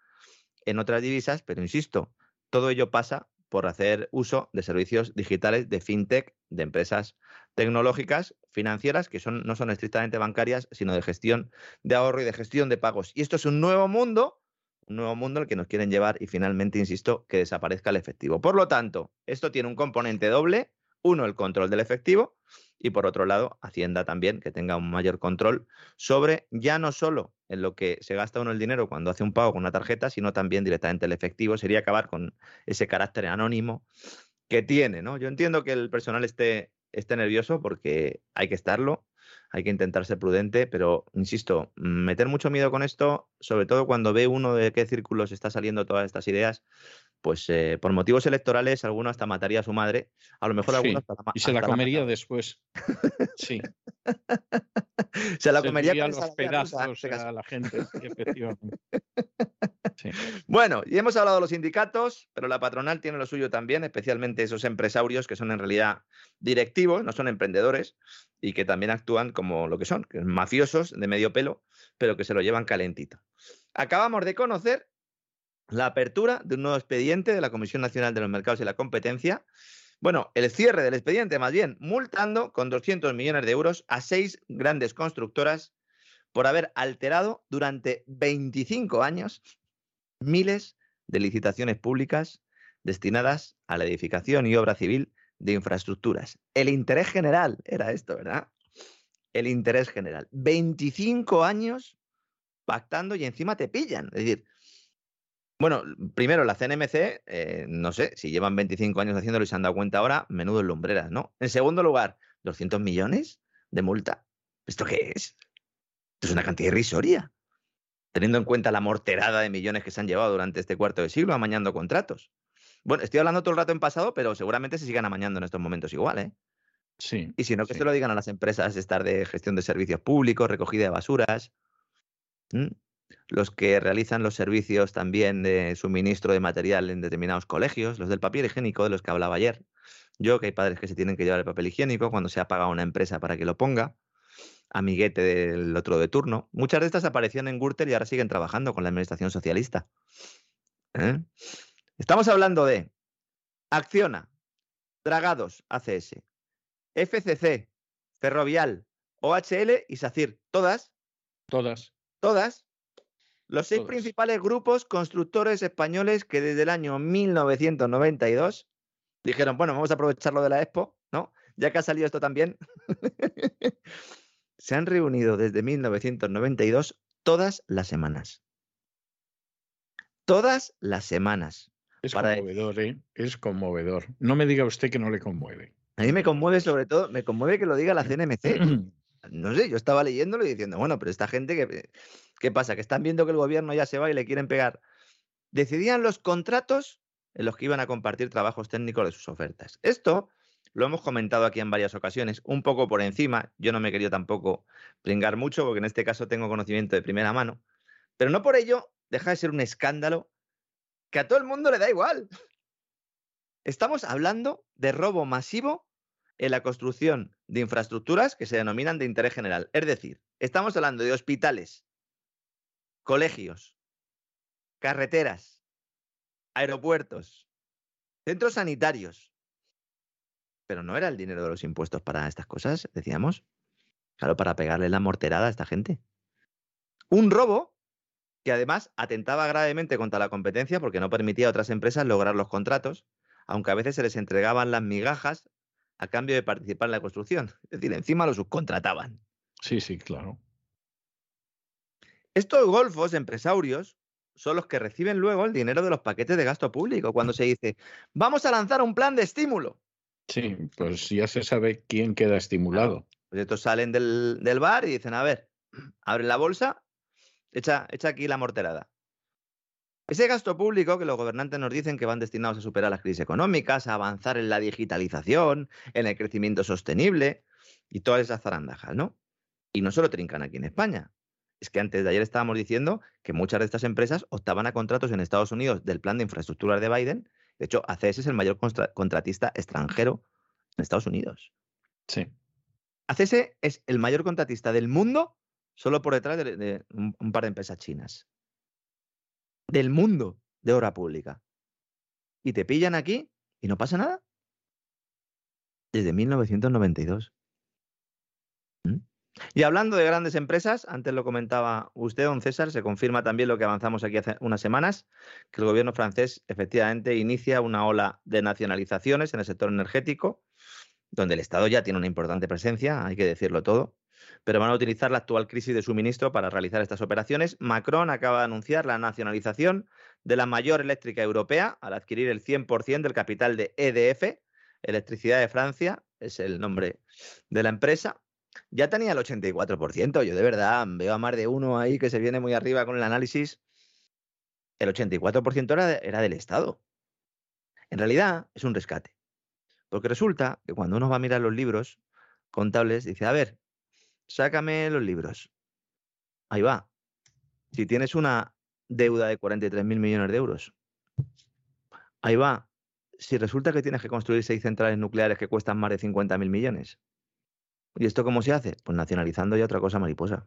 S4: en otras divisas, pero insisto, todo ello pasa por hacer uso de servicios digitales de fintech, de empresas tecnológicas, financieras, que son, no son estrictamente bancarias, sino de gestión de ahorro y de gestión de pagos. Y esto es un nuevo mundo, un nuevo mundo al que nos quieren llevar y finalmente, insisto, que desaparezca el efectivo. Por lo tanto, esto tiene un componente doble, uno, el control del efectivo, y por otro lado, Hacienda también, que tenga un mayor control sobre ya no solo en lo que se gasta uno el dinero cuando hace un pago con una tarjeta, sino también directamente el efectivo. Sería acabar con ese carácter anónimo que tiene, ¿no? Yo entiendo que el personal esté esté nervioso porque hay que estarlo, hay que intentar ser prudente, pero insisto, meter mucho miedo con esto, sobre todo cuando ve uno de qué círculos está saliendo todas estas ideas, pues eh, por motivos electorales alguno hasta mataría a su madre, a lo mejor alguno hasta
S1: la Y se la comería después. Sí.
S4: se la comería
S1: con los pedazos a la gente, efectivamente.
S4: Bueno, y hemos hablado de los sindicatos, pero la patronal tiene lo suyo también, especialmente esos empresarios que son en realidad directivos, no son emprendedores, y que también actúan como lo que son, que mafiosos de medio pelo, pero que se lo llevan calentito. Acabamos de conocer la apertura de un nuevo expediente de la Comisión Nacional de los Mercados y la Competencia. Bueno, el cierre del expediente, más bien, multando con 200 millones de euros a seis grandes constructoras por haber alterado durante 25 años miles de licitaciones públicas destinadas a la edificación y obra civil de infraestructuras. El interés general era esto, ¿verdad? El interés general. 25 años pactando y encima te pillan. Es decir, bueno, primero la CNMC, eh, no sé, si llevan 25 años haciéndolo y se han dado cuenta ahora, menudo lumbreras, ¿no? En segundo lugar, 200 millones de multa. ¿Esto qué es? Esto es una cantidad irrisoria, teniendo en cuenta la morterada de millones que se han llevado durante este cuarto de siglo amañando contratos. Bueno, estoy hablando todo el rato en pasado, pero seguramente se sigan amañando en estos momentos igual, ¿eh?
S1: Sí.
S4: Y si no, que se lo digan a las empresas estar de gestión de servicios públicos, recogida de basuras los que realizan los servicios también de suministro de material en determinados colegios, los del papel higiénico de los que hablaba ayer. Yo, que hay padres que se tienen que llevar el papel higiénico cuando se ha pagado una empresa para que lo ponga, amiguete del otro de turno. Muchas de estas aparecían en Gürtel y ahora siguen trabajando con la administración socialista. ¿Eh? Estamos hablando de Acciona, Dragados, ACS, FCC, Ferrovial, OHL y SACIR. ¿Todas?
S1: Todas.
S4: ¿Todas? Los seis principales grupos constructores españoles que desde el año 1992 dijeron, bueno, vamos a aprovecharlo de la Expo, ¿no? Ya que ha salido esto también, se han reunido desde 1992 todas las semanas. Todas las semanas.
S1: Es conmovedor, ¿eh? Es conmovedor. No me diga usted que no le conmueve.
S4: A mí me conmueve sobre todo, me conmueve que lo diga la CNMC. no sé, yo estaba leyéndolo y diciendo, bueno, pero esta gente que ¿Qué pasa? Que están viendo que el gobierno ya se va y le quieren pegar. Decidían los contratos en los que iban a compartir trabajos técnicos de sus ofertas. Esto lo hemos comentado aquí en varias ocasiones, un poco por encima. Yo no me quería tampoco pringar mucho, porque en este caso tengo conocimiento de primera mano. Pero no por ello deja de ser un escándalo que a todo el mundo le da igual. Estamos hablando de robo masivo en la construcción de infraestructuras que se denominan de interés general. Es decir, estamos hablando de hospitales, colegios, carreteras, aeropuertos, centros sanitarios. Pero no era el dinero de los impuestos para estas cosas, decíamos. Claro, para pegarle la morterada a esta gente. Un robo que además atentaba gravemente contra la competencia porque no permitía a otras empresas lograr los contratos, aunque a veces se les entregaban las migajas a cambio de participar en la construcción. Es decir, encima lo subcontrataban.
S1: Sí, sí, claro.
S4: Estos golfos empresarios son los que reciben luego el dinero de los paquetes de gasto público cuando se dice, vamos a lanzar un plan de estímulo.
S1: Sí, pues ya se sabe quién queda estimulado.
S4: Pues estos salen del, bar y dicen, a ver, abren la bolsa, echa, echa aquí la morterada. Ese gasto público que los gobernantes nos dicen que van destinados a superar las crisis económicas, a avanzar en la digitalización, en el crecimiento sostenible y todas esas zarandajas, ¿no? Y no solo trincan aquí en España. Es que antes de ayer estábamos diciendo que muchas de estas empresas optaban a contratos en Estados Unidos del plan de infraestructuras de Biden. De hecho, ACS es el mayor contratista extranjero en Estados Unidos.
S1: Sí.
S4: ACS es el mayor contratista del mundo solo por detrás de, un, par de empresas chinas. Del mundo de obra pública. Y te pillan aquí y no pasa nada. Desde 1992. Y hablando de grandes empresas, antes lo comentaba usted, don César, se confirma también lo que avanzamos aquí hace unas semanas, que el gobierno francés efectivamente inicia una ola de nacionalizaciones en el sector energético, donde el Estado ya tiene una importante presencia, hay que decirlo todo, pero van a utilizar la actual crisis de suministro para realizar estas operaciones. Macron acaba de anunciar la nacionalización de la mayor eléctrica europea al adquirir el 100% del capital de EDF, Electricidad de Francia, es el nombre de la empresa, ya tenía el 84%. Yo de verdad veo a más de uno ahí que se viene muy arriba con el análisis. El 84% era, era del Estado. En realidad es un rescate. Porque resulta que cuando uno va a mirar los libros contables, dice, a ver, sácame los libros. Ahí va. Si tienes una deuda de 43 mil millones de euros, ahí va. Si resulta que tienes que construir seis centrales nucleares que cuestan más de 50 mil millones. ¿Y esto cómo se hace? Pues nacionalizando ya otra cosa mariposa.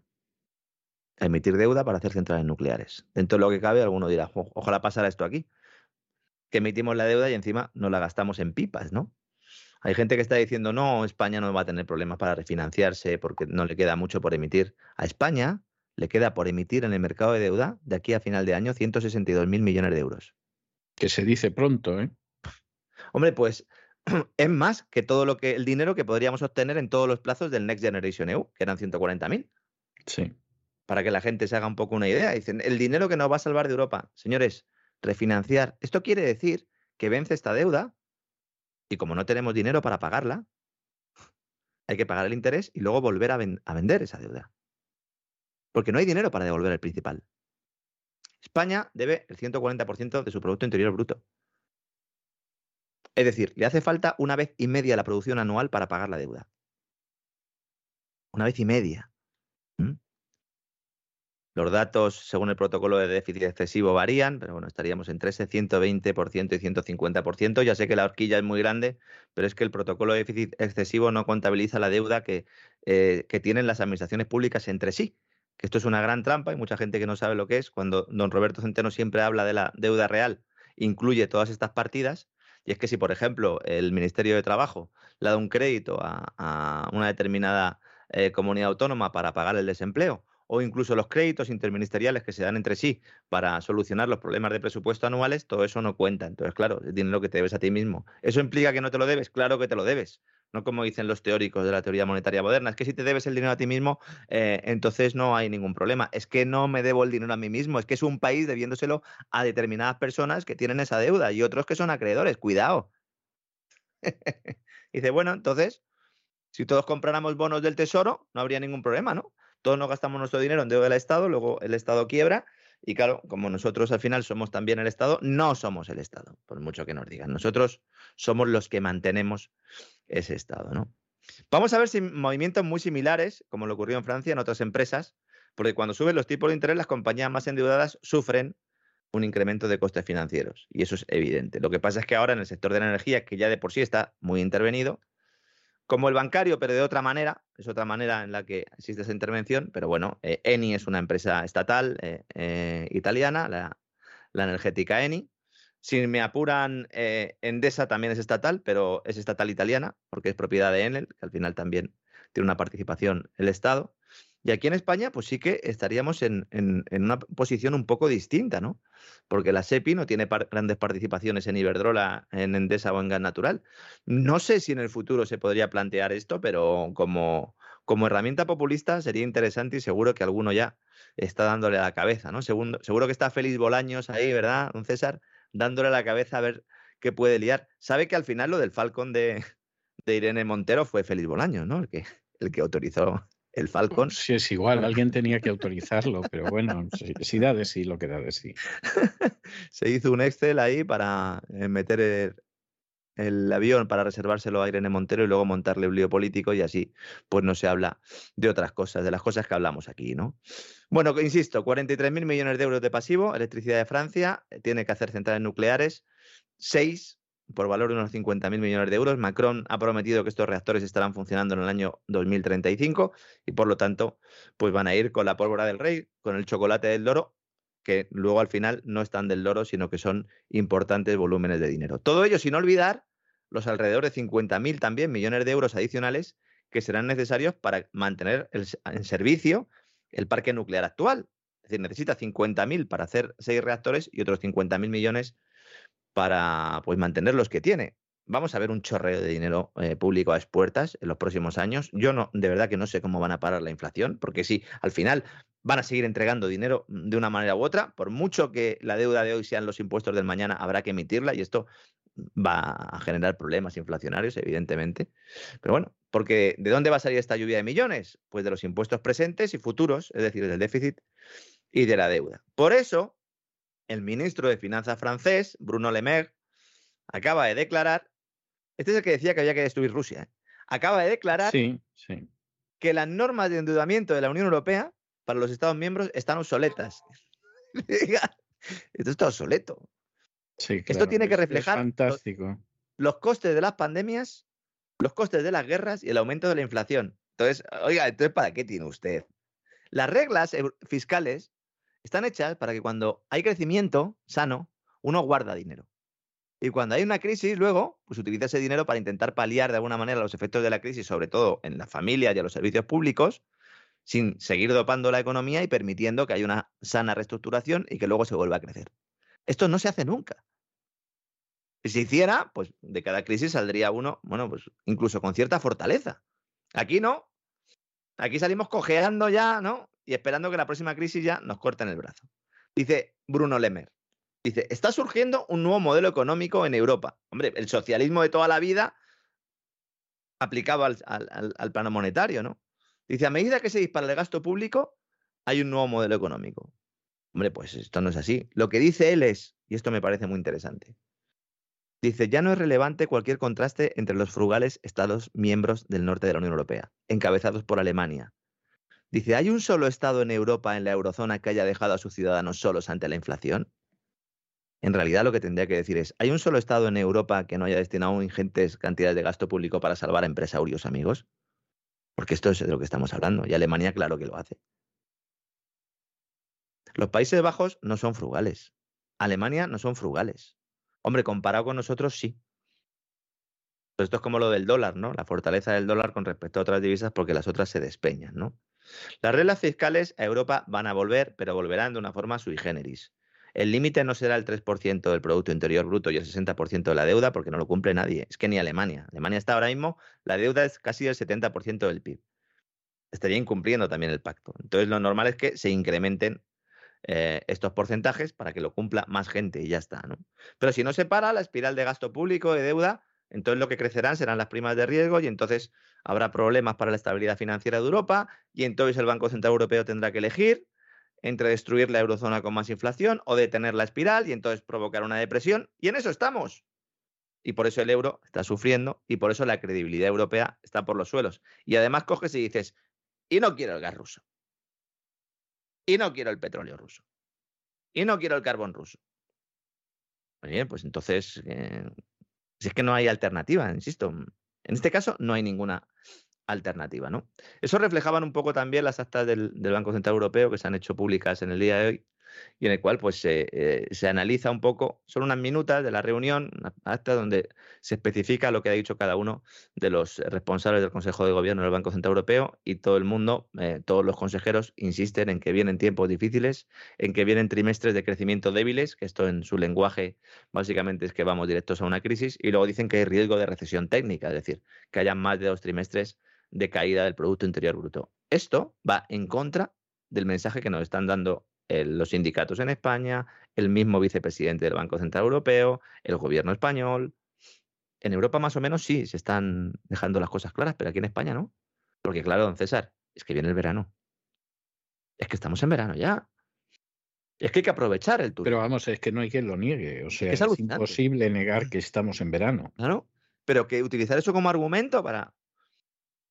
S4: Emitir deuda para hacer centrales nucleares. Dentro de lo que cabe, alguno dirá, ojalá pasara esto aquí. Que emitimos la deuda y encima no la gastamos en pipas, ¿no? Hay gente que está diciendo, no, España no va a tener problemas para refinanciarse porque no le queda mucho por emitir. A España le queda por emitir en el mercado de deuda de aquí a final de año 162 mil millones de euros.
S1: Que se dice pronto, ¿eh?
S4: Hombre, pues es más que todo lo que el dinero que podríamos obtener en todos los plazos del Next Generation EU, que eran 140 mil.
S1: Sí.
S4: Para que la gente se haga un poco una idea. Dicen, el dinero que nos va a salvar de Europa. Señores, refinanciar. Esto quiere decir que vence esta deuda y como no tenemos dinero para pagarla, hay que pagar el interés y luego volver a, vender esa deuda. Porque no hay dinero para devolver el principal. España debe el 140% de su Producto Interior Bruto. Es decir, le hace falta una vez y media la producción anual para pagar la deuda. Una vez y media. Los datos, según el protocolo de déficit excesivo, varían, pero bueno, estaríamos entre ese 120% y 150%. Ya sé que la horquilla es muy grande, pero es que el protocolo de déficit excesivo no contabiliza la deuda que, eh, tienen las administraciones públicas entre sí. Que esto es una gran trampa, y mucha gente que no sabe lo que es. Cuando don Roberto Centeno siempre habla de la deuda real, incluye todas estas partidas. Y es que si, por ejemplo, el Ministerio de Trabajo le da un crédito a, una determinada eh, comunidad autónoma para pagar el desempleo, o incluso los créditos interministeriales que se dan entre sí para solucionar los problemas de presupuesto anuales, todo eso no cuenta. Entonces, claro, es dinero que te debes a ti mismo. ¿Eso implica que no te lo debes? Claro que te lo debes. No como dicen los teóricos de la teoría monetaria moderna. Es que si te debes el dinero a ti mismo, eh, entonces no hay ningún problema. Es que no me debo el dinero a mí mismo. Es que es un país debiéndoselo a determinadas personas que tienen esa deuda y otros que son acreedores. Cuidado. Dice, bueno, entonces, si todos compráramos bonos del tesoro, no habría ningún problema, ¿no? todos nos gastamos nuestro dinero en deuda del Estado, luego el Estado quiebra y claro, como nosotros al final somos también el Estado, no somos el Estado, por mucho que nos digan. Nosotros somos los que mantenemos ese Estado, ¿no? Vamos a ver si movimientos muy similares, como lo ocurrió en Francia, en otras empresas, porque cuando suben los tipos de interés, las compañías más endeudadas sufren un incremento de costes financieros. Y eso es evidente. Lo que pasa es que ahora en el sector de la energía, que ya de por sí está muy intervenido, como el bancario, pero de otra manera, es otra manera en la que existe esa intervención, pero bueno, eh, Eni es una empresa estatal eh, eh, italiana, la, energética Eni. Si me apuran, Endesa también es estatal, pero es estatal italiana, porque es propiedad de Enel, que al final también tiene una participación el Estado. Y aquí en España, pues sí que estaríamos en, una posición un poco distinta, ¿no? Porque la SEPI no tiene grandes participaciones en Iberdrola, en Endesa o en Gas Natural. No sé si en el futuro se podría plantear esto, pero como, como herramienta populista sería interesante y seguro que alguno ya está dándole la cabeza, ¿no? Seguro, seguro que está Félix Bolaños ahí, ¿verdad, don César? Dándole la cabeza a ver qué puede liar. Sabe que al final lo del Falcon de, de Irene Montero fue Félix Bolaños, ¿no? El que, el que autorizó el Falcon.
S1: Sí, es igual, alguien tenía que autorizarlo, pero bueno, sí, da de sí lo que da de sí.
S4: Se hizo un Excel ahí para eh, meter el, avión para reservárselo a Irene Montero y luego montarle un lío político y así pues no se habla de otras cosas, de las cosas que hablamos aquí, ¿no? Bueno, insisto, 43.000 millones de euros de pasivo, electricidad de Francia, eh, tiene que hacer centrales nucleares, seis por valor de unos 50.000 millones de euros. Macron ha prometido que estos reactores estarán funcionando en el año 2035 y por lo tanto pues van a ir con la pólvora del rey, con el chocolate del loro, que luego al final no están del loro, sino que son importantes volúmenes de dinero. Todo ello sin olvidar los alrededor de 50.000 también millones de euros adicionales que serán necesarios para mantener en servicio el parque nuclear actual. Es decir, necesita 50.000 para hacer seis reactores y otros 50.000 millones para pues, mantener los que tiene. Vamos a ver un chorreo de dinero eh, público a expuertas en los próximos años. Yo no, de verdad que no sé cómo van a parar la inflación, porque sí, al final van a seguir entregando dinero de una manera u otra. Por mucho que la deuda de hoy sean los impuestos del mañana, habrá que emitirla y esto va a generar problemas inflacionarios, evidentemente. Pero bueno, porque ¿de dónde va a salir esta lluvia de millones? Pues de los impuestos presentes y futuros, es decir, del déficit y de la deuda. Por eso, el ministro de Finanzas francés, Bruno Le Maire, acaba de declarar, este es el que decía que había que destruir Rusia, ¿eh? acaba de declarar que las normas de endeudamiento de la Unión Europea para los Estados miembros están obsoletas. Esto está obsoleto. Esto tiene que reflejar Los, costes de las pandemias, los costes de las guerras y el aumento de la inflación. Entonces, oiga, entonces ¿para qué tiene usted? Las reglas fiscales están hechas para que cuando hay crecimiento sano, uno guarda dinero. Y cuando hay una crisis, luego, pues utiliza ese dinero para intentar paliar de alguna manera los efectos de la crisis, sobre todo en las familias y en los servicios públicos, sin seguir dopando la economía y permitiendo que haya una sana reestructuración y que luego se vuelva a crecer. Esto no se hace nunca. Si se hiciera, pues de cada crisis saldría uno, bueno, pues incluso con cierta fortaleza. Aquí no. Aquí salimos cojeando ya, ¿no? Y esperando que la próxima crisis ya nos corten el brazo. Dice Bruno Lemer. Dice, está surgiendo un nuevo modelo económico en Europa. Hombre, el socialismo de toda la vida aplicado al, al, plano monetario, ¿no? Dice, a medida que se dispara el gasto público, hay un nuevo modelo económico. Hombre, pues esto no es así. Lo que dice él es, y esto me parece muy interesante, dice, ya no es relevante cualquier contraste entre los frugales estados miembros del norte de la Unión Europea, encabezados por Alemania. Dice, ¿hay un solo estado en Europa, en la eurozona, que haya dejado a sus ciudadanos solos ante la inflación? En realidad lo que tendría que decir es, ¿hay un solo Estado en Europa que no haya destinado ingentes cantidades de gasto público para salvar a empresarios, amigos? Porque esto es de lo que estamos hablando, y Alemania claro que lo hace. Los Países Bajos no son frugales. Alemania no son frugales. Hombre, comparado con nosotros, sí. esto es como lo del dólar, ¿no? La fortaleza del dólar con respecto a otras divisas porque las otras se despeñan, ¿no? Las reglas fiscales a Europa van a volver, pero volverán de una forma sui generis. El límite no será el 3% del Producto Interior Bruto y el 60% de la deuda, porque no lo cumple nadie. Es que ni Alemania. Alemania está ahora mismo, la deuda es casi el 70% del PIB. Estaría incumpliendo también el pacto. Entonces, lo normal es que se incrementen eh, estos porcentajes para que lo cumpla más gente y ya está. ¿no? Pero si no se para la espiral de gasto público, de deuda, entonces lo que crecerán serán las primas de riesgo y entonces habrá problemas para la estabilidad financiera de Europa y entonces el Banco Central Europeo tendrá que elegir entre destruir la eurozona con más inflación o detener la espiral y entonces provocar una depresión. Y en eso estamos. Y por eso el euro está sufriendo y por eso la credibilidad europea está por los suelos. Y además coges y dices, y no quiero el gas ruso. Y no quiero el petróleo ruso. Y no quiero el carbón ruso. Muy bien, pues entonces, eh, si es que no hay alternativa, insisto. En este caso no hay ninguna alternativa. ¿no? Eso reflejaban un poco también las actas del, Banco Central Europeo que se han hecho públicas en el día de hoy y en el cual pues eh, se analiza un poco, son unas minutas de la reunión, acta donde se especifica lo que ha dicho cada uno de los responsables del Consejo de Gobierno del Banco Central Europeo y todo el mundo, eh, todos los consejeros insisten en que vienen tiempos difíciles, en que vienen trimestres de crecimiento débiles, que esto en su lenguaje básicamente es que vamos directos a una crisis, y luego dicen que hay riesgo de recesión técnica, es decir, que haya más de dos trimestres de caída del Producto Interior Bruto. Esto va en contra del mensaje que nos están dando los sindicatos en España, el mismo vicepresidente del Banco Central Europeo, el gobierno español. En Europa más o menos sí, se están dejando las cosas claras, pero aquí en España no. Porque claro, don César, es que viene el verano. Es que estamos en verano ya. Es que hay que aprovechar el turismo.
S1: Pero vamos, es que no hay quien lo niegue. O sea, es, es imposible negar que estamos en verano.
S4: Claro. Pero que utilizar eso como argumento para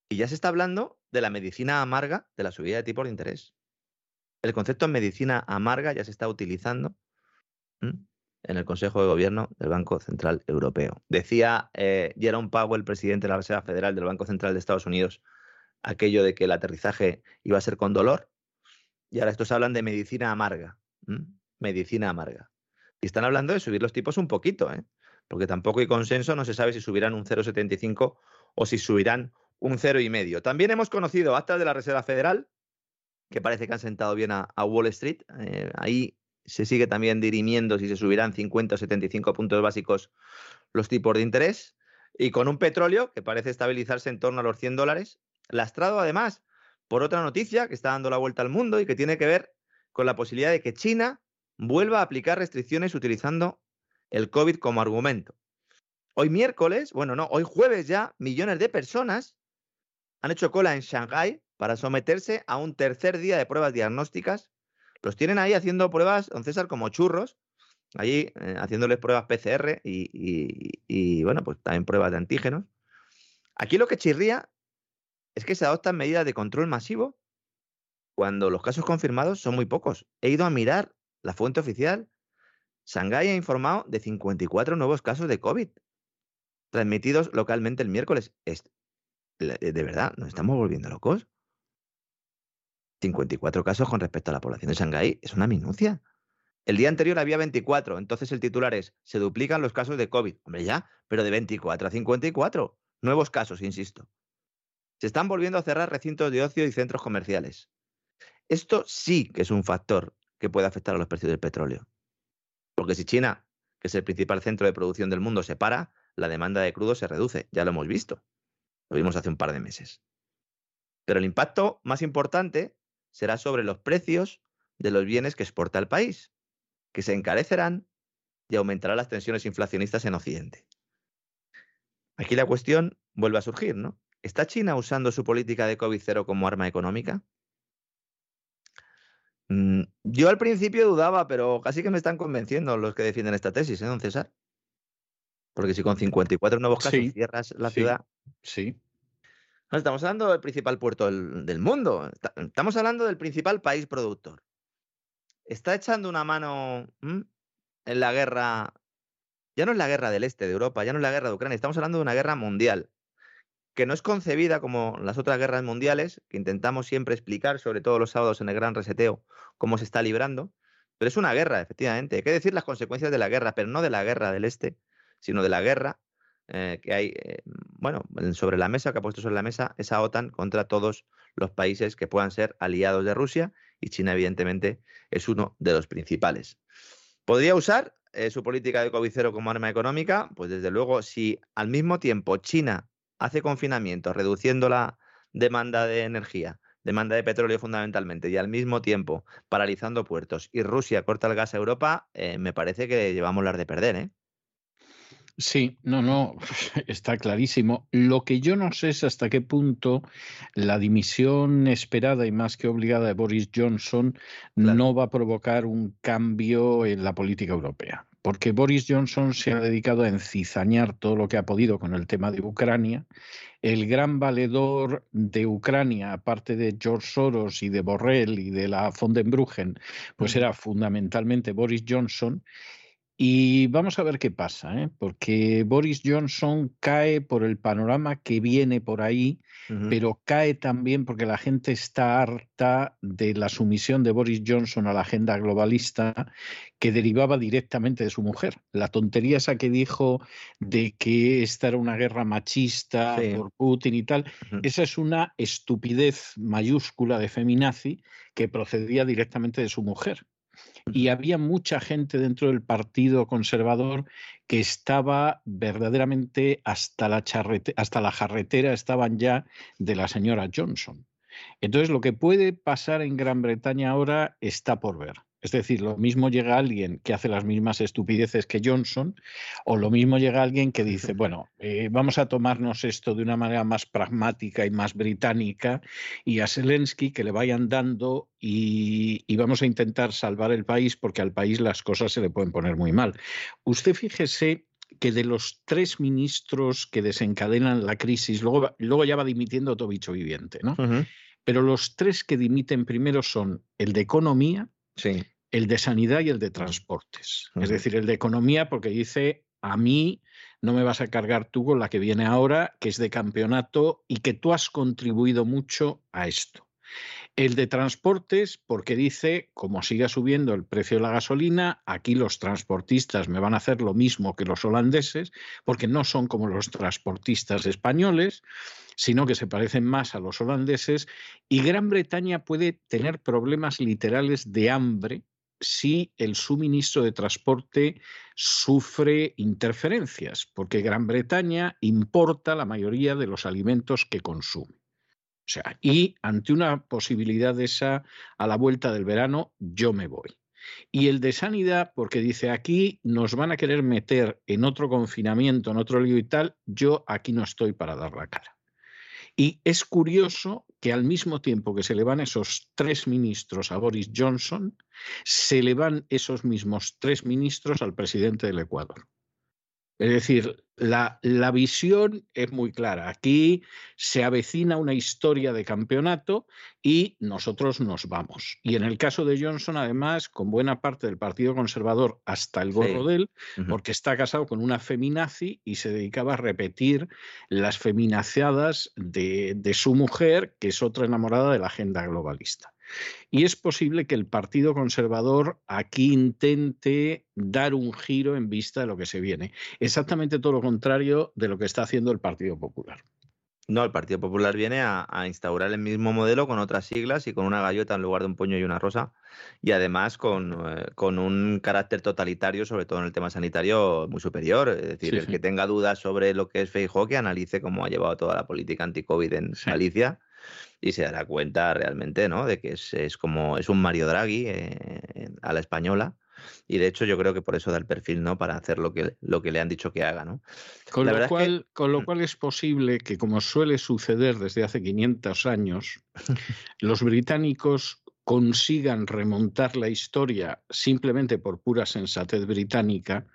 S4: y ya se está hablando de la medicina amarga de la subida de tipos de interés. El concepto de medicina amarga ya se está utilizando en el Consejo de Gobierno del Banco Central Europeo. Decía eh, Jerome Powell, presidente de la Reserva Federal del Banco Central de Estados Unidos, aquello de que el aterrizaje iba a ser con dolor. Y ahora estos hablan de medicina amarga. Medicina amarga. Y están hablando de subir los tipos un poquito, ¿eh? porque tampoco hay consenso, no se sabe si subirán un 0,75 o si subirán un cero y medio. También hemos conocido actas de la Reserva Federal, que parece que han sentado bien a, Wall Street. Eh, ahí se sigue también dirimiendo si se subirán 50 o 75 puntos básicos los tipos de interés. Y con un petróleo que parece estabilizarse en torno a los 100 dólares, lastrado además por otra noticia que está dando la vuelta al mundo y que tiene que ver con la posibilidad de que China vuelva a aplicar restricciones utilizando el COVID como argumento. Hoy miércoles, bueno, no, hoy jueves ya, millones de personas han hecho cola en Shanghái para someterse a un tercer día de pruebas diagnósticas. Los tienen ahí haciendo pruebas, don César, como churros, allí eh, haciéndoles pruebas PCR y, y, bueno, pues también pruebas de antígenos. Aquí lo que chirría es que se adoptan medidas de control masivo cuando los casos confirmados son muy pocos. He ido a mirar la fuente oficial. Shanghái ha informado de 54 nuevos casos de COVID transmitidos localmente el miércoles. de verdad, ¿nos estamos volviendo locos? 54 casos con respecto a la población de Shanghái es una minucia. El día anterior había 24, entonces el titular es, se duplican los casos de COVID. Hombre, ya, pero de 24 a 54. Nuevos casos, insisto. Se están volviendo a cerrar recintos de ocio y centros comerciales. Esto sí que es un factor que puede afectar a los precios del petróleo. Porque si China, que es el principal centro de producción del mundo, se para, la demanda de crudo se reduce. Ya lo hemos visto. Lo vimos hace un par de meses. Pero el impacto más importante será sobre los precios de los bienes que exporta el país, que se encarecerán y aumentarán las tensiones inflacionistas en Occidente. Aquí la cuestión vuelve a surgir, ¿no? ¿Está China usando su política de COVID-0 como arma económica? Mm, yo al principio dudaba, pero casi que me están convenciendo los que defienden esta tesis, ¿eh, don César? Porque si con 54 nuevos casos cierras la ciudad.
S1: Sí.
S4: Estamos hablando del principal puerto del, mundo. Estamos hablando del principal país productor. Está echando una mano en la guerra. Ya no es la guerra del este de Europa, ya no es la guerra de Ucrania. Estamos hablando de una guerra mundial que no es concebida como las otras guerras mundiales, que intentamos siempre explicar, sobre todo los sábados en el gran reseteo, cómo se está librando, pero es una guerra, efectivamente. Hay que decir las consecuencias de la guerra, pero no de la guerra del Este, sino de la guerra eh, que hay, eh, bueno, sobre la mesa, que ha puesto sobre la mesa esa OTAN contra todos los países que puedan ser aliados de Rusia, y China, evidentemente, es uno de los principales. ¿Podría usar eh, su política de COVID-0 como arma económica? Pues desde luego, si al mismo tiempo China hace confinamiento, reduciendo la demanda de energía, demanda de petróleo fundamentalmente, y al mismo tiempo paralizando puertos, y Rusia corta el gas a Europa, me parece que llevamos las de perder, ¿eh?
S1: Sí, no, no, está clarísimo. Lo que yo no sé es hasta qué punto la dimisión esperada y más que obligada de Boris Johnson no va a provocar un cambio en la política europea porque Boris Johnson se ha dedicado a encizañar todo lo que ha podido con el tema de Ucrania. El gran valedor de Ucrania, aparte de George Soros y de Borrell y de la von den Bruggen, pues era fundamentalmente Boris Johnson. Y vamos a ver qué pasa, ¿eh? porque Boris Johnson cae por el panorama que viene por ahí, pero cae también porque la gente está harta de la sumisión de Boris Johnson a la agenda globalista que derivaba directamente de su mujer. La tontería esa que dijo de que esta era una guerra machista por Putin y tal, esa es una estupidez mayúscula de feminazi que procedía directamente de su mujer y había mucha gente dentro del Partido Conservador que estaba verdaderamente hasta la, hasta la jarretera, estaban ya de la señora Johnson. Entonces, lo que puede pasar en Gran Bretaña ahora está por ver. Es decir, lo mismo llega alguien que hace las mismas estupideces que Johnson, o lo mismo llega alguien que dice, bueno, eh, vamos a tomarnos esto de una manera más pragmática y más británica, y a Zelensky que le vayan dando y, y vamos a intentar salvar el país porque al país las cosas se le pueden poner muy mal. Usted fíjese que de los tres ministros que desencadenan la crisis, luego, luego ya va dimitiendo todo bicho viviente, ¿no? Pero los tres que dimiten primero son el de Economía,
S4: Sí.
S1: El de sanidad y el de transportes. Es decir, el de economía porque dice, a mí no me vas a cargar tú con la que viene ahora, que es de campeonato y que tú has contribuido mucho a esto. El de transportes, porque dice, como siga subiendo el precio de la gasolina, aquí los transportistas me van a hacer lo mismo que los holandeses, porque no son como los transportistas españoles, sino que se parecen más a los holandeses, y Gran Bretaña puede tener problemas literales de hambre si el suministro de transporte sufre interferencias, porque Gran Bretaña importa la mayoría de los alimentos que consume. O sea, y ante una posibilidad esa a la vuelta del verano, yo me voy. Y el de sanidad, porque dice aquí nos van a querer meter en otro confinamiento, en otro lío y tal, yo aquí no estoy para dar la cara. Y es curioso que al mismo tiempo que se le van esos tres ministros a Boris Johnson, se le van esos mismos tres ministros al presidente del Ecuador. Es decir, la, la, visión es muy clara. Aquí se avecina una historia de campeonato y nosotros nos vamos. Y en el caso de Johnson, además, con buena parte del Partido Conservador hasta el gorro de él, porque está casado con una feminazi y se dedicaba a repetir las feminaciadas de, de su mujer, que es otra enamorada de la agenda globalista. Y es posible que el Partido Conservador aquí intente dar un giro en vista de lo que se viene. Exactamente todo lo contrario de lo que está haciendo el Partido Popular.
S4: No, el Partido Popular viene a, instaurar el mismo modelo con otras siglas y con una gallota en lugar de un puño y una rosa. Y además con, eh, un carácter totalitario, sobre todo en el tema sanitario, muy superior. Es decir, el que tenga dudas sobre lo que es Feijóo, que analice cómo ha llevado toda la política anti-COVID en Galicia y se dará cuenta realmente ¿no? de que es, como es un Mario Draghi eh, a la española y de hecho yo creo que por eso da el perfil no para hacer lo que, lo que le han dicho que haga ¿no?
S1: con, lo cual, con lo mm. cual es posible que como suele suceder desde hace 500 años los británicos consigan remontar la historia simplemente por pura sensatez británica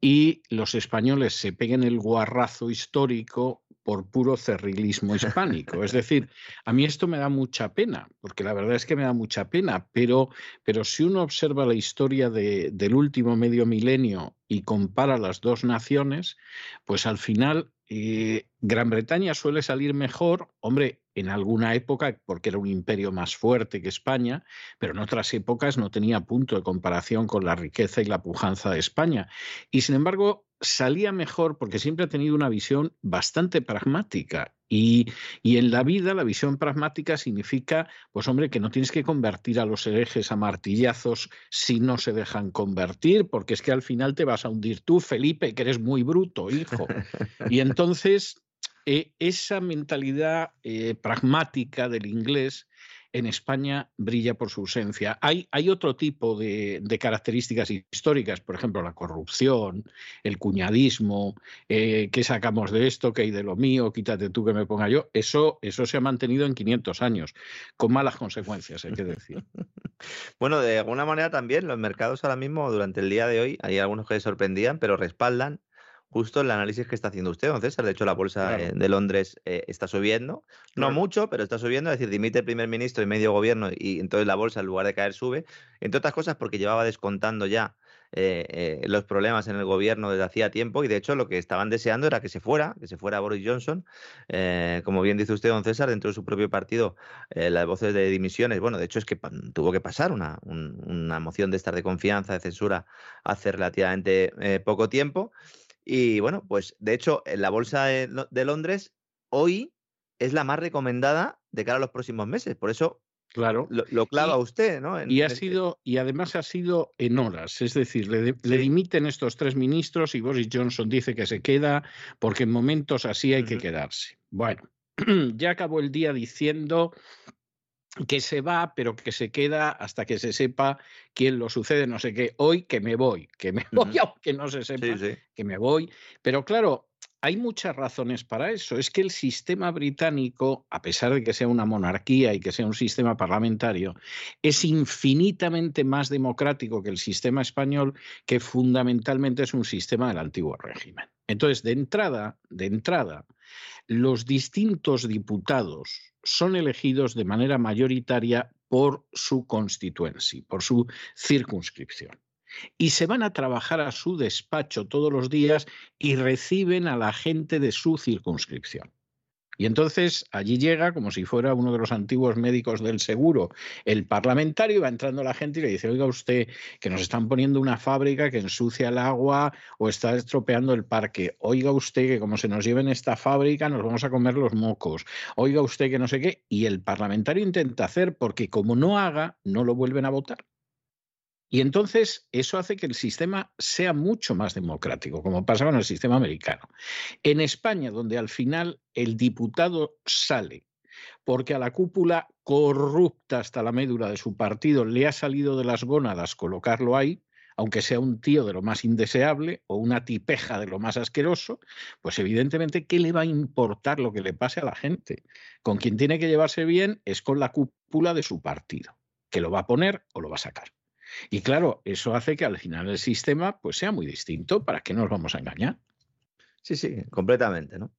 S1: y los españoles se peguen el guarrazo histórico por puro cerrilismo hispánico. Es decir, a mí esto me da mucha pena, porque la verdad es que me da mucha pena, pero, pero si uno observa la historia de, del último medio milenio y compara las dos naciones, pues al final eh, Gran Bretaña suele salir mejor, hombre, en alguna época, porque era un imperio más fuerte que España, pero en otras épocas no tenía punto de comparación con la riqueza y la pujanza de España. Y sin embargo, salía mejor porque siempre ha tenido una visión bastante pragmática. Y, en la vida la visión pragmática significa, pues hombre, que no tienes que convertir a los herejes a martillazos si no se dejan convertir, porque es que al final te vas a hundir tú, Felipe, que eres muy bruto, hijo. Y entonces eh, esa mentalidad eh, pragmática del inglés en España brilla por su ausencia. Hay, otro tipo de, características históricas, por ejemplo, la corrupción, el cuñadismo, eh, qué sacamos de esto, qué hay de lo mío, quítate tú que me ponga yo. Eso, eso se ha mantenido en 500 años, con malas consecuencias, hay que decir.
S4: bueno, de alguna manera también los mercados ahora mismo, durante el día de hoy, hay algunos que sorprendían, pero respaldan justo el análisis que está haciendo usted, don César. De hecho, la bolsa de Londres eh, está subiendo, no mucho, pero está subiendo, es decir, dimite el primer ministro y medio gobierno y entonces la bolsa en lugar de caer sube, entre otras cosas porque llevaba descontando ya eh, eh, los problemas en el gobierno desde hacía tiempo y de hecho lo que estaban deseando era que se fuera, que se fuera Boris Johnson, como bien dice usted, don César, dentro de su propio partido, las voces de dimisiones, bueno, de hecho es que tuvo que pasar una, una moción de estar de confianza, de censura, hace relativamente poco tiempo. Y bueno, pues de hecho, en la bolsa de Londres hoy es la más recomendada de cara a los próximos meses. Por eso Claro. Lo, clava usted, ¿no?
S1: y ha este sido, y además ha sido en horas. Es decir, le, le, dimiten estos tres ministros y Boris Johnson dice que se queda porque en momentos así hay que quedarse. Bueno, ya acabó el día diciendo que se va, pero que se queda hasta que se sepa quién lo sucede, no sé qué. Hoy que me voy, que me voy, aunque no se sepa que me voy. Pero claro, hay muchas razones para eso. Es que el sistema británico, a pesar de que sea una monarquía y que sea un sistema parlamentario, es infinitamente más democrático que el sistema español, que fundamentalmente es un sistema del antiguo régimen. Entonces, de entrada, de entrada, los distintos diputados son elegidos de manera mayoritaria por su constituency, por su circunscripción. Y se van a trabajar a su despacho todos los días y reciben a la gente de su circunscripción. Y entonces allí llega, como si fuera uno de los antiguos médicos del seguro, el parlamentario, va entrando la gente y le dice, oiga usted, que nos están poniendo una fábrica que ensucia el agua o está estropeando el parque. Oiga usted que como se nos lleven esta fábrica nos vamos a comer los mocos. Oiga usted que no sé qué. Y el parlamentario intenta hacer porque como no haga, no lo vuelven a votar. Y entonces eso hace que el sistema sea mucho más democrático, como pasa con el sistema americano. En España, donde al final el diputado sale porque a la cúpula corrupta hasta la médula de su partido le ha salido de las gónadas colocarlo ahí, aunque sea un tío de lo más indeseable o una tipeja de lo más asqueroso, pues evidentemente, ¿qué le va a importar lo que le pase a la gente? Con quien tiene que llevarse bien es con la cúpula de su partido, que lo va a poner o lo va a sacar. Y claro, eso hace que al final el sistema pues sea muy distinto. ¿Para qué nos vamos a engañar?
S4: Sí, sí, completamente, ¿no?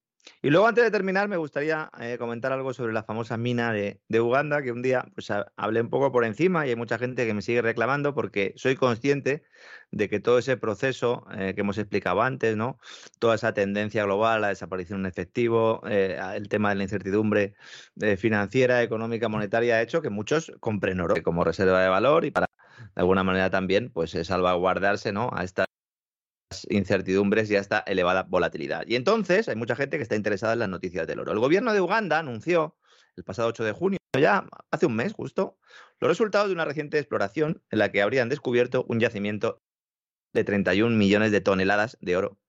S4: Y luego, antes de terminar, me gustaría eh, comentar algo sobre la famosa mina de, Uganda, que un día pues, hablé un poco por encima y hay mucha gente que me sigue reclamando porque soy consciente de que todo ese proceso eh, que hemos explicado antes, ¿no? toda esa tendencia global, la desaparición en efectivo, eh, el tema de la incertidumbre financiera, económica, monetaria, ha hecho que muchos compren oro como reserva de valor y para, de alguna manera también, pues salvaguardarse ¿no? a esta incertidumbres y hasta elevada volatilidad. Y entonces hay mucha gente que está interesada en las noticias del oro. El gobierno de Uganda anunció el pasado 8 de junio, ya hace un mes justo, los resultados de una reciente exploración en la que habrían descubierto un yacimiento de 31 millones de toneladas de oro,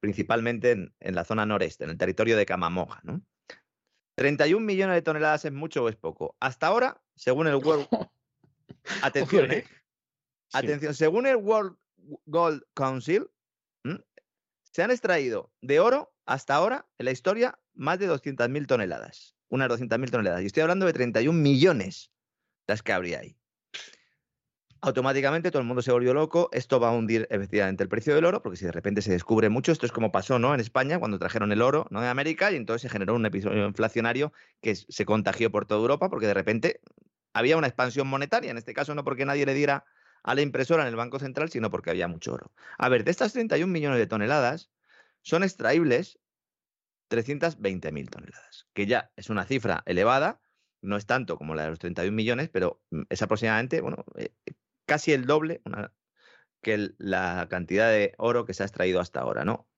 S4: principalmente en, la zona noreste, en el territorio de Kamamoja. ¿no? 31 millones de toneladas es mucho o es poco. Hasta ahora, según el World... Atención, ¿eh? Atención, según el World Gold Council, se han extraído de oro hasta ahora en la historia más de 200.000 toneladas. Unas 200.000 toneladas. Y estoy hablando de 31 millones las que habría ahí. Automáticamente todo el mundo se volvió loco. Esto va a hundir efectivamente el precio del oro, porque si de repente se descubre mucho, esto es como pasó ¿no? en España cuando trajeron el oro ¿no? de América y entonces se generó un episodio inflacionario que se contagió por toda Europa porque de repente había una expansión monetaria. En este caso no porque nadie le diera a la impresora en el Banco Central, sino porque había mucho oro. A ver, de estas 31 millones de toneladas, son extraíbles 320.000 toneladas, que ya es una cifra elevada, no es tanto como la de los 31 millones, pero mm, es aproximadamente, bueno, eh, casi el doble que la cantidad de oro que se ha extraído hasta ahora, ¿no?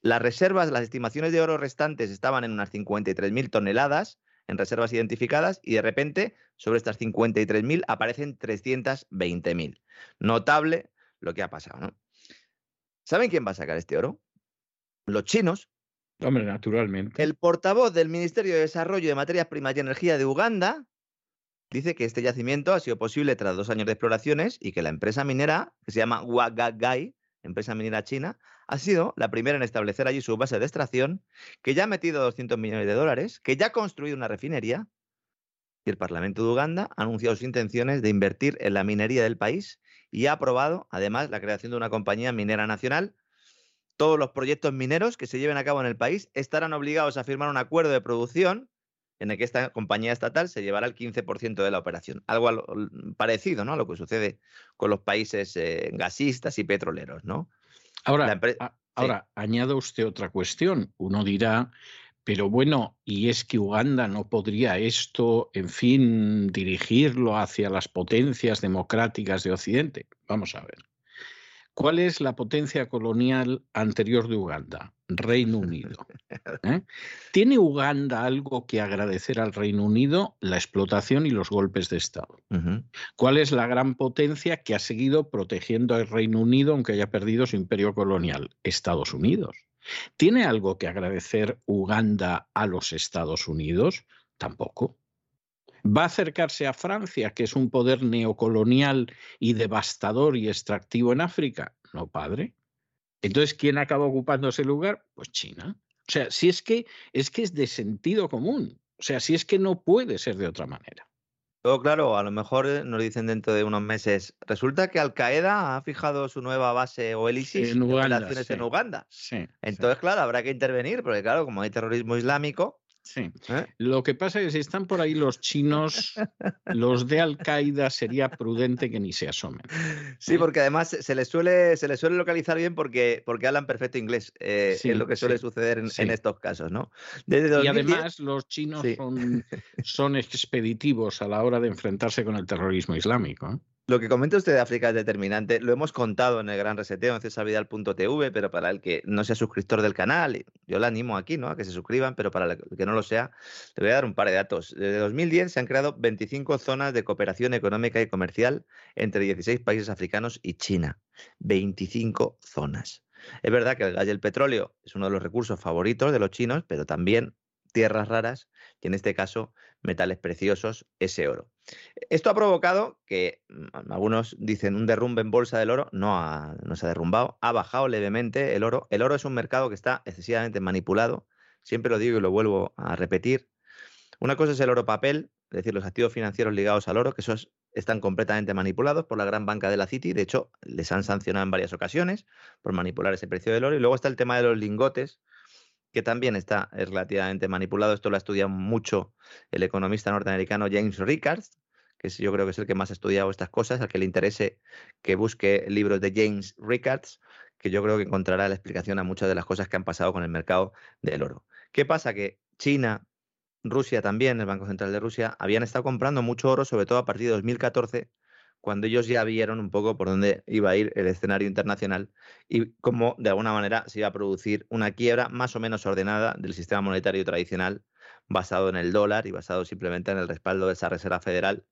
S4: Las reservas, las estimaciones de oro restantes estaban en unas 53.000 toneladas, en reservas identificadas y de repente sobre estas 53.000 aparecen 320.000. Notable lo que ha pasado, ¿no? ¿Saben quién va a sacar este oro? Los chinos.
S1: Hombre, naturalmente.
S4: El portavoz del Ministerio de Desarrollo de Materias Primas y Energía de Uganda dice que este yacimiento ha sido posible tras dos años de exploraciones y que la empresa minera, que se llama Wagagai, empresa minera china, ha sido la primera en establecer allí su base de extracción, que ya ha metido 200 millones de dólares, que ya ha construido una refinería y el Parlamento de Uganda ha anunciado sus intenciones de invertir en la minería del país y ha aprobado además la creación de una compañía minera nacional. Todos los proyectos mineros que se lleven a cabo en el país estarán obligados a firmar un acuerdo de producción en el que esta compañía estatal se llevará el 15% de la operación. Algo parecido ¿no? a lo que sucede con los países eh, gasistas y petroleros. ¿no?
S1: Ahora, ahora añado usted otra cuestión. Uno dirá, pero bueno, ¿y es que Uganda no podría esto, en fin, dirigirlo hacia las potencias democráticas de Occidente? Vamos a ver. ¿Cuál es la potencia colonial anterior de Uganda? Reino Unido. ¿eh? ¿Tiene Uganda algo que agradecer al Reino Unido? La explotación y los golpes de Estado. ¿Cuál es la gran potencia que ha seguido protegiendo al Reino Unido aunque haya perdido su imperio colonial? Estados Unidos. ¿Tiene algo que agradecer Uganda a los Estados Unidos? Tampoco. ¿Va a acercarse a Francia, que es un poder neocolonial y devastador y extractivo en África? No, padre. Entonces, ¿quién acaba ocupando ese lugar? Pues China. O sea, si es que es que es de sentido común. O sea, si es que no puede ser de otra manera.
S4: Todo claro, a lo mejor eh, nos dicen dentro de unos meses. Resulta que Al Qaeda ha fijado su nueva base o elisis en Uganda. en Uganda.
S1: Sí,
S4: Entonces, claro, habrá que intervenir, porque claro, como hay terrorismo islámico,
S1: Sí. ¿Eh? Lo que pasa es que si están por ahí los chinos, los de Al-Qaeda, sería prudente que ni se asomen.
S4: Sí, porque además se les suele, se les suele localizar bien porque, porque hablan perfecto inglés. Eh, es lo que suele suceder en, estos casos, ¿no?
S1: y además los chinos son, son expeditivos a la hora de enfrentarse con el terrorismo islámico. ¿eh?
S4: Lo que comenta usted de África es determinante. Lo hemos contado en el gran reseteo en cesarvidal.tv, pero para el que no sea suscriptor del canal, yo le animo aquí ¿no? a que se suscriban, pero para el que no lo sea, le voy a dar un par de datos. Desde 2010 se han creado 25 zonas de cooperación económica y comercial entre 16 países africanos y China. 25 zonas. Es verdad que el gas y el petróleo es uno de los recursos favoritos de los chinos, pero también tierras raras y en este caso metales preciosos, ese oro. Esto ha provocado que mm, algunos dicen un derrumbe en bolsa del oro, no, no se ha derrumbado, ha bajado levemente el oro. El oro es un mercado que está excesivamente manipulado, siempre lo digo y lo vuelvo a repetir. Una cosa es el oro papel, es decir, los activos financieros ligados al oro, que esos están completamente manipulados por la gran banca de la City, de hecho, les han sancionado en varias ocasiones por manipular ese precio del oro. Y luego está el tema de los lingotes, que también está relativamente manipulado. Esto lo ha estudiado mucho el economista norteamericano James Rickards, que yo creo que es el que más ha estudiado estas cosas, al que le interese que busque libros de James Rickards, que yo creo que encontrará la explicación a muchas de las cosas que han pasado con el mercado del oro. ¿Qué pasa? Que China, Rusia también, el Banco Central de Rusia, habían estado comprando mucho oro, sobre todo a partir de 2014, cuando ellos ya vieron un poco por dónde iba a ir el escenario internacional y cómo de alguna manera se iba a producir una quiebra más o menos ordenada del sistema monetario tradicional basado en el dólar y basado simplemente en el respaldo de esa Reserva Federal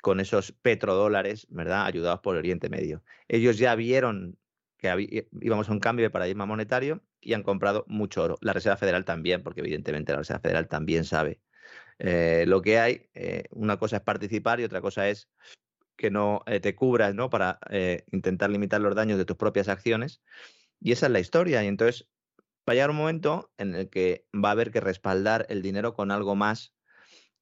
S4: con esos petrodólares, ¿verdad?, ayudados por Oriente Medio. Ellos ya vieron que íbamos a un cambio de paradigma monetario y han comprado mucho oro. La Reserva Federal también, porque evidentemente la Reserva Federal también sabe eh, lo que hay. Eh, una cosa es participar y otra cosa es que no eh, te cubras ¿no? para eh, intentar limitar los daños de tus propias acciones. Y esa es la historia. Y entonces va a llegar un momento en el que va a haber que respaldar el dinero con algo más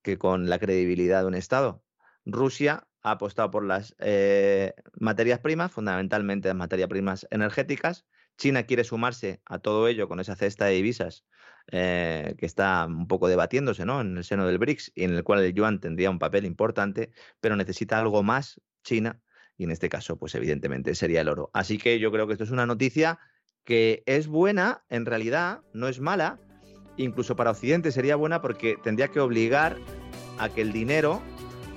S4: que con la credibilidad de un Estado. Rusia ha apostado por las eh, materias primas, fundamentalmente las materias primas energéticas, China quiere sumarse a todo ello con esa cesta de divisas eh, que está un poco debatiéndose ¿no? en el seno del BRICS y en el cual el yuan tendría un papel importante, pero necesita algo más China y en este caso, pues evidentemente sería el oro. Así que yo creo que esto es una noticia que es buena, en realidad no es mala, incluso para Occidente sería buena porque tendría que obligar a que el dinero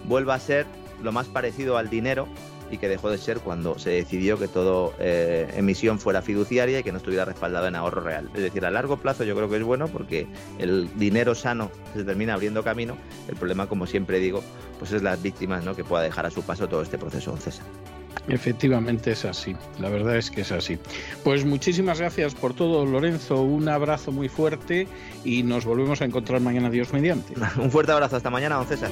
S4: vuelva a ser lo más parecido al dinero y que dejó de ser cuando se decidió que todo eh, emisión fuera fiduciaria y que no estuviera respaldado en ahorro real. Es decir, a largo plazo yo creo que es bueno porque el dinero sano se termina abriendo camino. El problema, como siempre digo, pues es las víctimas ¿no? que pueda dejar a su paso todo este proceso, César.
S1: Efectivamente es así, la verdad es que es así. Pues muchísimas gracias por todo, Lorenzo, un abrazo muy fuerte y nos volvemos a encontrar mañana, Dios mediante.
S4: un fuerte abrazo, hasta mañana, don César.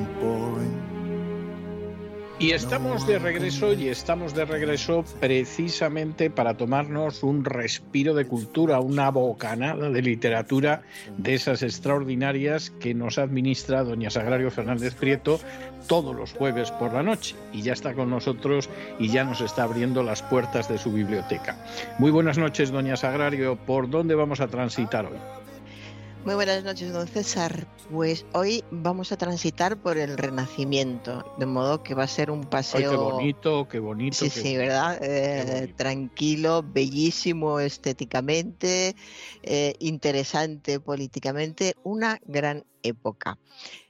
S1: Y estamos de regreso y estamos de regreso precisamente para tomarnos un respiro de cultura, una bocanada de literatura de esas extraordinarias que nos administra doña Sagrario Fernández Prieto todos los jueves por la noche. Y ya está con nosotros y ya nos está abriendo las puertas de su biblioteca. Muy buenas noches, doña Sagrario. ¿Por dónde vamos a transitar hoy?
S5: Muy buenas noches, don César. Pues hoy vamos a transitar por el Renacimiento, de modo que va a ser un paseo.
S1: qué bonito, qué bonito.
S5: Sí, sí, ¿verdad? Eh, tranquilo, bellísimo estéticamente, eh, interesante políticamente, una gran época.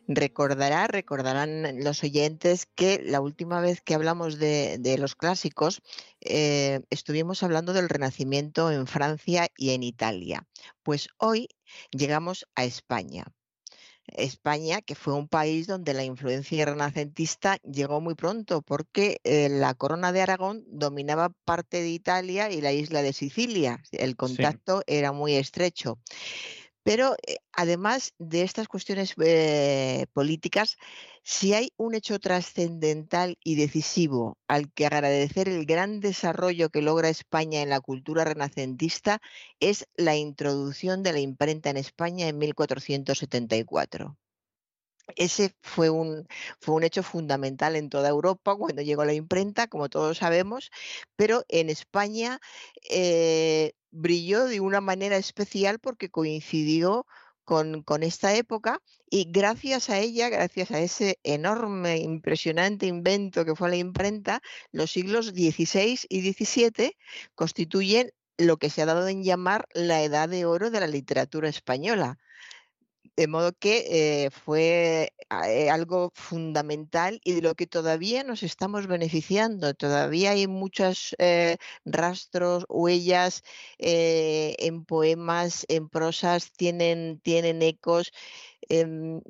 S5: Recordará, recordarán los oyentes que la última vez que hablamos de, los clásicos eh, estuvimos hablando del Renacimiento en Francia y en Italia. Pues hoy llegamos a España. España, que fue un país donde la influencia renacentista llegó muy pronto, porque eh, la corona de Aragón dominaba parte de Italia y la isla de Sicilia. El contacto era muy estrecho. Pero eh, además de estas cuestiones eh, políticas, si hay un hecho trascendental y decisivo al que agradecer el gran desarrollo que logra España en la cultura renacentista, es la introducción de la imprenta en España en 1474 ese fue un, fue un hecho fundamental en toda Europa cuando llegó la imprenta, como todos sabemos, pero en España eh, brilló de una manera especial porque coincidió con, con, esta época y gracias a ella, gracias a ese enorme, impresionante invento que fue la imprenta, los siglos XVI y XVII constituyen lo que se ha dado en llamar la edad de oro de la literatura española De modo que eh, fue eh, algo fundamental y de lo que todavía nos estamos beneficiando. Todavía hay muchos eh, rastros, huellas en poemas, en prosas, tienen, tienen ecos Em,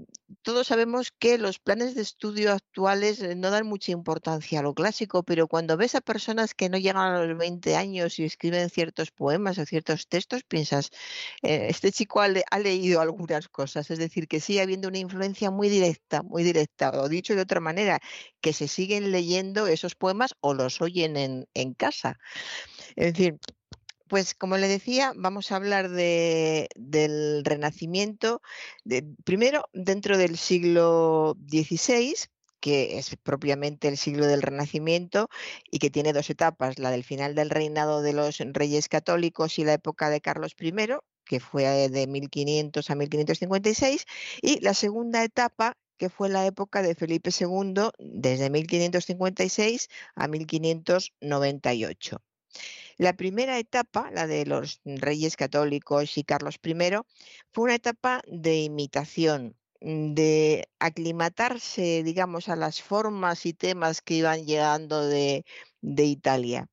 S5: todos sabemos que los planes de estudio actuales eh, no dan mucha importancia a lo clásico, pero cuando ves a personas que no llegan a los 20 años y escriben ciertos poemas o ciertos textos, piensas, eh, este chico ha, leído algunas cosas, es decir, que sigue habiendo una influencia muy directa, muy directa, o dicho de otra manera, que se siguen leyendo esos poemas o los oyen en, en casa. Es decir, pues como le decía, vamos a hablar del Renacimiento, primero dentro del siglo XVI, que es propiamente el siglo del Renacimiento y que tiene dos etapas, la del final del reinado de los reyes católicos y la época de Carlos I, que fue de 1500 a 1556, y la segunda etapa que fue la época de Felipe II desde 1556 a 1598. La primera etapa, la de los reyes católicos y Carlos I, fue una etapa de imitación, mm, de aclimatarse, digamos, a las formas y temas que iban llegando de, Italia.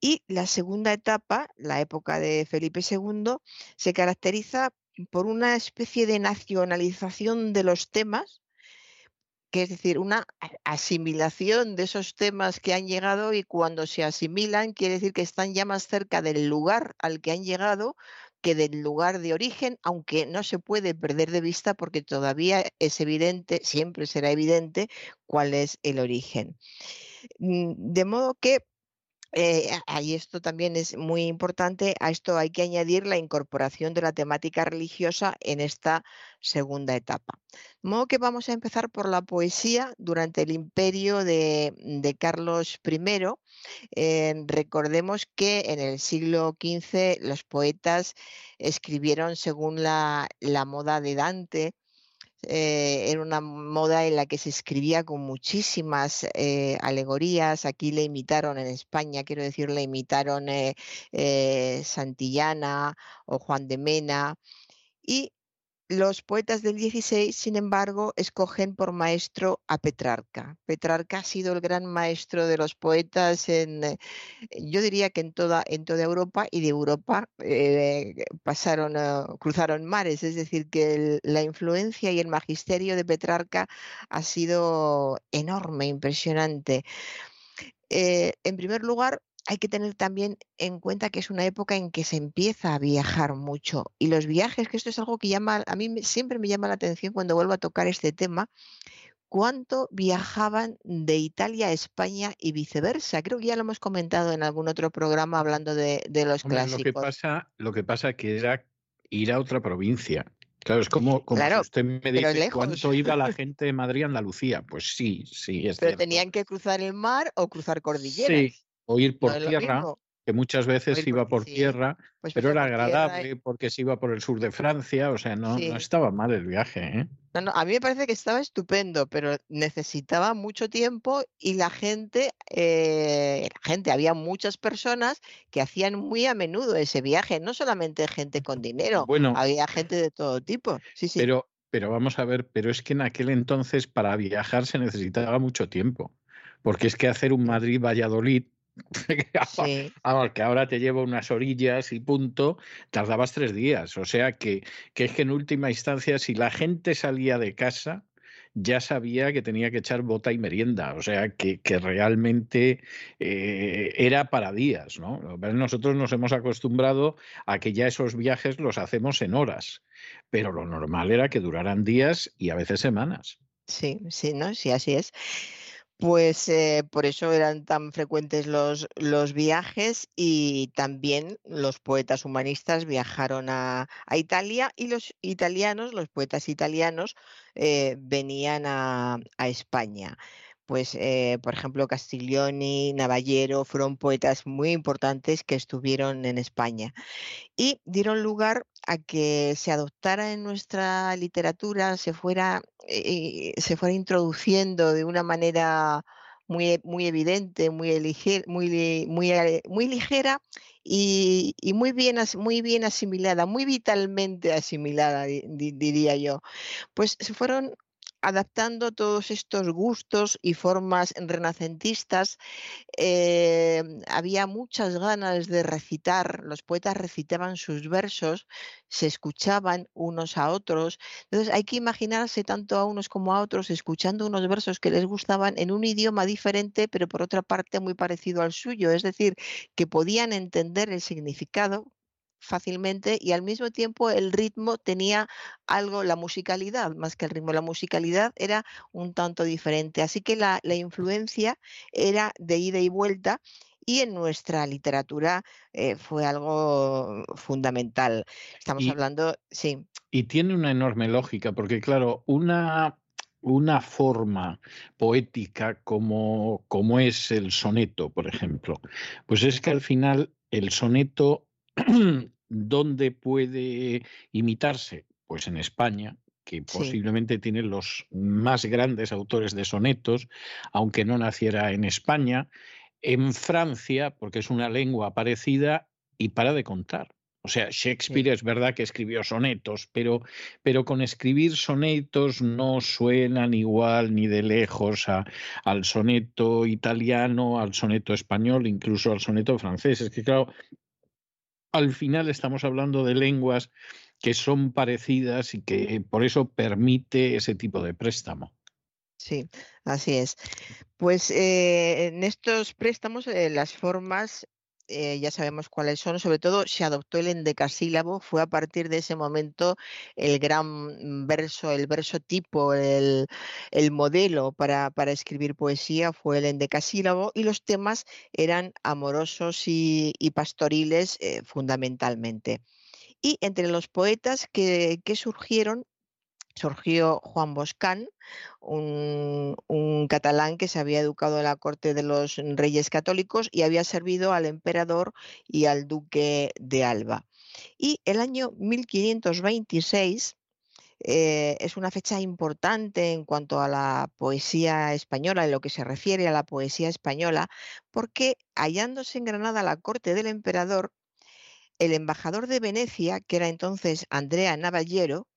S5: Y la segunda etapa, la época de Felipe II, se caracteriza por una especie de nacionalización de los temas que es decir, una asimilación de esos temas que han llegado y cuando se asimilan quiere decir que están ya más cerca del lugar al que han llegado que del lugar de origen, aunque no se puede perder de vista porque todavía es evidente, siempre será evidente cuál es el origen. Mm, de modo que eh, y esto también es muy importante, a esto hay que añadir la incorporación de la temática religiosa en esta segunda etapa. De modo que vamos a empezar por la poesía durante el imperio de, Carlos I. Eh, recordemos que en el siglo XV los poetas escribieron según la moda de Dante, eh, era una moda en la que se escribía con muchísimas eh, alegorías. Aquí le imitaron en España, quiero decir, le imitaron eh, Santillana o Juan de Mena. Y los poetas del 16, sin embargo, escogen por maestro a Petrarca. Petrarca ha sido el gran maestro de los poetas en, eh, yo diría que en toda, en toda Europa y de Europa eh, pasaron, cruzaron mares, es decir, que la influencia y el magisterio de Petrarca ha sido enorme, impresionante. Eh, en primer lugar, hay que tener también en cuenta que es una época en que se empieza a viajar mucho y los viajes, que esto es algo que llama, a mí siempre me llama la atención cuando vuelvo a tocar este tema, cuánto viajaban de Italia a España y viceversa. Creo que ya lo hemos comentado en algún otro programa hablando de, los clásicos.
S1: Lo que pasa, lo que pasa que era ir a otra provincia. Claro, es como, como si usted me dice cuánto iba la gente de Madrid a Andalucía. Pues sí, sí, es
S5: Pero tenían que cruzar el mar o cruzar cordilleras.
S1: Sí, o ir por tierra, que muchas veces iba por tierra, pues pero era agradable porque se iba por el sur de Francia, o sea, no, no estaba mal el viaje. ¿eh?
S5: No, no, a mí me parece que estaba estupendo, pero necesitaba mucho tiempo y la gente, eh, la gente, había muchas personas que hacían muy a menudo ese viaje, no solamente gente con dinero, bueno, había gente de todo tipo. Sí, sí.
S1: Pero, pero vamos a ver, pero es que en aquel entonces para viajar se necesitaba mucho tiempo, porque es que hacer un Madrid-Valladolid que ahora te llevo unas orillas y punto, tardabas tres días. O sea que, que es que en última instancia, si la gente salía de casa, ya sabía que tenía que echar bota y merienda, o sea que, que realmente eh, era para días, ¿no? Nosotros nos hemos acostumbrado a que ya esos viajes los hacemos en horas, pero lo normal era que duraran días y a veces semanas.
S5: Sí, sí, ¿no? Sí, así es. Pues eh, por eso eran tan frecuentes los, los, viajes y también los poetas humanistas viajaron a, Italia y los italianos, los poetas italianos, eh, venían a, España. Pues, eh, por ejemplo, Castiglioni, Navallero fueron poetas muy importantes que estuvieron en España y dieron lugar a que se adoptara en nuestra literatura, se fuera, eh, se fuera introduciendo de una manera muy, muy evidente, muy, eh, ligera y, muy, bien, muy bien asimilada, muy vitalmente asimilada, diría yo. Pues se fueron adaptando todos estos gustos y formas renacentistas. Eh, había muchas ganas de recitar, los poetas recitaban sus versos, se escuchaban unos a otros. Entonces hay que imaginarse tanto a unos como a otros escuchando unos versos que les gustaban en un idioma diferente, pero por otra parte muy parecido al suyo, es decir, que podían entender el significado fácilmente y al mismo tiempo el ritmo tenía algo, la musicalidad, más que el ritmo, la musicalidad era un tanto diferente. Así que la, influencia era de ida y vuelta y en nuestra literatura eh, fue algo fundamental. Estamos hablando, sí.
S1: Y tiene una enorme lógica, porque claro, una, una forma poética como, como es el soneto, por ejemplo, pues es que al final el soneto ¿Dónde puede imitarse? Pues en España, que posiblemente tiene los más grandes autores de sonetos, aunque no naciera en España, en Francia, porque es una lengua parecida y para de contar. O sea, Shakespeare es verdad que escribió sonetos, pero, pero con escribir sonetos no suenan igual ni de lejos al soneto italiano, al soneto español, incluso al soneto francés. Es que, claro, al final estamos hablando de lenguas que son parecidas y que por eso permite ese tipo de préstamo.
S5: Sí, así es. Pues eh, en estos préstamos eh, las formas eh, ya sabemos cuáles son, sobre todo se adoptó el endecasílabo, fue a partir de ese momento el gran verso, el verso tipo, el, modelo para, escribir poesía fue el endecasílabo y los temas eran amorosos y, pastoriles eh, fundamentalmente. Y entre los poetas que, que surgieron surgió Juan Boscán, un, catalán que se había educado en la corte de los reyes católicos y había servido al emperador y al duque de Alba. Y el año 1526 eh, es una fecha importante en cuanto a la poesía española, en lo que se refiere a la poesía española, porque hallándose en Granada la corte del emperador, el embajador de Venecia, que era entonces Andrea Navallero,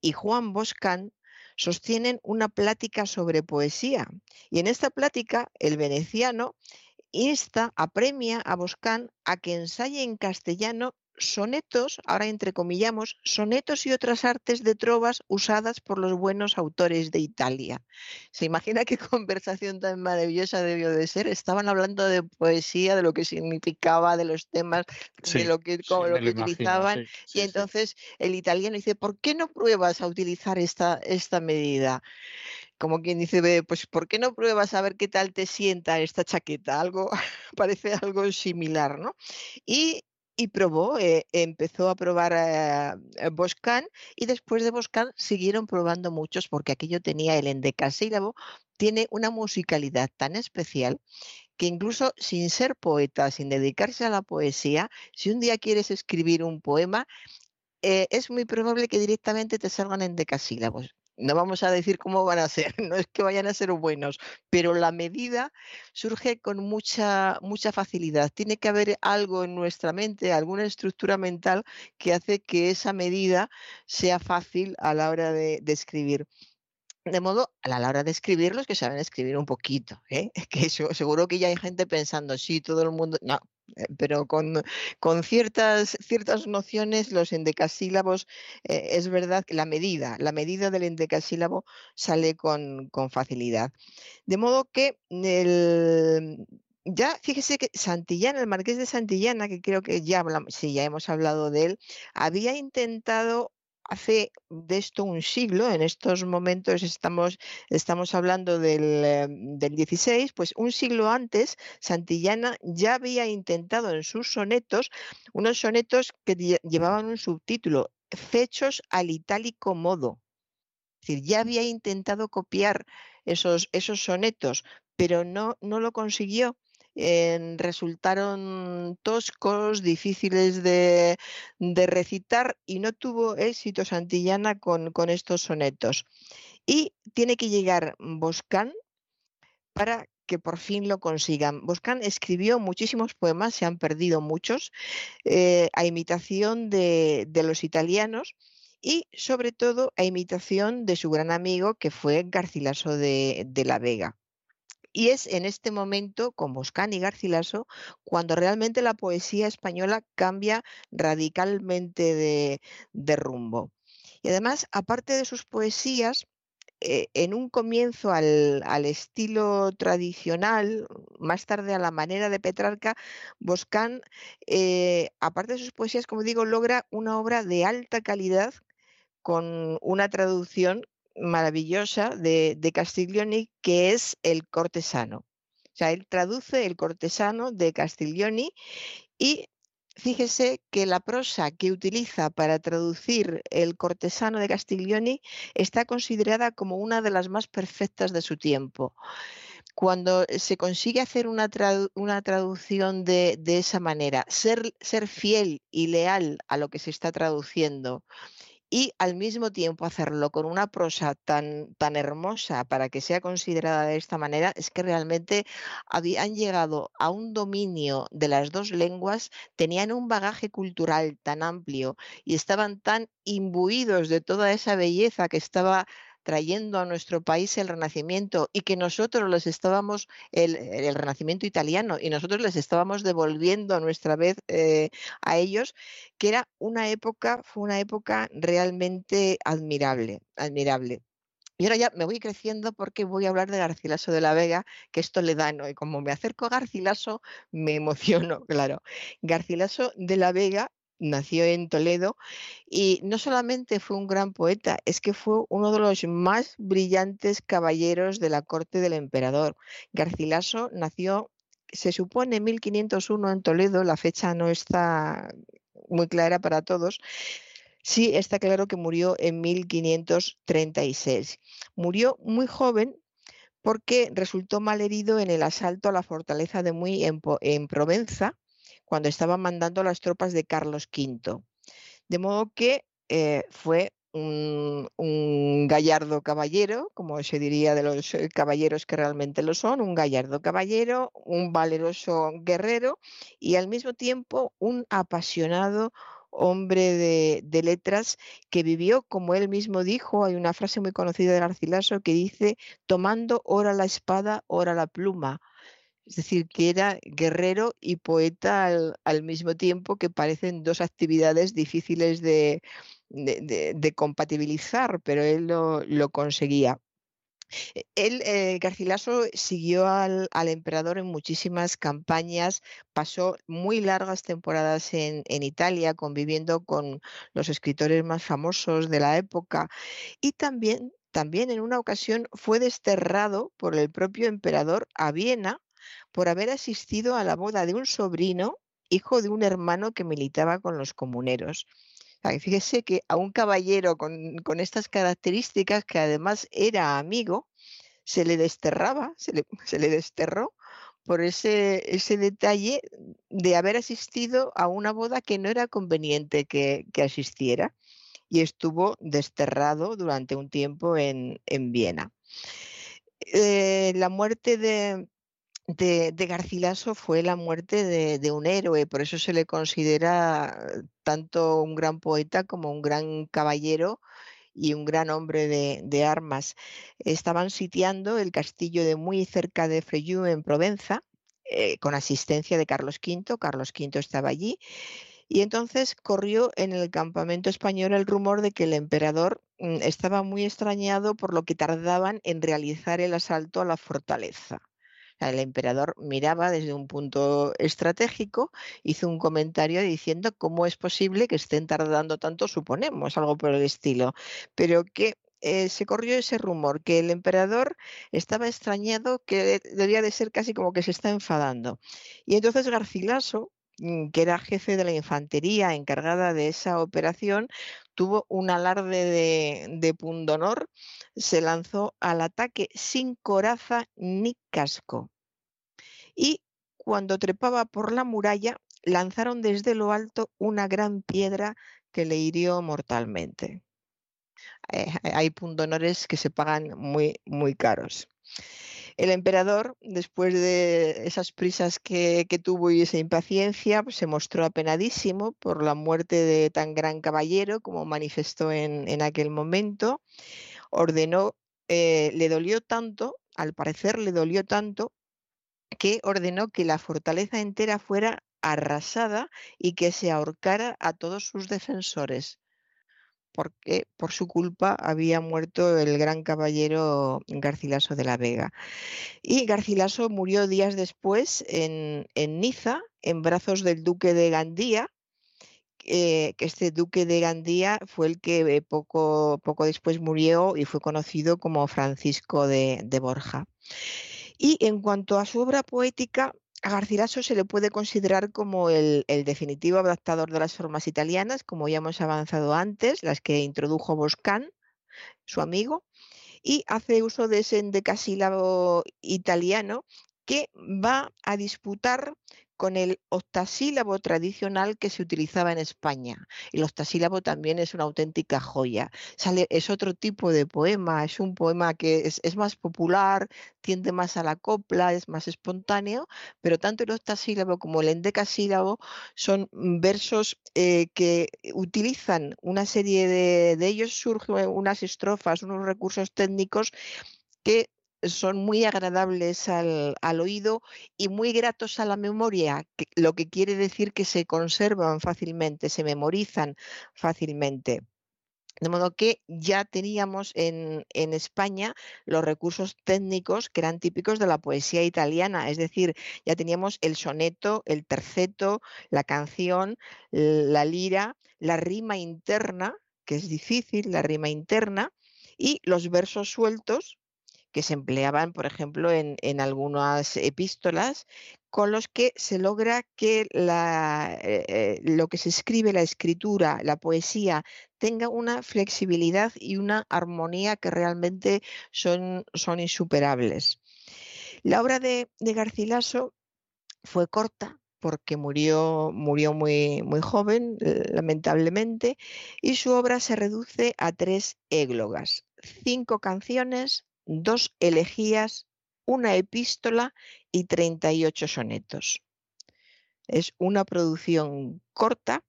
S5: y Juan Boscán sostienen una plática sobre poesía. Y en esta plática, el veneciano insta, apremia a Boscán a que ensaye en castellano sonetos, ahora entrecomillamos, sonetos y otras artes de trovas usadas por los buenos autores de Italia. ¿Se imagina qué conversación tan maravillosa debió de ser? Estaban hablando de poesía, de lo que significaba, de los temas, de lo que, utilizaban. y entonces el italiano dice, ¿por qué no pruebas a utilizar esta, esta medida? como quien dice, pues ¿por qué no pruebas a ver qué tal te sienta esta chaqueta? Algo parece algo similar, ¿no? Y y probó, eh, empezó a probar eh, Boscan y después de Boscan siguieron probando muchos porque aquello tenía el endecasílabo, tiene una musicalidad tan especial que incluso sin ser poeta, sin dedicarse a la poesía, si un día quieres escribir un poema, eh, es muy probable que directamente te salgan en decasílabos no vamos a decir cómo van a ser, no es que vayan a ser buenos, pero la medida surge con mucha, mucha facilidad. Tiene que haber algo en nuestra mente, alguna estructura mental que hace que esa medida sea fácil a la hora de, escribir. De modo, a la hora de escribir, los que saben escribir un poquito, ¿eh? que seguro que ya hay gente pensando, sí, todo el mundo, no, pero con, con, ciertas, ciertas nociones, los endecasílabos, eh, es verdad que la medida, la medida del endecasílabo sale con, con facilidad. De modo que el, ya fíjese que Santillana, el marqués de Santillana, que creo que ya hablamos, sí, ya hemos hablado de él, había intentado hace de esto un siglo, en estos momentos estamos, estamos hablando del, 16, eh, pues un siglo antes, Santillana ya había intentado en sus sonetos, unos sonetos que llevaban un subtítulo, Fechos al itálico modo. Es decir, ya había intentado copiar esos, esos sonetos, pero no, no lo consiguió resultaron toscos, difíciles de, recitar y no tuvo éxito Santillana con, estos sonetos. Y tiene que llegar Boscán para que por fin lo consigan. Boscan escribió muchísimos poemas, se han perdido muchos, eh, a imitación de, los italianos y sobre todo a imitación de su gran amigo que fue Garcilaso de, la Vega. Y es en este momento, con Boscan y Garcilaso, cuando realmente la poesía española cambia radicalmente de, de rumbo. Y además, aparte de sus poesías, eh, en un comienzo al, estilo tradicional, más tarde a la manera de Petrarca, Boscán, eh, aparte de sus poesías, como digo, logra una obra de alta calidad con una traducción maravillosa de, Castiglioni, que es El cortesano. O sea, él traduce El cortesano de Castiglioni y Fíjese que la prosa que utiliza para traducir el cortesano de Castiglioni está considerada como una de las más perfectas de su tiempo. Cuando se consigue hacer una, traducción de, de, esa manera, ser, ser fiel y leal a lo que se está traduciendo, y al mismo tiempo hacerlo con una prosa tan, tan hermosa para que sea considerada de esta manera, es que realmente habían llegado a un dominio de las dos lenguas, tenían un bagaje cultural tan amplio y estaban tan imbuidos de toda esa belleza que estaba trayendo a nuestro país el renacimiento y que nosotros les estábamos, el, renacimiento italiano, y nosotros les estábamos devolviendo a nuestra vez eh, a ellos, que era una época, fue una época realmente admirable, admirable. Y ahora ya me voy creciendo porque voy a hablar de Garcilaso de la Vega, que esto le da, ¿no? Y como me acerco a Garcilaso, me emociono, claro. Garcilaso de la Vega nació en Toledo y no solamente fue un gran poeta, es que fue uno de los más brillantes caballeros de la corte del emperador. Garcilaso nació, se supone, en 1501 en Toledo, la fecha no está muy clara para todos. Sí, está claro que murió en 1536. Murió muy joven porque resultó mal herido en el asalto a la fortaleza de Muy en, en Provenza, cuando estaban mandando las tropas de Carlos V. De modo que eh, fue un, gallardo caballero, como se diría de los eh, caballeros que realmente lo son, un gallardo caballero, un valeroso guerrero y al mismo tiempo un apasionado hombre de, de, letras que vivió, como él mismo dijo, hay una frase muy conocida de Garcilaso que dice, tomando ora la espada, ora la pluma, es decir, que era guerrero y poeta al, mismo tiempo, que parecen dos actividades difíciles de, compatibilizar, pero él lo, conseguía. E, él, eh, Garcilaso, siguió al, emperador en muchísimas campañas, pasó muy largas temporadas en, en, Italia conviviendo con los escritores más famosos de la época y también, también en una ocasión fue desterrado por el propio emperador a Viena por haber asistido a la boda de un sobrino, hijo de un hermano que militaba con los comuneros. fíjese que a un caballero con, estas características, que además era amigo, se le desterraba, se le, desterró por ese, ese, detalle de haber asistido a una boda que no era conveniente que, asistiera y estuvo desterrado durante un tiempo en, Viena. Eh, la muerte de, de, Garcilaso fue la muerte de, un héroe, por eso se le considera tanto un gran poeta como un gran caballero y un gran hombre de, armas. Estaban sitiando el castillo de muy cerca de Freyú en Provenza, eh, con asistencia de Carlos V. Carlos V estaba allí. Y entonces corrió en el campamento español el rumor de que el emperador mm, estaba muy extrañado por lo que tardaban en realizar el asalto a la fortaleza. El emperador miraba desde un punto estratégico, hizo un comentario diciendo cómo es posible que estén tardando tanto, suponemos, algo por el estilo, pero que eh, se corrió ese rumor, que el emperador estaba extrañado, que debía de ser casi como que se está enfadando. Y entonces Garcilaso, que era jefe de la infantería encargada de esa operación, tuvo un alarde de, de pundonor, se lanzó al ataque sin coraza ni casco. Y cuando trepaba por la muralla, lanzaron desde lo alto una gran piedra que le hirió mortalmente. Eh, hay pundonores que se pagan muy, muy caros. El emperador, después de esas prisas que, tuvo y esa impaciencia, pues, se mostró apenadísimo por la muerte de tan gran caballero como manifestó en, aquel momento. Ordenó, eh, le dolió tanto, al parecer le dolió tanto, que ordenó que la fortaleza entera fuera arrasada y que se ahorcara a todos sus defensores porque por su culpa había muerto el gran caballero Garcilaso de la Vega. Y Garcilaso murió días después en, Niza, en brazos del duque de Gandía, eh, que este duque de Gandía fue el que eh, poco, poco después murió y fue conocido como Francisco de Borja. Y en cuanto a su obra poética, a Garcilaso se le puede considerar como el, definitivo adaptador de las formas italianas, como ya hemos avanzado antes, las que introdujo Boscan, su amigo, y hace uso de ese endecasílabo italiano que va a disputar con el octasílabo tradicional que se utilizaba en España. El octasílabo también es una auténtica joya. Es otro tipo de poema, es un poema que es, más popular, tiende más a la copla, es más espontáneo, pero tanto el octasílabo como el endecasílabo son versos eh, que utilizan una serie de, de ellos, surgen unas estrofas, unos recursos técnicos que son muy agradables al, oído y muy gratos a la memoria, lo que quiere decir que se conservan fácilmente, se memorizan fácilmente. De modo que ya teníamos en, en, España los recursos técnicos que eran típicos de la poesía italiana, es decir, ya teníamos el soneto, el terceto, la canción, la lira, la rima interna, que es difícil, la rima interna, y los versos sueltos, que se empleaban, por ejemplo, en, algunas epístolas, con los que se logra que la, eh, eh, lo que se escribe, la escritura, la poesía, tenga una flexibilidad y una armonía que realmente son, son insuperables. La obra de, Garcilaso fue corta, porque murió, murió muy, muy joven, lamentablemente, y su obra se reduce a tres églogas, cinco canciones, dos elegías, una epístola y 38 sonetos. Es una producción corta,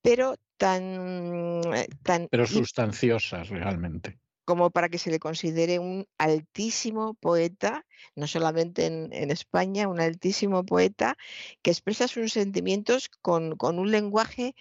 S5: pero tan...
S1: Eh, tan pero sustanciosa realmente.
S5: Como para que se le considere un altísimo poeta, no solamente en, España, un altísimo poeta que expresa sus sentimientos con, con un lenguaje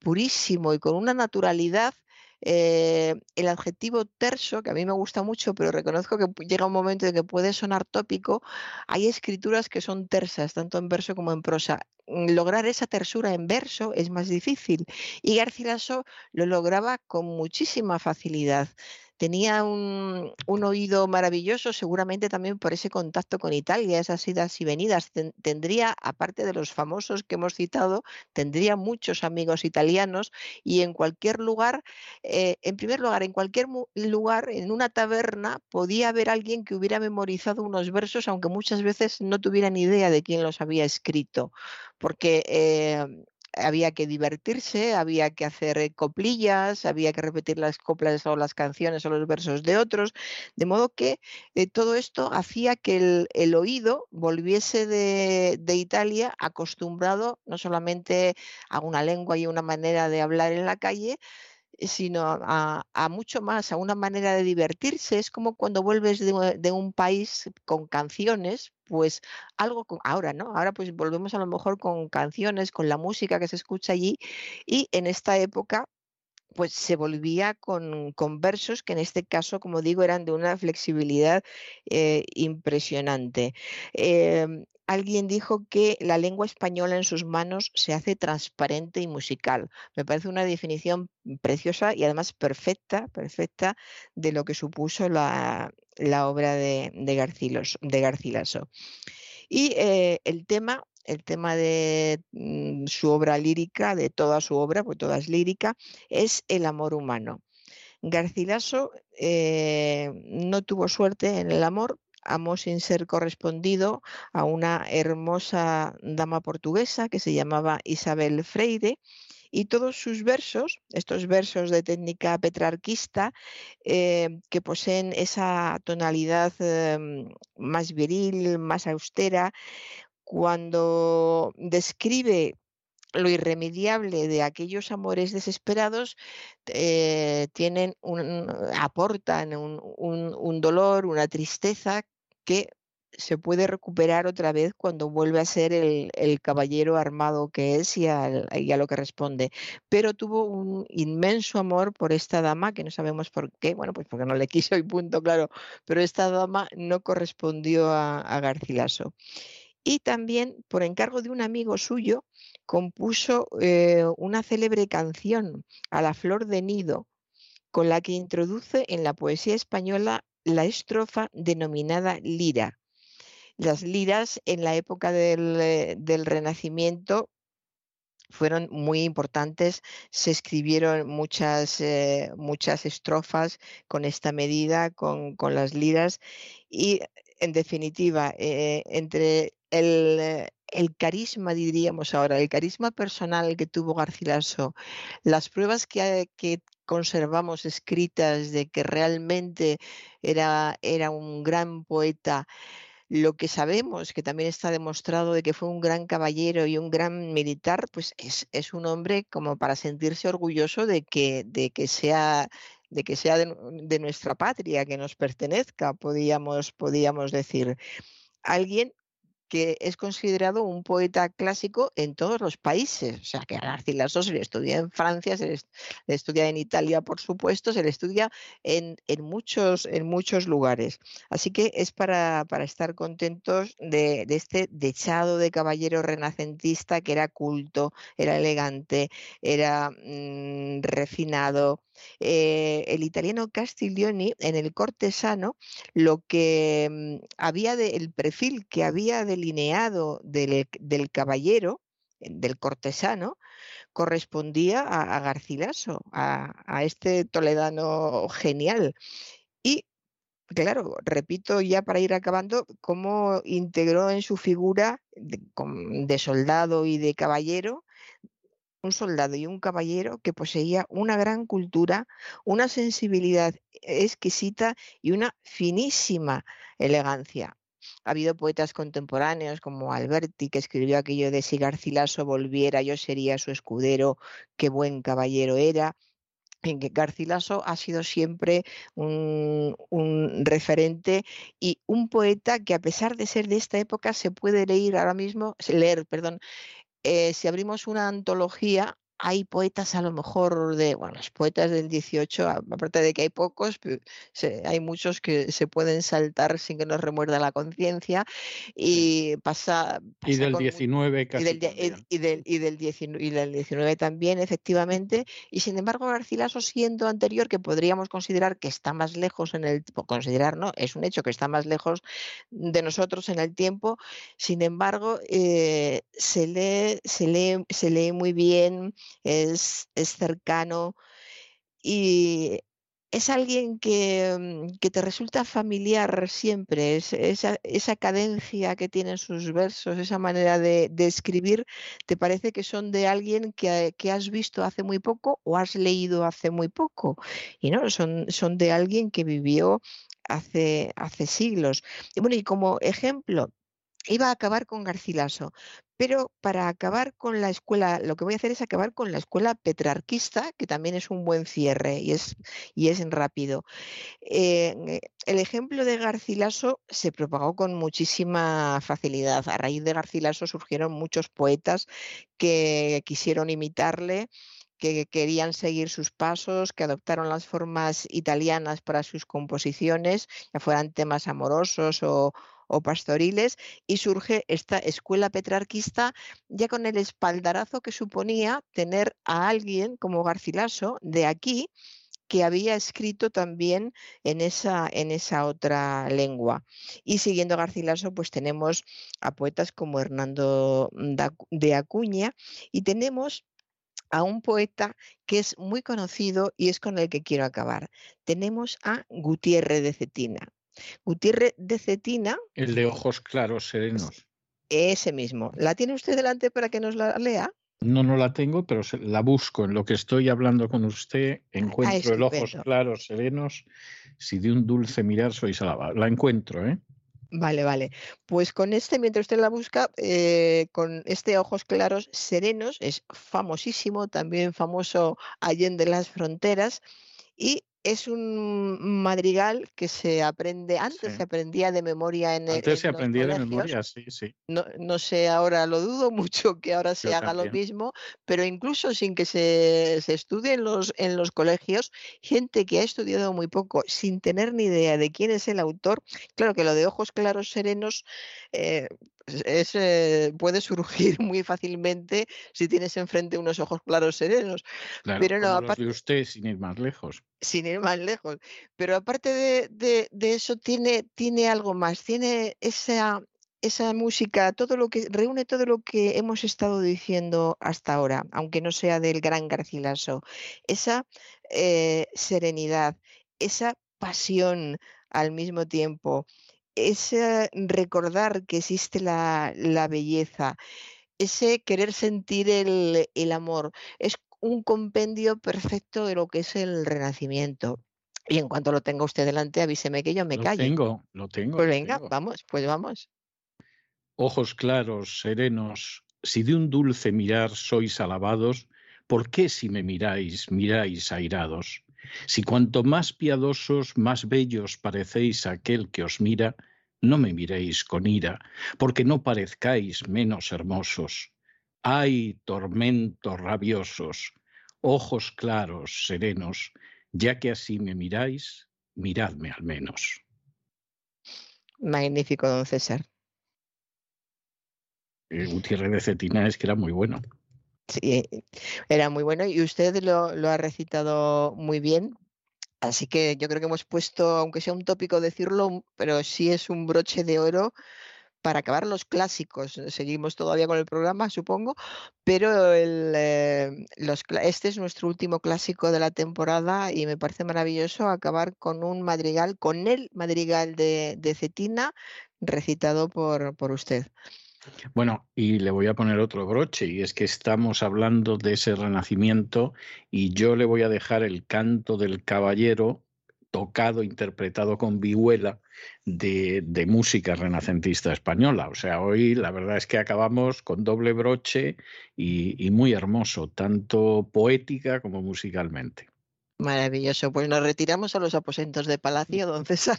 S5: purísimo y con una naturalidad eh, el adjetivo terso, que a mí me gusta mucho, pero reconozco que llega un momento en que puede sonar tópico, hay escrituras que son tersas, tanto en verso como en prosa. Mm, lograr esa tersura en verso es más difícil y Garcilaso lo lograba con muchísima facilidad tenía un, oído maravilloso, seguramente también por ese contacto con Italia, esas idas y venidas. tendría, aparte de los famosos que hemos citado, tendría muchos amigos italianos y en cualquier lugar, eh, en primer lugar, en cualquier lugar, en una taberna, podía haber alguien que hubiera memorizado unos versos, aunque muchas veces no tuvieran idea de quién los había escrito, porque eh, había que divertirse, había que hacer eh, coplillas, había que repetir las coplas o las canciones o los versos de otros, de modo que eh, todo esto hacía que el, oído volviese de, de, Italia acostumbrado no solamente a una lengua y una manera de hablar en la calle, sino a, mucho más, a una manera de divertirse. Es como cuando vuelves de, un país con canciones, pues algo con, ahora, ¿no? Ahora pues volvemos a lo mejor con canciones, con la música que se escucha allí y en esta época pues se volvía con, versos que en este caso, como digo, eran de una flexibilidad eh, impresionante. Em, alguien dijo que la lengua española en sus manos se hace transparente y musical. Me parece una definición preciosa y además perfecta, perfecta de lo que supuso la, obra de, de, Garcilaso. Y eh, el tema el tema de mm, su obra lírica, de toda su obra, porque toda es lírica, es el amor humano. Garcilaso eh, no tuvo suerte en el amor, amó sin ser correspondido a una hermosa dama portuguesa que se llamaba Isabel Freire y todos sus versos, estos versos de técnica petrarquista, eh, que poseen esa tonalidad em, más viril, más austera, cuando describe lo irremediable de aquellos amores desesperados eh, tienen un, aportan un, dolor, una tristeza que se puede recuperar otra vez cuando vuelve a ser el, caballero armado que es y a, lo que responde. Pero tuvo un inmenso amor por esta dama, que no sabemos por qué, bueno, pues porque no le quiso y punto, claro, pero esta dama no correspondió a, Garcilaso. Y también, por encargo de un amigo suyo, compuso eh, una célebre canción a la flor de nido, con la que introduce en la poesía española la estrofa denominada lira las liras en la época del, eh, Renacimiento fueron muy importantes. Se escribieron muchas, eh, muchas estrofas con esta medida, con, las liras. Y en definitiva, entre el, carisma, diríamos ahora, el carisma personal que tuvo Garcilaso, las pruebas que, que conservamos escritas de que realmente era, era un gran poeta, lo que sabemos, que también está demostrado de que fue un gran caballero y un gran militar, pues es, un hombre como para sentirse orgulloso de que, de que sea de que sea de, nuestra patria, que nos pertenezca, podíamos, podíamos decir. Alguien que es considerado un poeta clásico en todos los países. O sea, que a Garcilaso se le estudia en Francia, se le, estudia en Italia, por supuesto, se le estudia en, muchos, en muchos lugares. Así que es para, estar contentos de, este dechado de caballero renacentista que era culto, era elegante, era mm, refinado, eh, el italiano Castiglioni en el cortesano lo que mm, había de, el perfil que había delineado del, caballero, del cortesano, correspondía a, Garcilaso, a, este toledano genial. Y claro, repito ya para ir acabando, cómo integró en su figura de soldado y de caballero un soldado y un caballero que poseía una gran cultura, una sensibilidad exquisita y una finísima elegancia. Ha habido poetas contemporáneos como Alberti, que escribió aquello de si Garcilaso volviera, yo sería su escudero, qué buen caballero era en que Garcilaso ha sido siempre un, referente y un poeta que a pesar de ser de esta época se puede leer ahora mismo, leer, perdón, eh, si abrimos una antología, hay poetas a lo mejor de, bueno, los poetas del 18, aparte de que hay pocos, hay muchos que se pueden saltar sin que nos remuerda la conciencia y pasa,
S1: Y del 19 casi.
S5: Y del, y, del, y, del 19, y del 19 también, efectivamente. Y sin embargo, Garcilaso siendo anterior, que podríamos considerar que está más lejos en el, considerar, ¿no? Es un hecho que está más lejos de nosotros en el tiempo. Sin embargo, eh, se, lee, se, lee, se lee muy bien es, cercano y es alguien que, mm, que, te resulta familiar siempre, es, esa, esa, cadencia que tienen sus versos, esa manera de, escribir, te parece que son de alguien que, que, has visto hace muy poco o has leído hace muy poco. Y no, son, son de alguien que vivió hace, hace siglos. Y bueno, y como ejemplo, iba a acabar con Garcilaso, pero para acabar con la escuela, lo que voy a hacer es acabar con la escuela petrarquista, que también es un buen cierre y es, y es rápido. Eh, el ejemplo de Garcilaso se propagó con muchísima facilidad. A raíz de Garcilaso surgieron muchos poetas que quisieron imitarle que querían seguir sus pasos, que adoptaron las formas italianas para sus composiciones, ya fueran temas amorosos o, o pastoriles y surge esta escuela petrarquista ya con el espaldarazo que suponía tener a alguien como Garcilaso de aquí que había escrito también en esa, en esa otra lengua. Y siguiendo Garcilaso, pues tenemos a poetas como Hernando de Acuña y tenemos a un poeta que es muy conocido y es con el que quiero acabar. Tenemos a Gutiérrez de Cetina. Gutiérrez de Cetina.
S1: El de ojos claros, serenos.
S5: Ese mismo. ¿La tiene usted delante para que nos la lea?
S1: No, no la tengo, pero la busco. En lo que estoy hablando con usted, encuentro el ojos claros, serenos. Si de un dulce mirar soy salada. La encuentro, ¿eh?
S5: Vale, vale. Pues con este, mientras usted la busca, eh, con este Ojos Claros Serenos, es famosísimo, también famoso Allende las Fronteras, y es un madrigal que se aprende, antes se aprendía de memoria en
S1: el Antes se aprendía de memoria, sí, sí.
S5: No, no, sé, ahora lo dudo mucho que ahora se haga lo mismo, pero incluso sin que se, se estudie en los, en los colegios, gente que ha estudiado muy poco, sin tener ni idea de quién es el autor, claro que lo de ojos claros serenos eh, es, eh, puede surgir muy fácilmente si tienes enfrente unos ojos claros serenos.
S1: pero no, aparte, usted sin ir más lejos.
S5: Sin ir más lejos. Pero aparte de, de, eso, tiene, tiene algo más. Tiene esa, esa música, todo lo que reúne todo lo que hemos estado diciendo hasta ahora, aunque no sea del gran Garcilaso. Esa eh, serenidad, esa pasión al mismo tiempo, ese recordar que existe la, belleza, ese querer sentir el, amor, es un compendio perfecto de lo que es el renacimiento. Y en cuanto lo tenga usted delante, avíseme que yo me callo.
S1: Lo tengo, lo tengo.
S5: Pues venga, vamos, pues vamos.
S1: Ojos claros, serenos, si de un dulce mirar sois alabados, ¿por qué si me miráis, miráis airados? Si cuanto más piadosos, más bellos parecéis aquel que os mira, no me miréis con ira, porque no parezcáis menos hermosos. Ay, tormentos rabiosos, ojos claros, serenos, ya que así me miráis, miradme al menos.
S5: Magnífico, don César.
S1: Eh, Gutiérrez de Cetina es que era muy bueno.
S5: Sí, era muy bueno y usted lo, lo ha recitado muy bien. Así que yo creo que hemos puesto, aunque sea un tópico decirlo, pero sí es un broche de oro para acabar los clásicos. Seguimos todavía con el programa, supongo, pero eh, este es nuestro último clásico de la temporada y me parece maravilloso acabar con un madrigal, con el madrigal de, de Cetina, recitado por, por usted.
S1: Bueno, y le voy a poner otro broche, y es que estamos hablando de ese renacimiento, y yo le voy a dejar el canto del caballero tocado, interpretado con vihuela de, música renacentista española. O sea, hoy la verdad es que acabamos con doble broche y muy hermoso, tanto poética como musicalmente.
S5: Maravilloso. Pues nos retiramos a los aposentos de Palacio, don César.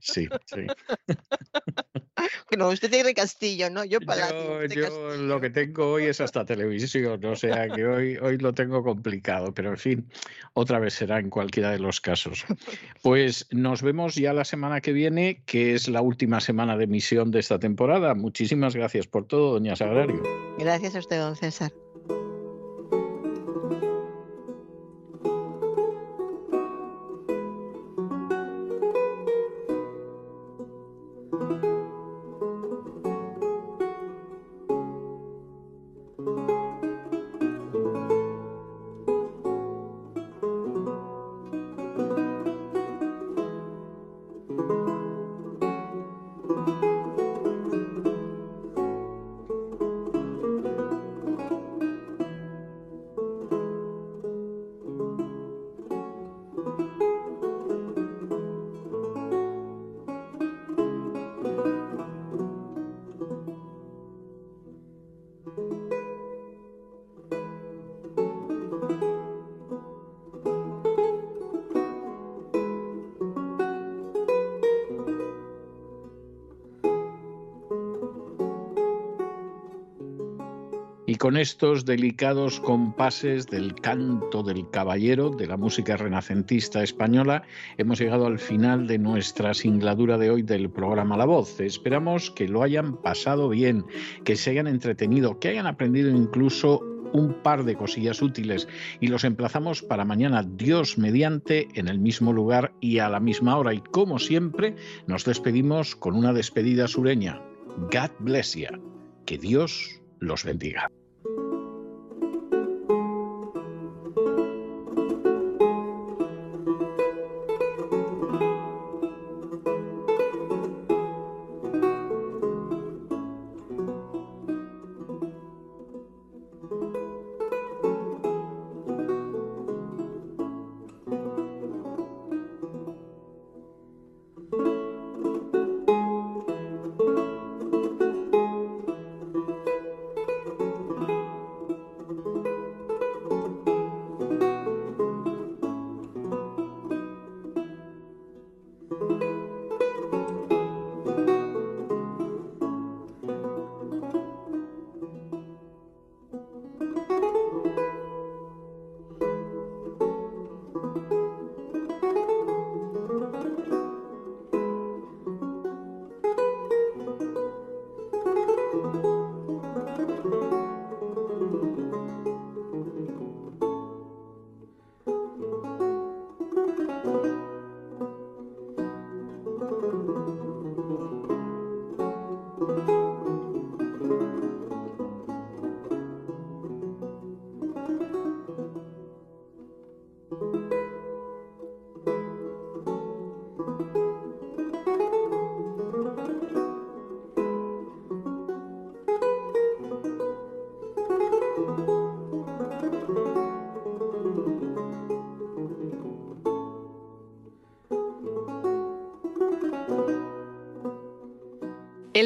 S1: Sí, sí.
S5: No, usted tiene castillo, ¿no? Yo Palacio.
S1: Yo, lo que tengo hoy es hasta televisión, o sea que hoy, hoy lo tengo complicado, pero en fin, otra vez será en cualquiera de los casos. Pues nos vemos ya la semana que viene, que es la última semana de emisión de esta temporada. Muchísimas gracias por todo, doña Sagrario.
S5: Gracias a usted, don César.
S1: Estos delicados compases del canto del caballero de la música renacentista española, hemos llegado al final de nuestra singladura de hoy del programa La Voz. Esperamos que lo hayan pasado bien, que se hayan entretenido, que hayan aprendido incluso un par de cosillas útiles y los emplazamos para mañana, Dios mediante, en el mismo lugar y a la misma hora. Y como siempre, nos despedimos con una despedida sureña. God bless you. Que Dios los bendiga.